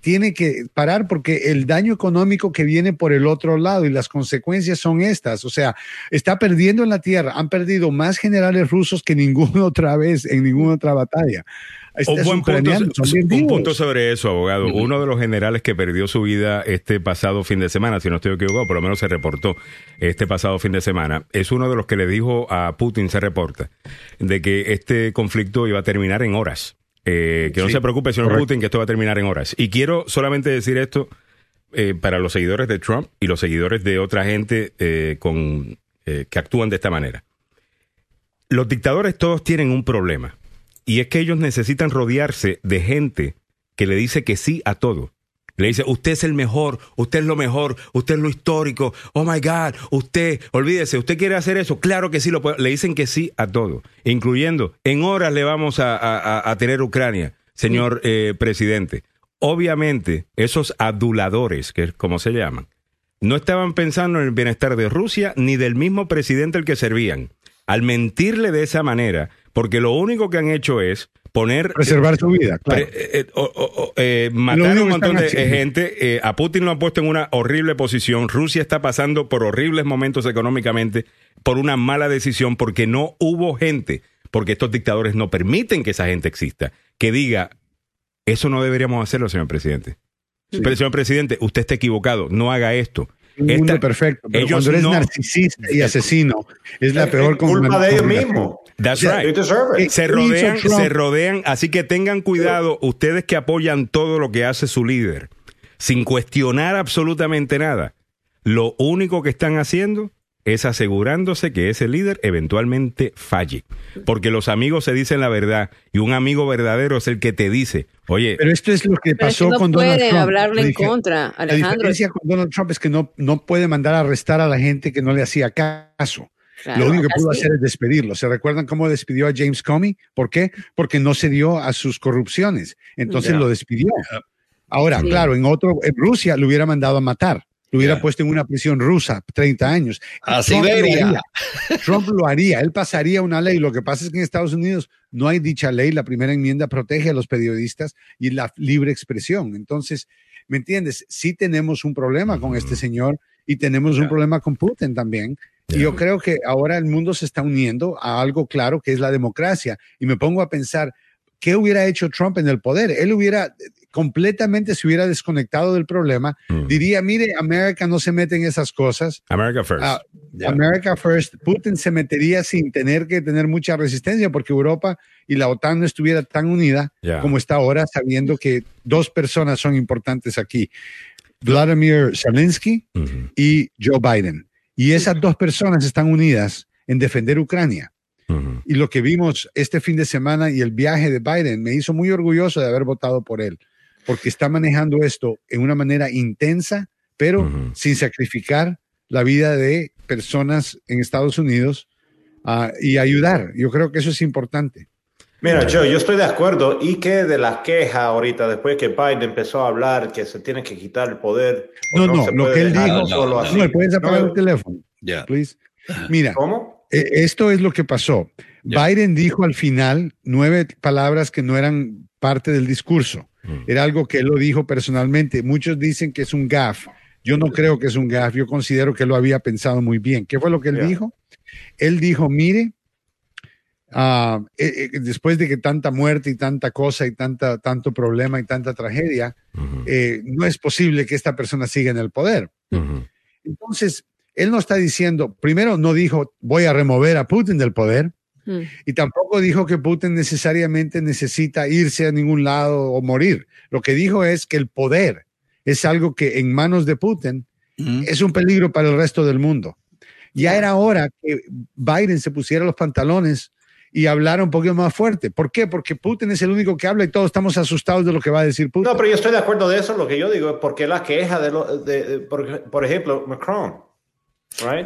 tiene que parar porque el daño económico que viene por el otro lado y las consecuencias son estas. O sea, está perdiendo en la tierra. Han perdido más generales rusos que ninguna otra vez en ninguna otra batalla un, punto, sobre eso, abogado. Uno de los generales que perdió su vida este pasado fin de semana, si no estoy equivocado, por lo menos se reportó este pasado fin de semana, es uno de los que le dijo a Putin, se reporta, de que este conflicto iba a terminar en horas. Eh, que no se preocupe, señor Putin, que esto va a terminar en horas. Y quiero solamente decir esto eh, para los seguidores de Trump y los seguidores de otra gente eh, con, que actúan de esta manera. Los dictadores todos tienen un problema y es que ellos necesitan rodearse de gente que le dice que sí a todo. Le dice, usted es el mejor, usted es lo mejor, usted es lo histórico, oh my God, usted, olvídese, usted quiere hacer eso, claro que sí lo puede. Le dicen que sí a todo, incluyendo, en horas le vamos a, tener Ucrania, señor eh, presidente. Obviamente, esos aduladores, que es como se llaman, no estaban pensando en el bienestar de Rusia ni del mismo presidente al que servían. Al mentirle de esa manera, porque lo único que han hecho es poner... Preservar su vida, claro. Eh, eh, matar a un montón de gente. Eh, a Putin lo han puesto en una horrible posición. Rusia está pasando por horribles momentos económicamente por una mala decisión porque no hubo gente, porque estos dictadores no permiten que esa gente exista, que diga, eso no deberíamos hacerlo, señor presidente. Pero, señor presidente, usted está equivocado, no haga esto. Un perfecto, pero cuando eres narcisista y asesino, es la peor culpa de ellos mismos. That's right. Se rodean, se rodean, así que tengan cuidado ustedes que apoyan todo lo que hace su líder, sin cuestionar absolutamente nada. Lo único que están haciendo es asegurándose que ese líder eventualmente falle. Porque los amigos se dicen la verdad y un amigo verdadero es el que te dice, oye... Pero esto es lo que pasó con Donald Trump. hablarle en contra, Alejandro. La diferencia con Donald Trump es que no, no puede mandar a arrestar a la gente que no le hacía caso. lo único que pudo hacer es despedirlo. ¿Se recuerdan cómo despidió a James Comey? ¿Por qué? Porque no se dio a sus corrupciones. Entonces lo despidió. Ahora, claro, en otro, en Rusia lo hubiera mandado a matar lo hubiera puesto en una prisión rusa 30 años. A Siberia. (laughs) Trump lo haría, él pasaría una ley. Lo que pasa es que en Estados Unidos no hay dicha ley. La primera enmienda protege a los periodistas y la libre expresión. Entonces, ¿me entiendes? Sí tenemos un problema con este señor y tenemos un problema con Putin también. Y yo creo que ahora el mundo se está uniendo a algo claro que es la democracia. Y me pongo a pensar, ¿qué hubiera hecho Trump en el poder? Él hubiera completamente se hubiera desconectado del problema, mm. diría, mire, América no se mete en esas cosas. America first. Ah, America first. Putin se metería sin tener que tener mucha resistencia porque Europa y la OTAN no estuviera tan unida como está ahora, sabiendo que dos personas son importantes aquí. Vladimir Zelensky y Joe Biden. Y esas dos personas están unidas en defender Ucrania. Y lo que vimos este fin de semana y el viaje de Biden me hizo muy orgulloso de haber votado por él porque está manejando esto en una manera intensa, pero sin sacrificar la vida de personas en Estados Unidos ah, y ayudar. Yo creo que eso es importante. Mira, yo, yo estoy de acuerdo. ¿Y que de la queja ahorita, después que Biden empezó a hablar que se tiene que quitar el poder? No, no, lo que él dijo. No, no, no, puedes apagar el teléfono. Ya. Please. Mira. ¿Cómo? E, esto es lo que pasó. Biden dijo al final nueve palabras que no eran parte del discurso. Mm. Era algo que él lo dijo personalmente. Muchos dicen que es un gaf. Yo no creo que es un gaf. Yo considero que lo había pensado muy bien. ¿Qué fue lo que él dijo? Él dijo, mire, ah, eh, eh, después de que tanta muerte y tanta cosa y tanta, tanto problema y tanta tragedia, eh, no es posible que esta persona siga en el poder. Entonces, él no está diciendo, primero no dijo, voy a remover a Putin del poder. Mm. Y tampoco dijo que Putin necesariamente necesita irse a ningún lado o morir. Lo que dijo es que el poder es algo que en manos de Putin mm. es un peligro para el resto del mundo. Ya era hora que Biden se pusiera los pantalones y hablara un poquito más fuerte. ¿Por qué? Porque Putin es el único que habla y todos estamos asustados de lo que va a decir Putin. No, pero yo estoy de acuerdo de eso. Lo que yo digo es porque la queja de, lo, de, por, por, ejemplo, Macron.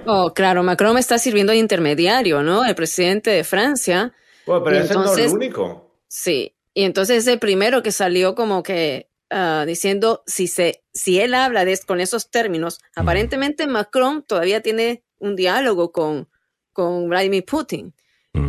Oh, claro, Macron está sirviendo de intermediario, ¿no? El presidente de Francia. Bueno, pero ese no es el único. Sí, y entonces es el primero que salió como que ah, diciendo si se, si él habla de, con esos términos, aparentemente Macron todavía tiene un diálogo con, con Vladimir Putin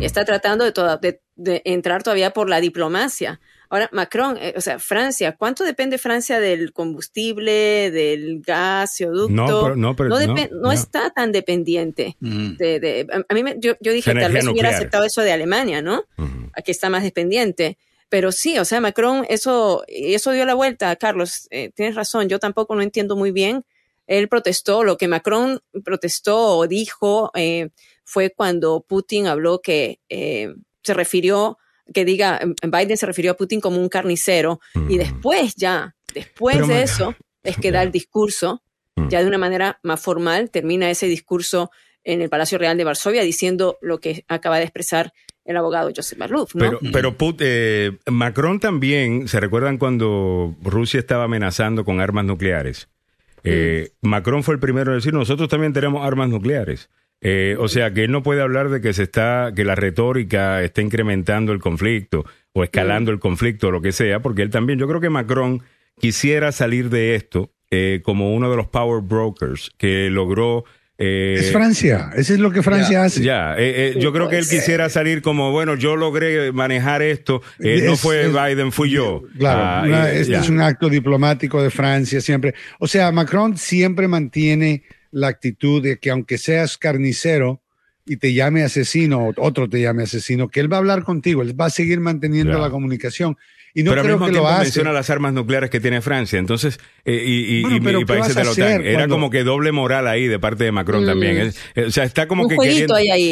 y está tratando de, de entrar todavía por la diplomacia. Ahora, Macron, eh, o sea, Francia, ¿cuánto depende Francia del combustible, del gasoducto? No, no, pero, no, está tan dependiente. de, a mí yo, dije, tal vez hubiera aceptado eso de Alemania, ¿no? Aquí está más dependiente. Pero sí, o sea, Macron, eso, eso dio la vuelta, Carlos, eh, tienes razón, yo tampoco no entiendo muy bien. Él protestó, lo que Macron protestó o dijo eh, fue cuando Putin habló que se refirió que diga, em, Biden se refirió a Putin como un carnicero y después ya, después de eso, es que da el discurso, ya de una manera más formal, termina ese discurso en el Palacio Real de Varsovia diciendo lo que acaba de expresar el abogado Joseph Malouf. Pero, pero eh, Macron también, ¿se recuerdan cuando Rusia estaba amenazando con armas nucleares? Eh, mm. Macron fue el primero en decir, nosotros también tenemos armas nucleares. Eh, o sea, que él no puede hablar de que se está, que la retórica está incrementando el conflicto o escalando mm. el conflicto o lo que sea, porque él también, yo creo que Macron quisiera salir de esto como uno de los power brokers que logró eh, es Francia, eso es lo que Francia hace. Ya, eh, eh, yo creo que él quisiera salir como, bueno, yo logré manejar esto, no fue Biden, fui yo. Claro, ah, este es un acto diplomático de Francia siempre. O sea, Macron siempre mantiene la actitud de que aunque seas carnicero y te llame asesino, otro te llame asesino, que él va a hablar contigo, él va a seguir manteniendo la comunicación. Y no pero creo al mismo tiempo menciona las armas nucleares que tiene Francia, entonces, eh, y, y, países de la OTAN. Era como que doble moral ahí de parte de Macron también. Eh, o sea, está como que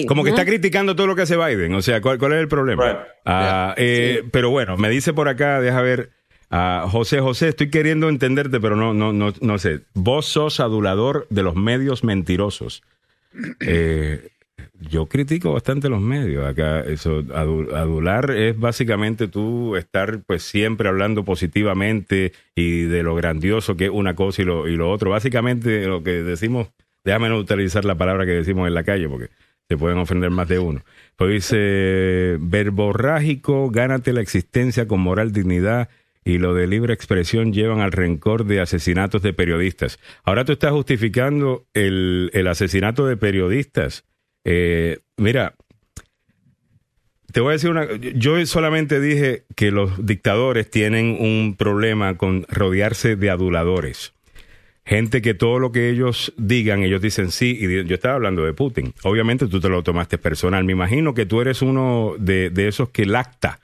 como que está criticando todo lo que hace Biden. O sea, ¿cuál, cuál es el problema? Ah, eh, pero bueno, me dice por acá, deja ver. Uh, José, José, estoy queriendo entenderte, pero no, no, no, no sé. Vos sos adulador de los medios mentirosos. Eh, yo critico bastante los medios acá. Eso, adular es básicamente tú estar pues siempre hablando positivamente y de lo grandioso que es una cosa y lo, y lo otro. Básicamente lo que decimos, déjame no utilizar la palabra que decimos en la calle porque se pueden ofender más de uno. Pues dice, verborrágico, gánate la existencia con moral, dignidad y lo de libre expresión llevan al rencor de asesinatos de periodistas. Ahora tú estás justificando el, el asesinato de periodistas eh, mira, te voy a decir una. Yo solamente dije que los dictadores tienen un problema con rodearse de aduladores. Gente que todo lo que ellos digan, ellos dicen sí. Y yo estaba hablando de Putin. Obviamente tú te lo tomaste personal. Me imagino que tú eres uno de, esos que lacta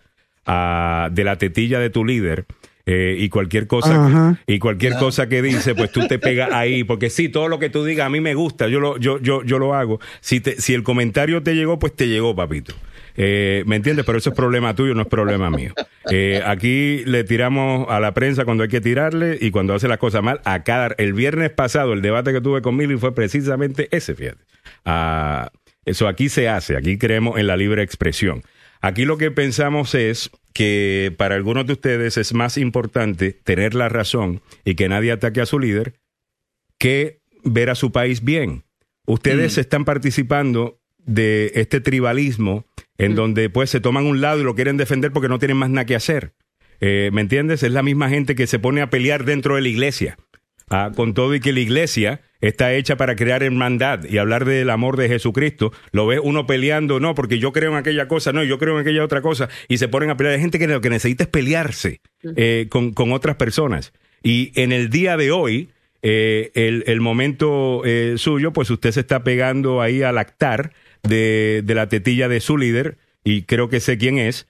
de la tetilla de tu líder eh, y cualquier cosa y cualquier cosa que dice, pues tú te pegas (laughs) ahí, porque sí, todo lo que tú digas a mí me gusta, yo lo, yo, yo, yo lo hago. Si, te, si el comentario te llegó, pues te llegó, papito. Eh, ¿Me entiendes? Pero eso es problema tuyo, no es problema mío. Eh, aquí le tiramos a la prensa cuando hay que tirarle y cuando hace las cosas mal. A cada, el viernes pasado, el debate que tuve con Mili fue precisamente ese, fíjate. Ah, eso aquí se hace, aquí creemos en la libre expresión. Aquí lo que pensamos es que para algunos de ustedes es más importante tener la razón y que nadie ataque a su líder que ver a su país bien. Ustedes mm. están participando de este tribalismo en mm. donde pues se toman un lado y lo quieren defender porque no tienen más nada que hacer. Eh, ¿Me entiendes? Es la misma gente que se pone a pelear dentro de la iglesia. Ah, con todo y que la iglesia está hecha para crear hermandad y hablar del amor de Jesucristo, lo ve uno peleando, no, porque yo creo en aquella cosa, no, yo creo en aquella otra cosa, y se ponen a pelear. Hay gente que lo que necesita es pelearse eh, con, con, otras personas. Y en el día de hoy, eh, el, el, momento eh, suyo, pues usted se está pegando ahí al actar de, de la tetilla de su líder, y creo que sé quién es,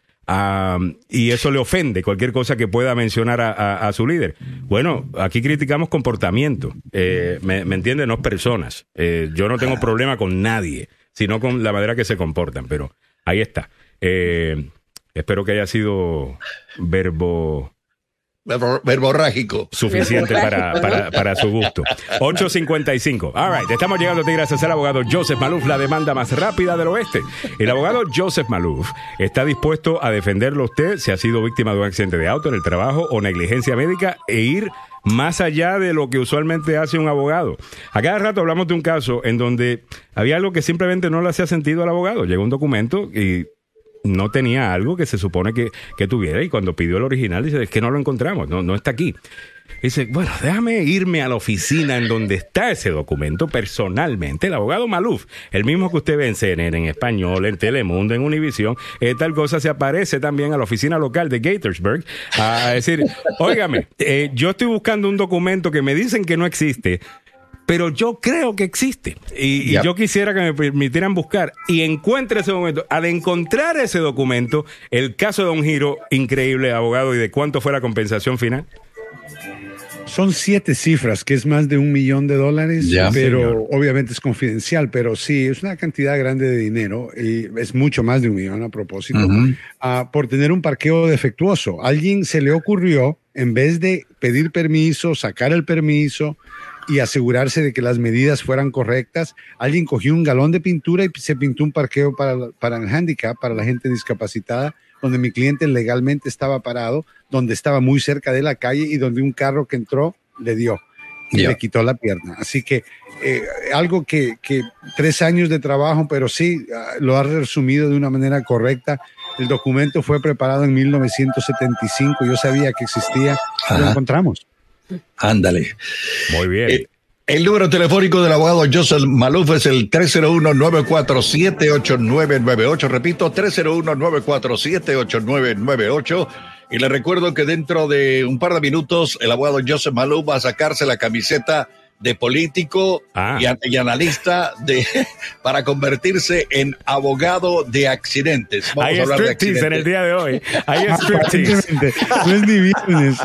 y eso le ofende, cualquier cosa que pueda mencionar a, su líder. Bueno, aquí criticamos comportamiento, eh, me, entiende? No personas. Eh, yo no tengo problema con nadie, sino con la manera que se comportan, pero ahí está. Eh, espero que haya sido verbo verborrágico. Suficiente para, para, para, su gusto. 8.55. All right. Estamos llegando a ti gracias al abogado Joseph Maluf, la demanda más rápida del oeste. El abogado Joseph Maluf está dispuesto a defenderlo a usted si ha sido víctima de un accidente de auto en el trabajo o negligencia médica e ir más allá de lo que usualmente hace un abogado. A cada rato hablamos de un caso en donde había algo que simplemente no le hacía sentido al abogado. Llegó un documento y no tenía algo que se supone que, tuviera y cuando pidió el original dice, es que no lo encontramos, no, no está aquí. Dice, bueno, déjame irme a la oficina en donde está ese documento personalmente. El abogado Maluf, el mismo que usted ve en CNN, en español, en Telemundo, en Univisión, eh, tal cosa se aparece también a la oficina local de Gatorsburg a decir, óigame, eh, yo estoy buscando un documento que me dicen que no existe pero yo creo que existe. Y, yo quisiera que me permitieran buscar y encuentre ese momento. Al encontrar ese documento, el caso de un giro increíble, abogado, y de cuánto fue la compensación final. Son siete cifras, que es más de un millón de dólares, pero obviamente es confidencial, pero sí, es una cantidad grande de dinero y es mucho más de un millón a propósito, ah, por tener un parqueo defectuoso. alguien se le ocurrió, en vez de pedir permiso, sacar el permiso, y asegurarse de que las medidas fueran correctas. Alguien cogió un galón de pintura y se pintó un parqueo para, para el handicap, para la gente discapacitada, donde mi cliente legalmente estaba parado, donde estaba muy cerca de la calle y donde un carro que entró le dio y le quitó la pierna. Así que eh, algo que, que, tres años de trabajo, pero sí ah, lo ha resumido de una manera correcta. El documento fue preparado en 1975, yo sabía que existía, lo encontramos. Ándale. Muy bien. Eh, el número telefónico del abogado Joseph Maluf es el 301-947-8998. Repito, 301-947-8998. Y le recuerdo que dentro de un par de minutos el abogado Joseph Maluf va a sacarse la camiseta de político ah. y, analista de, (laughs) para convertirse en abogado de accidentes. Vamos Hay a hablar de accidentes. en el día de hoy. Hay (laughs) striptease. no es ni viernes.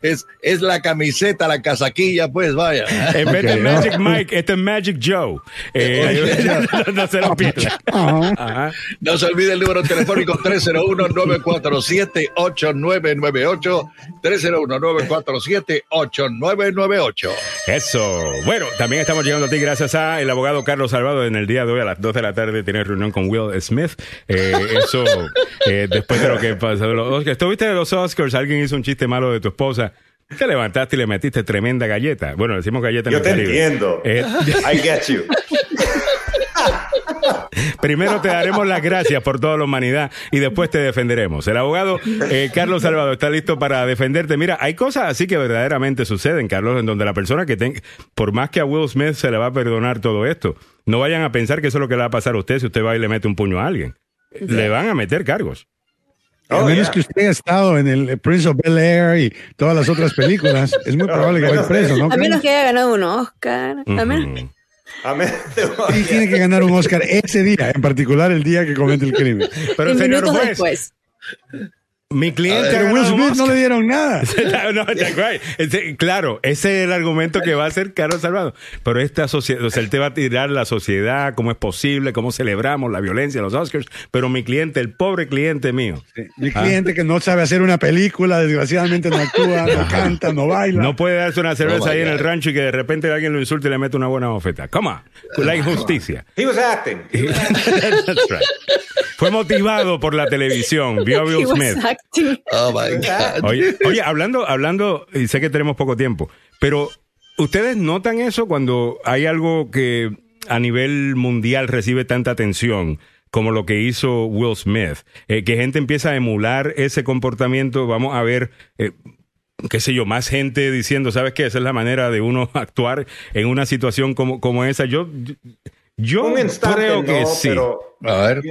es, es la camiseta, la casaquilla, pues vaya. En vez de Magic Mike, este es Magic Joe. Eh, (laughs) no, se lo pierda. No se olvide el número telefónico 301-947-8998. 301-947-8998. Eso. Bueno, también estamos llegando a ti gracias a el abogado Carlos Salvado. En el día de hoy a las 2 de la tarde tiene reunión con Will Smith. Eh, eso, eh, después de lo que pasó. Los ¿Estuviste de los Oscars? Alguien hizo un chiste malo de tu esposa. Te levantaste y le metiste tremenda galleta. Bueno, decimos galleta en Yo te entiendo. Eh, I get you. (laughs) (laughs) Primero te daremos las gracias por toda la humanidad y después te defenderemos. El abogado eh, Carlos Salvador está listo para defenderte. Mira, hay cosas así que verdaderamente suceden, Carlos, en donde la persona que tenga, por más que a Will Smith se le va a perdonar todo esto, no vayan a pensar que eso es lo que le va a pasar a usted si usted va y le mete un puño a alguien. Le van a meter cargos. a menos que usted haya estado en el Prince of Bel Air y todas las otras películas, es muy (laughs) probable que vaya preso, ¿no? A menos que haya ganado un Oscar. A menos. (laughs) Y tiene que ganar un Oscar ese día, en particular el día que comete el crimen. Pero señor juez, después. Mi cliente. Pero Will Smith no le dieron nada. (laughs) claro, ese es el argumento que va a hacer Carlos Salvador. Pero esta sociedad, o sea, él te va a tirar la sociedad, cómo es posible, cómo celebramos la violencia, los Oscars. Pero mi cliente, el pobre cliente mío. mi cliente que no sabe hacer una película, desgraciadamente no actúa, no canta, no baila. No puede darse una cerveza ahí en el rancho y que de repente alguien lo insulte y le mete una buena bofeta. Come on. La injusticia. He was acting. (laughs) Fue motivado por la televisión. Vio a Will Smith. Oh my God. Oye, oye, hablando, hablando, y sé que tenemos poco tiempo, pero ¿ustedes notan eso cuando hay algo que a nivel mundial recibe tanta atención? como lo que hizo Will Smith, eh, que gente empieza a emular ese comportamiento, vamos a ver, eh, qué sé yo, más gente diciendo, ¿sabes qué? Esa es la manera de uno (laughs) actuar en una situación como, como esa. Yo, yo creo que sí. Pero, a ver.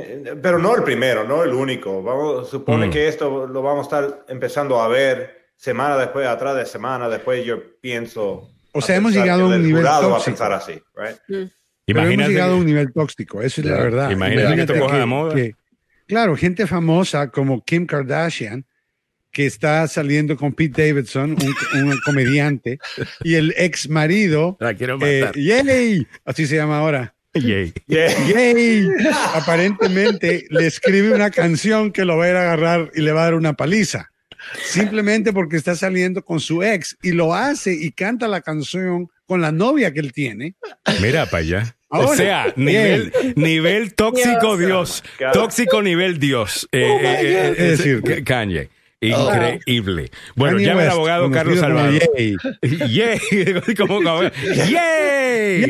pero no el primero, no el único. Vamos, supone mm. que esto lo vamos a estar empezando a ver semana después, atrás de semana después. Yo pienso. O sea, hemos llegado a un nivel tóxico. así, mm. hemos llegado a un nivel tóxico, eso es la verdad. Imagínate, que esto coja moda. claro, gente famosa como Kim Kardashian, que está saliendo con Pete Davidson, un, comediante, y el ex marido, eh, así se llama ahora, Yay. Yay. (laughs) Aparentemente le escribe una canción que lo va a ir a agarrar y le va a dar una paliza. Simplemente porque está saliendo con su ex y lo hace y canta la canción con la novia que él tiene. Mira para allá. o sea, nivel, nivel tóxico Dios. Tóxico nivel Dios. Eh, oh eh, eh, es decir, Kanye. Increíble. Bueno, llame al abogado Carlos Salvador. (laughs) (laughs) (laughs) Yay. Yay.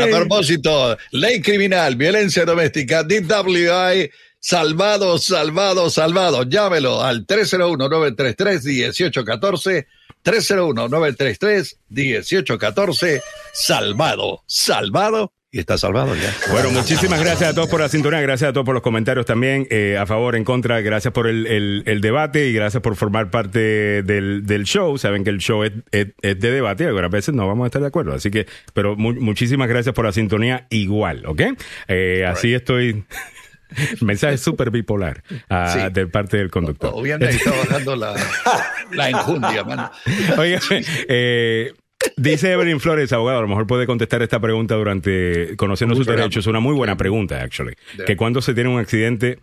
A propósito, ley criminal, violencia doméstica, DWI, salvado, salvado, salvado. Llámelo al 301-933-1814. 301-933-1814. Salvado, salvado y está salvado ya. Bueno, muchísimas gracias a todos por la sintonía, gracias a todos por los comentarios también, eh, a favor, en contra, gracias por el, el, debate y gracias por formar parte del, del show. Saben que el show es, es, de debate y algunas veces no vamos a estar de acuerdo, así que, pero muchísimas gracias por la sintonía igual, ¿ok? Eh, así estoy... (laughs) Mensaje súper bipolar uh, de parte del conductor. Obviamente está bajando la, (laughs) la enjundia, mano. Oye, eh, Dice Evelyn Flores, abogado, a lo mejor puede contestar esta pregunta durante conociendo sus derechos. Es una muy buena pregunta, actually. Que cuando se tiene un accidente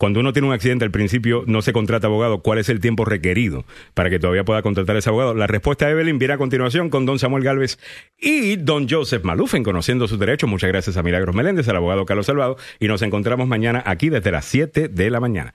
cuando uno tiene un accidente al principio no se contrata abogado, ¿cuál es el tiempo requerido para que todavía pueda contratar a ese abogado? La respuesta de Evelyn viene a continuación con don Samuel Galvez y don Joseph Malufen, conociendo sus derechos. Muchas gracias a Milagros Meléndez, al abogado Carlos Salvado, y nos encontramos mañana aquí desde las 7 de la mañana.